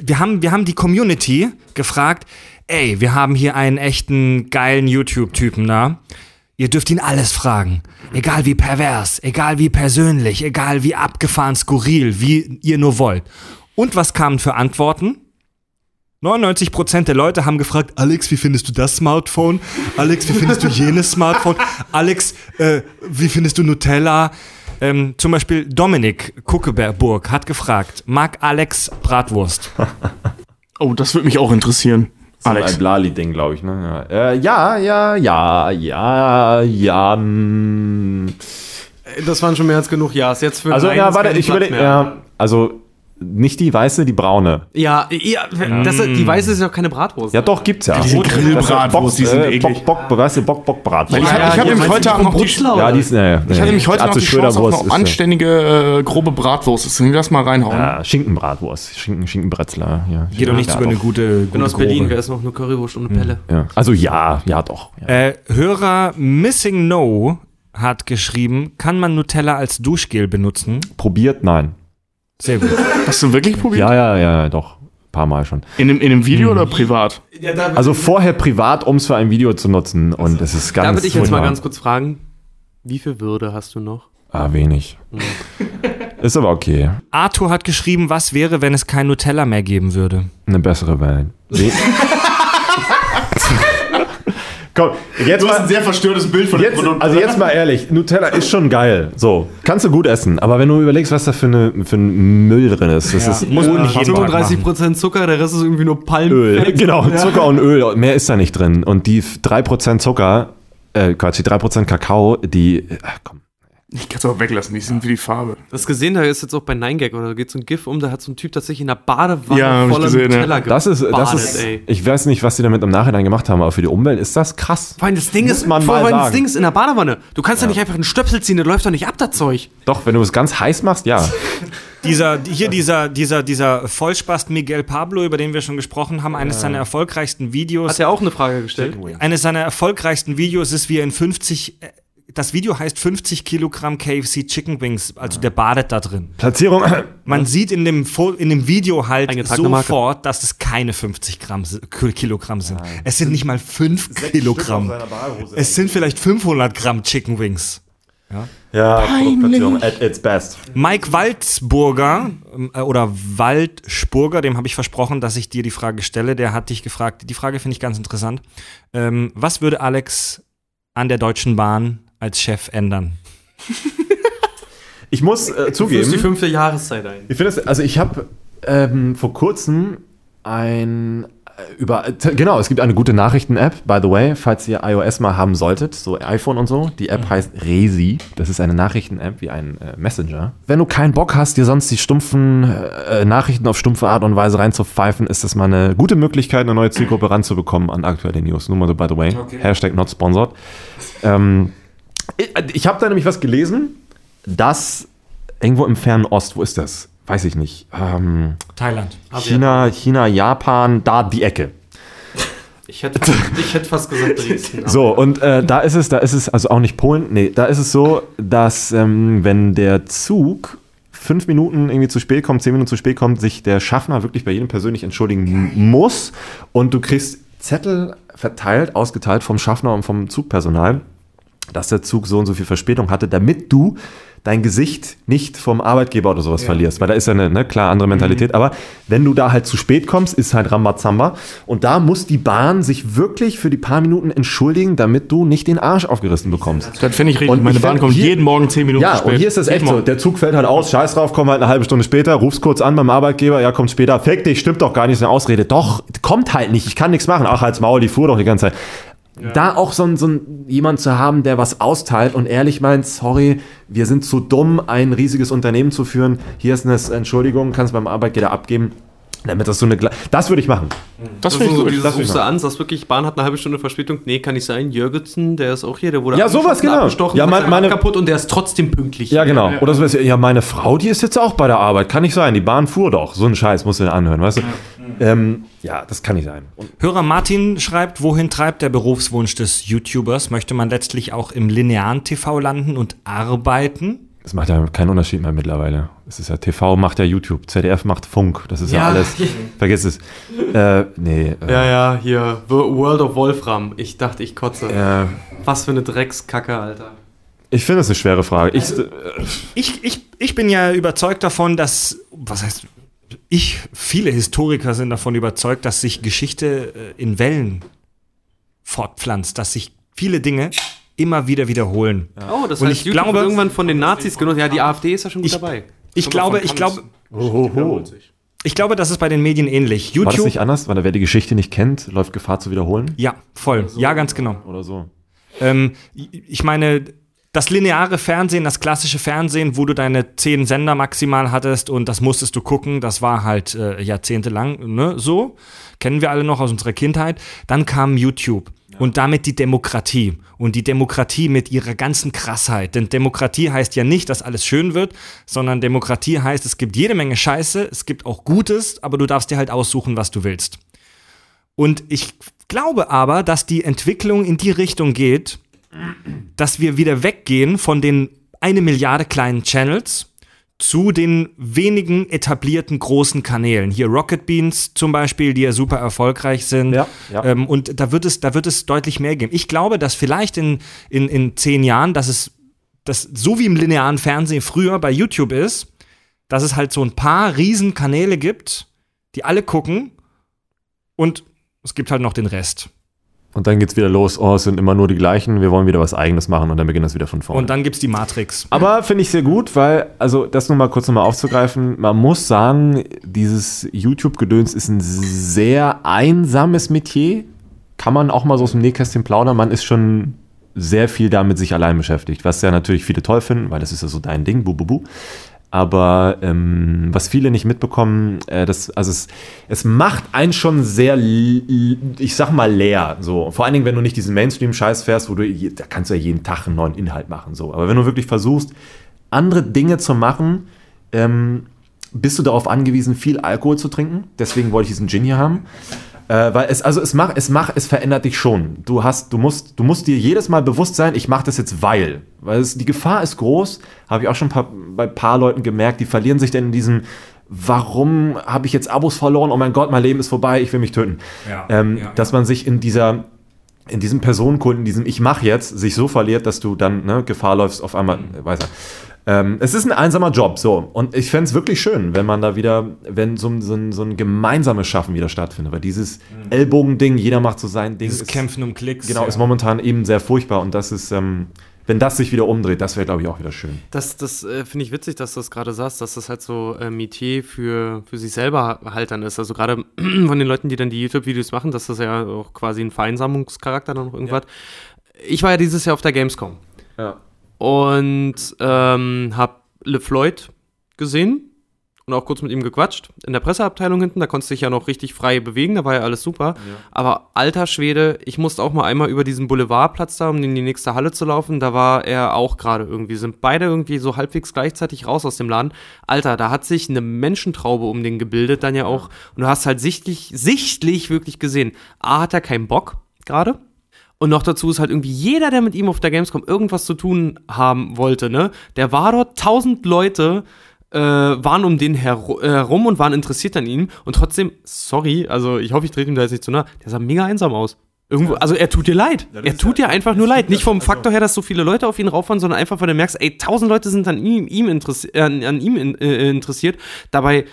wir haben, wir haben die Community gefragt. Ey, wir haben hier einen echten geilen YouTube-Typen da. Ihr dürft ihn alles fragen. Egal wie pervers, egal wie persönlich, egal wie abgefahren skurril, wie ihr nur wollt. Und was kamen für Antworten? 99% der Leute haben gefragt, Alex, wie findest du das Smartphone? Alex, wie findest du jenes Smartphone? Alex, äh, wie findest du Nutella? Ähm, zum Beispiel Dominik Kuckeberg hat gefragt, mag Alex Bratwurst? Oh, das würde mich auch interessieren. Alex. Ein Blali-Ding, glaube ich, ne? Ja, äh, ja, ja, ja, ja, ja. mm. Das waren schon mehr als genug Ja's. Jetzt für Also, ja, warte, ich mehr. ja, also nicht die weiße, die braune. Ja, ja das, die weiße ist ja auch keine Bratwurst. Ja, doch, gibt's ja. Diese Grillbratwurst, die sind äh, eklig. Bock, Bock, weißt du, Bock, Bock, Bratwurst. Ich, hab- ich habe nämlich heute auch noch die, Ja, die ist, ne, ich hatte nämlich heute noch die Chance auf eine anständige, äh, grobe Bratwurst. Wir das mal reinhauen? Ja, Schinkenbratwurst, Schinken, Schinkenbretzler. Ja, Geht doch nichts ja, über eine gute, Ich bin aus Berlin, wer ist noch eine Currywurst und eine Pelle? Ja. Also ja, ja doch. Ja. Äh, Hörer Missing No hat geschrieben, kann man Nutella als Duschgel benutzen? Probiert, nein. Sehr gut. Hast du wirklich probiert? Ja, ja, ja, doch. Ein paar Mal schon. In, einem, in einem Video oder privat? Also vorher privat, um es für ein Video zu nutzen. Und es ist ganz. Da würde ich jetzt mal ganz kurz fragen, wie viel Würde hast du noch? Ah, wenig. ist aber okay. Arthur hat geschrieben, was wäre, wenn es kein Nutella mehr geben würde? Eine bessere Welt. Komm, jetzt Du hast mal. ein sehr verstörtes Bild von dem Jetzt, Produkt. also jetzt mal ehrlich, Nutella ist schon geil. So, kannst du gut essen. Aber wenn du überlegst, was da für, eine, für ein Müll drin ist, das ist Muss man nicht jeden Tag 35 machen. Prozent Zucker, der Rest ist irgendwie nur Palm. Öl. Genau, Zucker und Öl. Mehr ist da nicht drin. Und die 3% Zucker, äh, Quatsch, die 3% Kakao, die, ach komm, Ich kann es auch weglassen, die sind wie die Farbe. Das gesehen, da ist jetzt auch bei 9gag oder da geht so ein GIF um, da hat so ein Typ tatsächlich in einer Badewanne Ja, voller gesehen, ja. Nutella Das ist, das ist ey. ich weiß nicht, was die damit im Nachhinein gemacht haben, aber für die Umwelt ist das krass. Vor allem das Ding Muss ist, man vor allem das. Ding ist in der Badewanne. Du kannst ja nicht einfach einen Stöpsel ziehen, das läuft doch nicht ab, das Zeug. Doch, wenn du es ganz heiß machst, ja. Dieser, hier dieser, dieser, dieser Vollspast Miguel Pablo, über den wir schon gesprochen haben, eines seiner erfolgreichsten Videos. Hat er auch eine Frage gestellt? Eines seiner erfolgreichsten Videos ist, wie er in 50, äh, das Video heißt 50 Kilogramm KFC Chicken Wings, also der badet da drin. Platzierung. Man sieht in dem, Fo- in dem Video halt sofort, dass es keine 50 Gramm, Kilogramm sind. Es sind nicht mal 5 Kilogramm. Es sind vielleicht 500 Gramm Chicken Wings. Ja, Produktplatzierung at its best. Mike Waldsburger ähm, äh, oder Waldspurger, dem habe ich versprochen, dass ich dir die Frage stelle. Der hat dich gefragt. Die Frage finde ich ganz interessant. Ähm, was würde Alex an der Deutschen Bahn als Chef ändern? Ich muss äh, Du führst zugeben, die fünfte Jahreszeit ein. ich finde es, also ich habe ähm, vor kurzem ein äh, über t- genau, es gibt eine gute Nachrichten-App, by the way, falls ihr iOS mal haben solltet, so iPhone und so. Die App heißt Resi. Das ist eine Nachrichten-App wie ein äh, Messenger. Wenn du keinen Bock hast, dir sonst die stumpfen äh, Nachrichten auf stumpfe Art und Weise reinzupfeifen, ist das mal eine gute Möglichkeit, eine neue Zielgruppe ranzubekommen an aktuelle News. Nur mal so, by the way. Hashtag not sponsored. Ähm, ich ich habe da nämlich was gelesen, dass irgendwo im fernen Ost, wo ist das? Weiß ich nicht. Ähm, Thailand. China, China, Japan, da die Ecke. Ich hätte, ich hätte fast gesagt Dresden. So, und äh, da ist es, da ist es, also auch nicht Polen, nee, da ist es so, dass ähm, wenn der Zug fünf Minuten irgendwie zu spät kommt, zehn Minuten zu spät kommt, sich der Schaffner wirklich bei jedem persönlich entschuldigen muss und du kriegst Zettel verteilt, ausgeteilt vom Schaffner und vom Zugpersonal, dass der Zug so und so viel Verspätung hatte, damit du dein Gesicht nicht vom Arbeitgeber oder sowas verlierst, weil da ist ja eine, ne, klar andere Mentalität, aber wenn du da halt zu spät kommst, ist halt Rambazamba und da muss die Bahn sich wirklich für die paar Minuten entschuldigen, damit du nicht den Arsch aufgerissen bekommst. Das finde ich richtig. Und Meine Bahn kommt hier- jeden Morgen 10 Minuten Ja, spät. und hier ist das echt so. Der Zug fällt halt aus, scheiß drauf, komm halt eine halbe Stunde später, rufst kurz an beim Arbeitgeber, ja, kommt später, fick dich, stimmt doch gar nicht, ist eine Ausrede. Doch, kommt halt nicht, ich kann nichts machen. Ach, als Maul, die fuhr doch die ganze Zeit. Da auch so ein, so ein jemand zu haben, der was austeilt und ehrlich meint, sorry, wir sind zu dumm, ein riesiges Unternehmen zu führen. Hier ist eine Entschuldigung, kannst beim Arbeitgeber abgeben. Damit das so eine. Gla- Das würde ich machen. Das Das finde ich so gut. dieses das rufst du machen. an, sagst wirklich, Bahn hat eine halbe Stunde Verspätung. Nee, kann nicht sein. Jürgensen, der ist auch hier, der wurde Ja, sowas, genau. abgestochen, Ja, mein- meine- kaputt und der ist trotzdem pünktlich. Ja, genau. Oder so, ja, meine Frau, die ist jetzt auch bei der Arbeit. Kann nicht sein. Die Bahn fuhr doch. So ein Scheiß musst du dir anhören, weißt du? Ähm, ja, das kann nicht sein. Und Hörer Martin schreibt, wohin treibt der Berufswunsch des YouTubers? Möchte man letztlich auch im linearen TV landen und arbeiten? es macht ja keinen Unterschied mehr mittlerweile. Es ist ja TV, macht ja YouTube. ZDF macht Funk. Das ist ja, Ja. alles. Vergiss es. Äh, nee. Äh, Ja, ja, hier, The World of Wolfram. Ich dachte, ich kotze. äh, Was für eine Dreckskacke, Alter. ich finde es eine schwere Frage. Ich, äh, Ich, ich, ich bin ja überzeugt davon, dass, was heißt, ich, viele Historiker sind davon überzeugt, dass sich Geschichte äh, in Wellen fortpflanzt, dass sich viele Dinge immer wieder wiederholen. Oh, das Und heißt, ich YouTube glaube- wird irgendwann von den Nazis genutzt. Ja, die AfD ist ja schon gut Ich- dabei. Ich glaube, ich glaube, hohoho. ich glaube, das ist bei den Medien ähnlich. War das YouTube, nicht anders? Weil wer die Geschichte nicht kennt, läuft Gefahr zu wiederholen? ja, voll, ja, ganz genau. Oder so. Ähm, ich meine, das lineare Fernsehen, das klassische Fernsehen, wo du deine zehn Sender maximal hattest und das musstest du gucken, das war halt äh, jahrzehntelang ne, so. Kennen wir alle noch aus unserer Kindheit. Dann kam YouTube und damit die Demokratie. Und die Demokratie mit ihrer ganzen Krassheit. Denn Demokratie heißt ja nicht, dass alles schön wird, sondern Demokratie heißt, es gibt jede Menge Scheiße, es gibt auch Gutes, aber du darfst dir halt aussuchen, was du willst. Und ich glaube aber, dass die Entwicklung in die Richtung geht, dass wir wieder weggehen von den eine Milliarde kleinen Channels zu den wenigen etablierten großen Kanälen. Hier Rocket Beans zum Beispiel, die ja super erfolgreich sind. Ja, ja. Ähm, und da wird, es, da wird es deutlich mehr geben. Ich glaube, dass vielleicht in, in, in zehn Jahren, dass es dass so wie im linearen Fernsehen früher bei YouTube ist, dass es halt so ein paar Riesenkanäle gibt, die alle gucken und es gibt halt noch den Rest. Und dann geht's wieder los. Oh, es sind immer nur die gleichen. Wir wollen wieder was Eigenes machen und dann beginnt das wieder von vorne. Und dann gibt's die Matrix. Aber finde ich sehr gut, weil, also das nur mal kurz nochmal aufzugreifen, man muss sagen, dieses YouTube-Gedöns ist ein sehr einsames Metier. Kann man auch mal so aus dem Nähkästchen plaudern. Man ist schon sehr viel damit sich allein beschäftigt, was ja natürlich viele toll finden, weil das ist ja so dein Ding, bu, bu, bu. Aber ähm, was viele nicht mitbekommen, äh, das, also es, es macht einen schon sehr, ich sag mal, leer. So. Vor allen Dingen, wenn du nicht diesen Mainstream-Scheiß fährst, wo du, da kannst du ja jeden Tag einen neuen Inhalt machen. So. Aber wenn du wirklich versuchst, andere Dinge zu machen, ähm, bist du darauf angewiesen, viel Alkohol zu trinken. Deswegen wollte ich diesen Gin hier haben. Äh, weil es, also es macht, es macht, es verändert dich schon. Du hast, du musst, du musst dir jedes Mal bewusst sein, ich mache das jetzt weil. Weil es, die Gefahr ist groß, habe ich auch schon paar, bei ein paar Leuten gemerkt, die verlieren sich dann in diesem, warum habe ich jetzt Abos verloren? Oh mein Gott, mein Leben ist vorbei, ich will mich töten. Ja, ähm, ja, dass man sich in dieser, in diesem Personenkult, in diesem Ich mach jetzt, sich so verliert, dass du dann ne, Gefahr läufst, auf einmal, äh, weiß er. Ähm, es ist ein einsamer Job, so. Und ich fände es wirklich schön, wenn man da wieder, wenn so, ein- so, so ein gemeinsames Schaffen wieder stattfindet. Weil dieses Ellbogending, jeder macht so sein Ding. Dieses ist- Kämpfen um Klicks. Genau, ja. ist momentan eben sehr furchtbar. Und das ist, ähm, wenn das sich wieder umdreht, das wäre, glaube ich, auch wieder schön. Das, das äh, finde ich witzig, dass du das gerade sagst, dass das halt so äh, Metier für, für sich selber halt dann ist. Also gerade von den Leuten, die dann die YouTube-Videos machen, dass das ja auch quasi ein Vereinsamungscharakter dann noch irgendwas. hat. Ich war ja dieses Jahr auf der Gamescom Ja. Und ähm, habe LeFloid gesehen und auch kurz mit ihm gequatscht. In der Presseabteilung hinten, da konntest du dich ja noch richtig frei bewegen, da war ja alles super. Aber alter Schwede, ich musste auch mal einmal über diesen Boulevardplatz da, um in die nächste Halle zu laufen. Da war er auch gerade irgendwie. Sind beide irgendwie so halbwegs gleichzeitig raus aus dem Laden. Alter, da hat sich eine Menschentraube um den gebildet, dann ja auch. Und du hast halt sichtlich, sichtlich wirklich gesehen. A, hat er keinen Bock gerade. Und noch dazu ist halt irgendwie jeder, der mit ihm auf der Gamescom irgendwas zu tun haben wollte, ne? Der war dort, tausend Leute äh, waren um den heru- äh, herum und waren interessiert an ihm. Und trotzdem, sorry, also ich hoffe, ich trete ihm da jetzt nicht zu nah, der sah mega einsam aus. Irgendwo, also er tut dir leid. Er tut dir einfach nur leid. Nicht vom Faktor her, dass so viele Leute auf ihn rauffahren, sondern einfach, weil du merkst, ey, tausend Leute sind an ihm, ihm interessi äh, an, ihm in, äh, interessiert. Dabei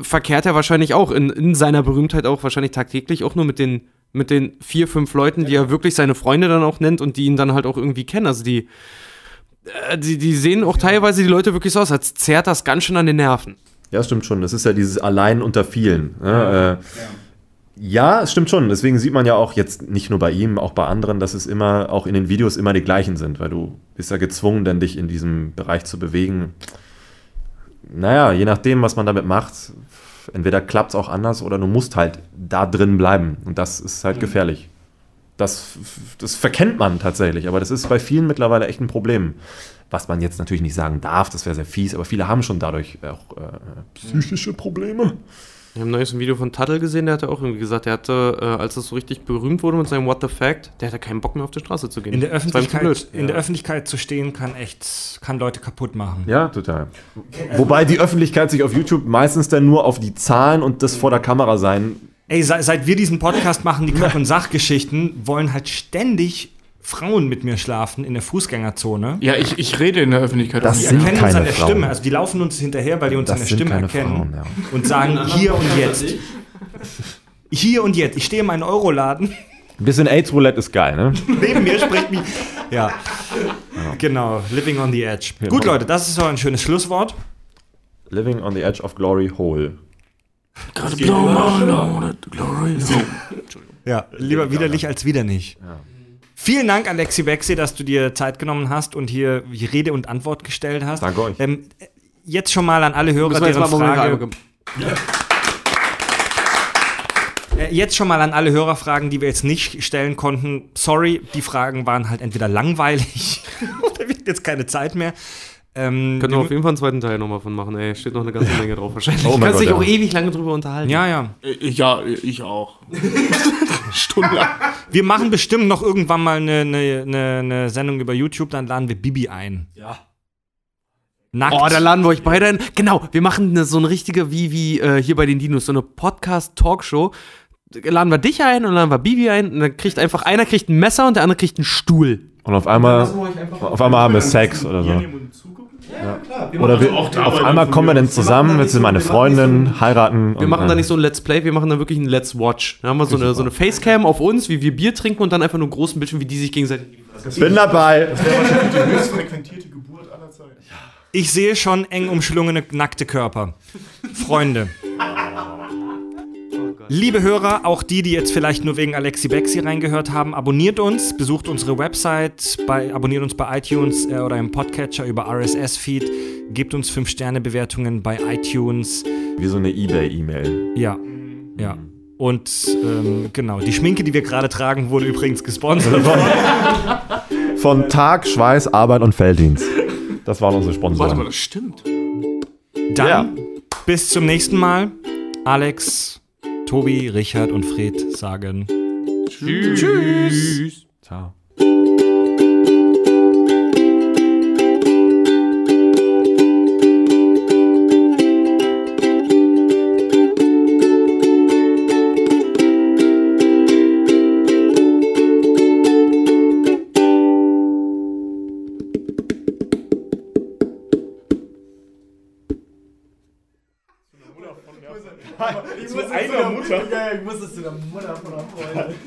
verkehrt er wahrscheinlich auch in, in seiner Berühmtheit auch wahrscheinlich tagtäglich auch nur mit den mit den vier, fünf Leuten, die er wirklich seine Freunde dann auch nennt und die ihn dann halt auch irgendwie kennen. Also die, äh, die, die sehen auch teilweise die Leute wirklich so aus, als zerrt das ganz schön an den Nerven. Ja, stimmt schon. Das ist ja dieses Allein unter vielen. Ne? Äh, ja, es stimmt schon. Deswegen sieht man ja auch jetzt nicht nur bei ihm, auch bei anderen, dass es immer, auch in den Videos immer die gleichen sind, weil du bist ja gezwungen, dann dich in diesem Bereich zu bewegen. Naja, je nachdem, was man damit macht, entweder klappt es auch anders oder du musst halt da drin bleiben. Und das ist halt gefährlich. Das, das verkennt man tatsächlich, aber das ist bei vielen mittlerweile echt ein Problem. Was man jetzt natürlich nicht sagen darf, das wäre sehr fies, aber viele haben schon dadurch auch äh, psychische Probleme. Ich habe neues ein Video von Tuttle gesehen, der hatte auch irgendwie gesagt, der hatte, äh, als es so richtig berühmt wurde mit seinem What the Fact, der hatte keinen Bock mehr auf die Straße zu gehen. In der, Das Öffentlichkeit, in der Öffentlichkeit zu stehen, kann echt, kann Leute kaputt machen. Ja, total. Wobei die Öffentlichkeit sich auf YouTube meistens dann nur auf die Zahlen und das vor der Kamera sein. Ey, seit, seit wir diesen Podcast machen, die Kack- und Sachgeschichten, wollen halt ständig Frauen mit mir schlafen in der Fußgängerzone. Ja, ich, ich rede in der Öffentlichkeit Das sind erkennen uns keine an der Frauen. Stimme. Also die laufen uns hinterher, weil die uns Das an der Stimme erkennen Frauen, ja. und sagen hier und jetzt. Hier und jetzt. Ich stehe in meinem Euroladen. Ein bisschen AIDS-Roulette ist geil, ne? Neben mir spricht mich. Ja. Genau. Living on the edge. Gut, Leute, das ist doch ein schönes Schlusswort. Living on the edge of glory hole. Ja, lieber widerlich als wieder nicht. Vielen Dank, Alexi Bexi, dass du dir Zeit genommen hast und hier Rede und Antwort gestellt hast. Danke euch. Ähm, jetzt schon mal an alle Hörer, deren. Frage, äh, jetzt schon mal an alle Hörerfragen, die wir jetzt nicht stellen konnten. Sorry, die Fragen waren halt entweder langweilig oder wir hatten jetzt keine Zeit mehr. Ähm, Können wir auf jeden Fall einen zweiten Teil nochmal von machen, ey. Steht noch eine ganze Menge drauf wahrscheinlich. Oh du kannst dich auch ja. ewig lange drüber unterhalten. ja, ja. Äh, Ja, ich auch. Stundenlang. Wir machen bestimmt noch irgendwann mal eine, eine, eine, eine Sendung über YouTube, dann laden wir Bibi ein. Ja. Nackt. Oh, da laden wir euch beide ein. Genau, wir machen eine, so eine richtige, wie, wie äh, hier bei den Dinos, so eine Podcast-Talkshow. Laden wir dich ein und laden wir Bibi ein und dann kriegt einfach einer kriegt ein Messer und der andere kriegt einen Stuhl. Und auf einmal, auf einmal haben wir Sex oder so. Oder wir, auf einmal kommen wir dann zusammen, jetzt sind meine Freundin, heiraten. Wir machen da nicht so ein Let's Play, wir machen da wirklich ein Let's Watch. Da haben wir so eine, so eine Facecam auf uns, wie wir Bier trinken und dann einfach nur einen großen Bildschirm, wie die sich gegenseitig. Bin dabei. Die höchst frequentierte Geburt aller Zeiten. Ich sehe schon eng umschlungene, nackte Körper. Freunde. Liebe Hörer, auch die, die jetzt vielleicht nur wegen Alexi Bexi reingehört haben, abonniert uns, besucht unsere Website, bei, abonniert uns bei iTunes äh, oder im Podcatcher über RSS-Feed, gebt uns 5-Sterne-Bewertungen bei iTunes. Wie so eine Ebay-E-Mail. Ja, ja. Und ähm, genau, die Schminke, die wir gerade tragen, wurde übrigens gesponsert. Von Tag, Schweiß, Arbeit und Felddienst. Das waren unsere Sponsoren. Warte mal, das stimmt. Dann Ja. bis zum nächsten Mal. Alex, Tobi, Richard und Fred sagen Tschüss. Ciao.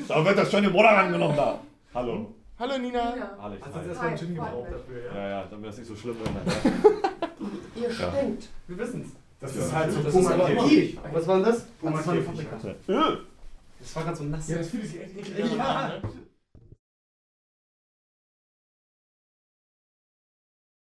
Da wird das schon die Mutter rangenommen da. Hallo. Hallo Nina. Ja, ja, damit das nicht so schlimm. Ihr stinkt. Das ist halt so Das ist aber. Was war denn das? Pubertät. Das war gerade so nass. Ja, das fühlt sich echt eklig an.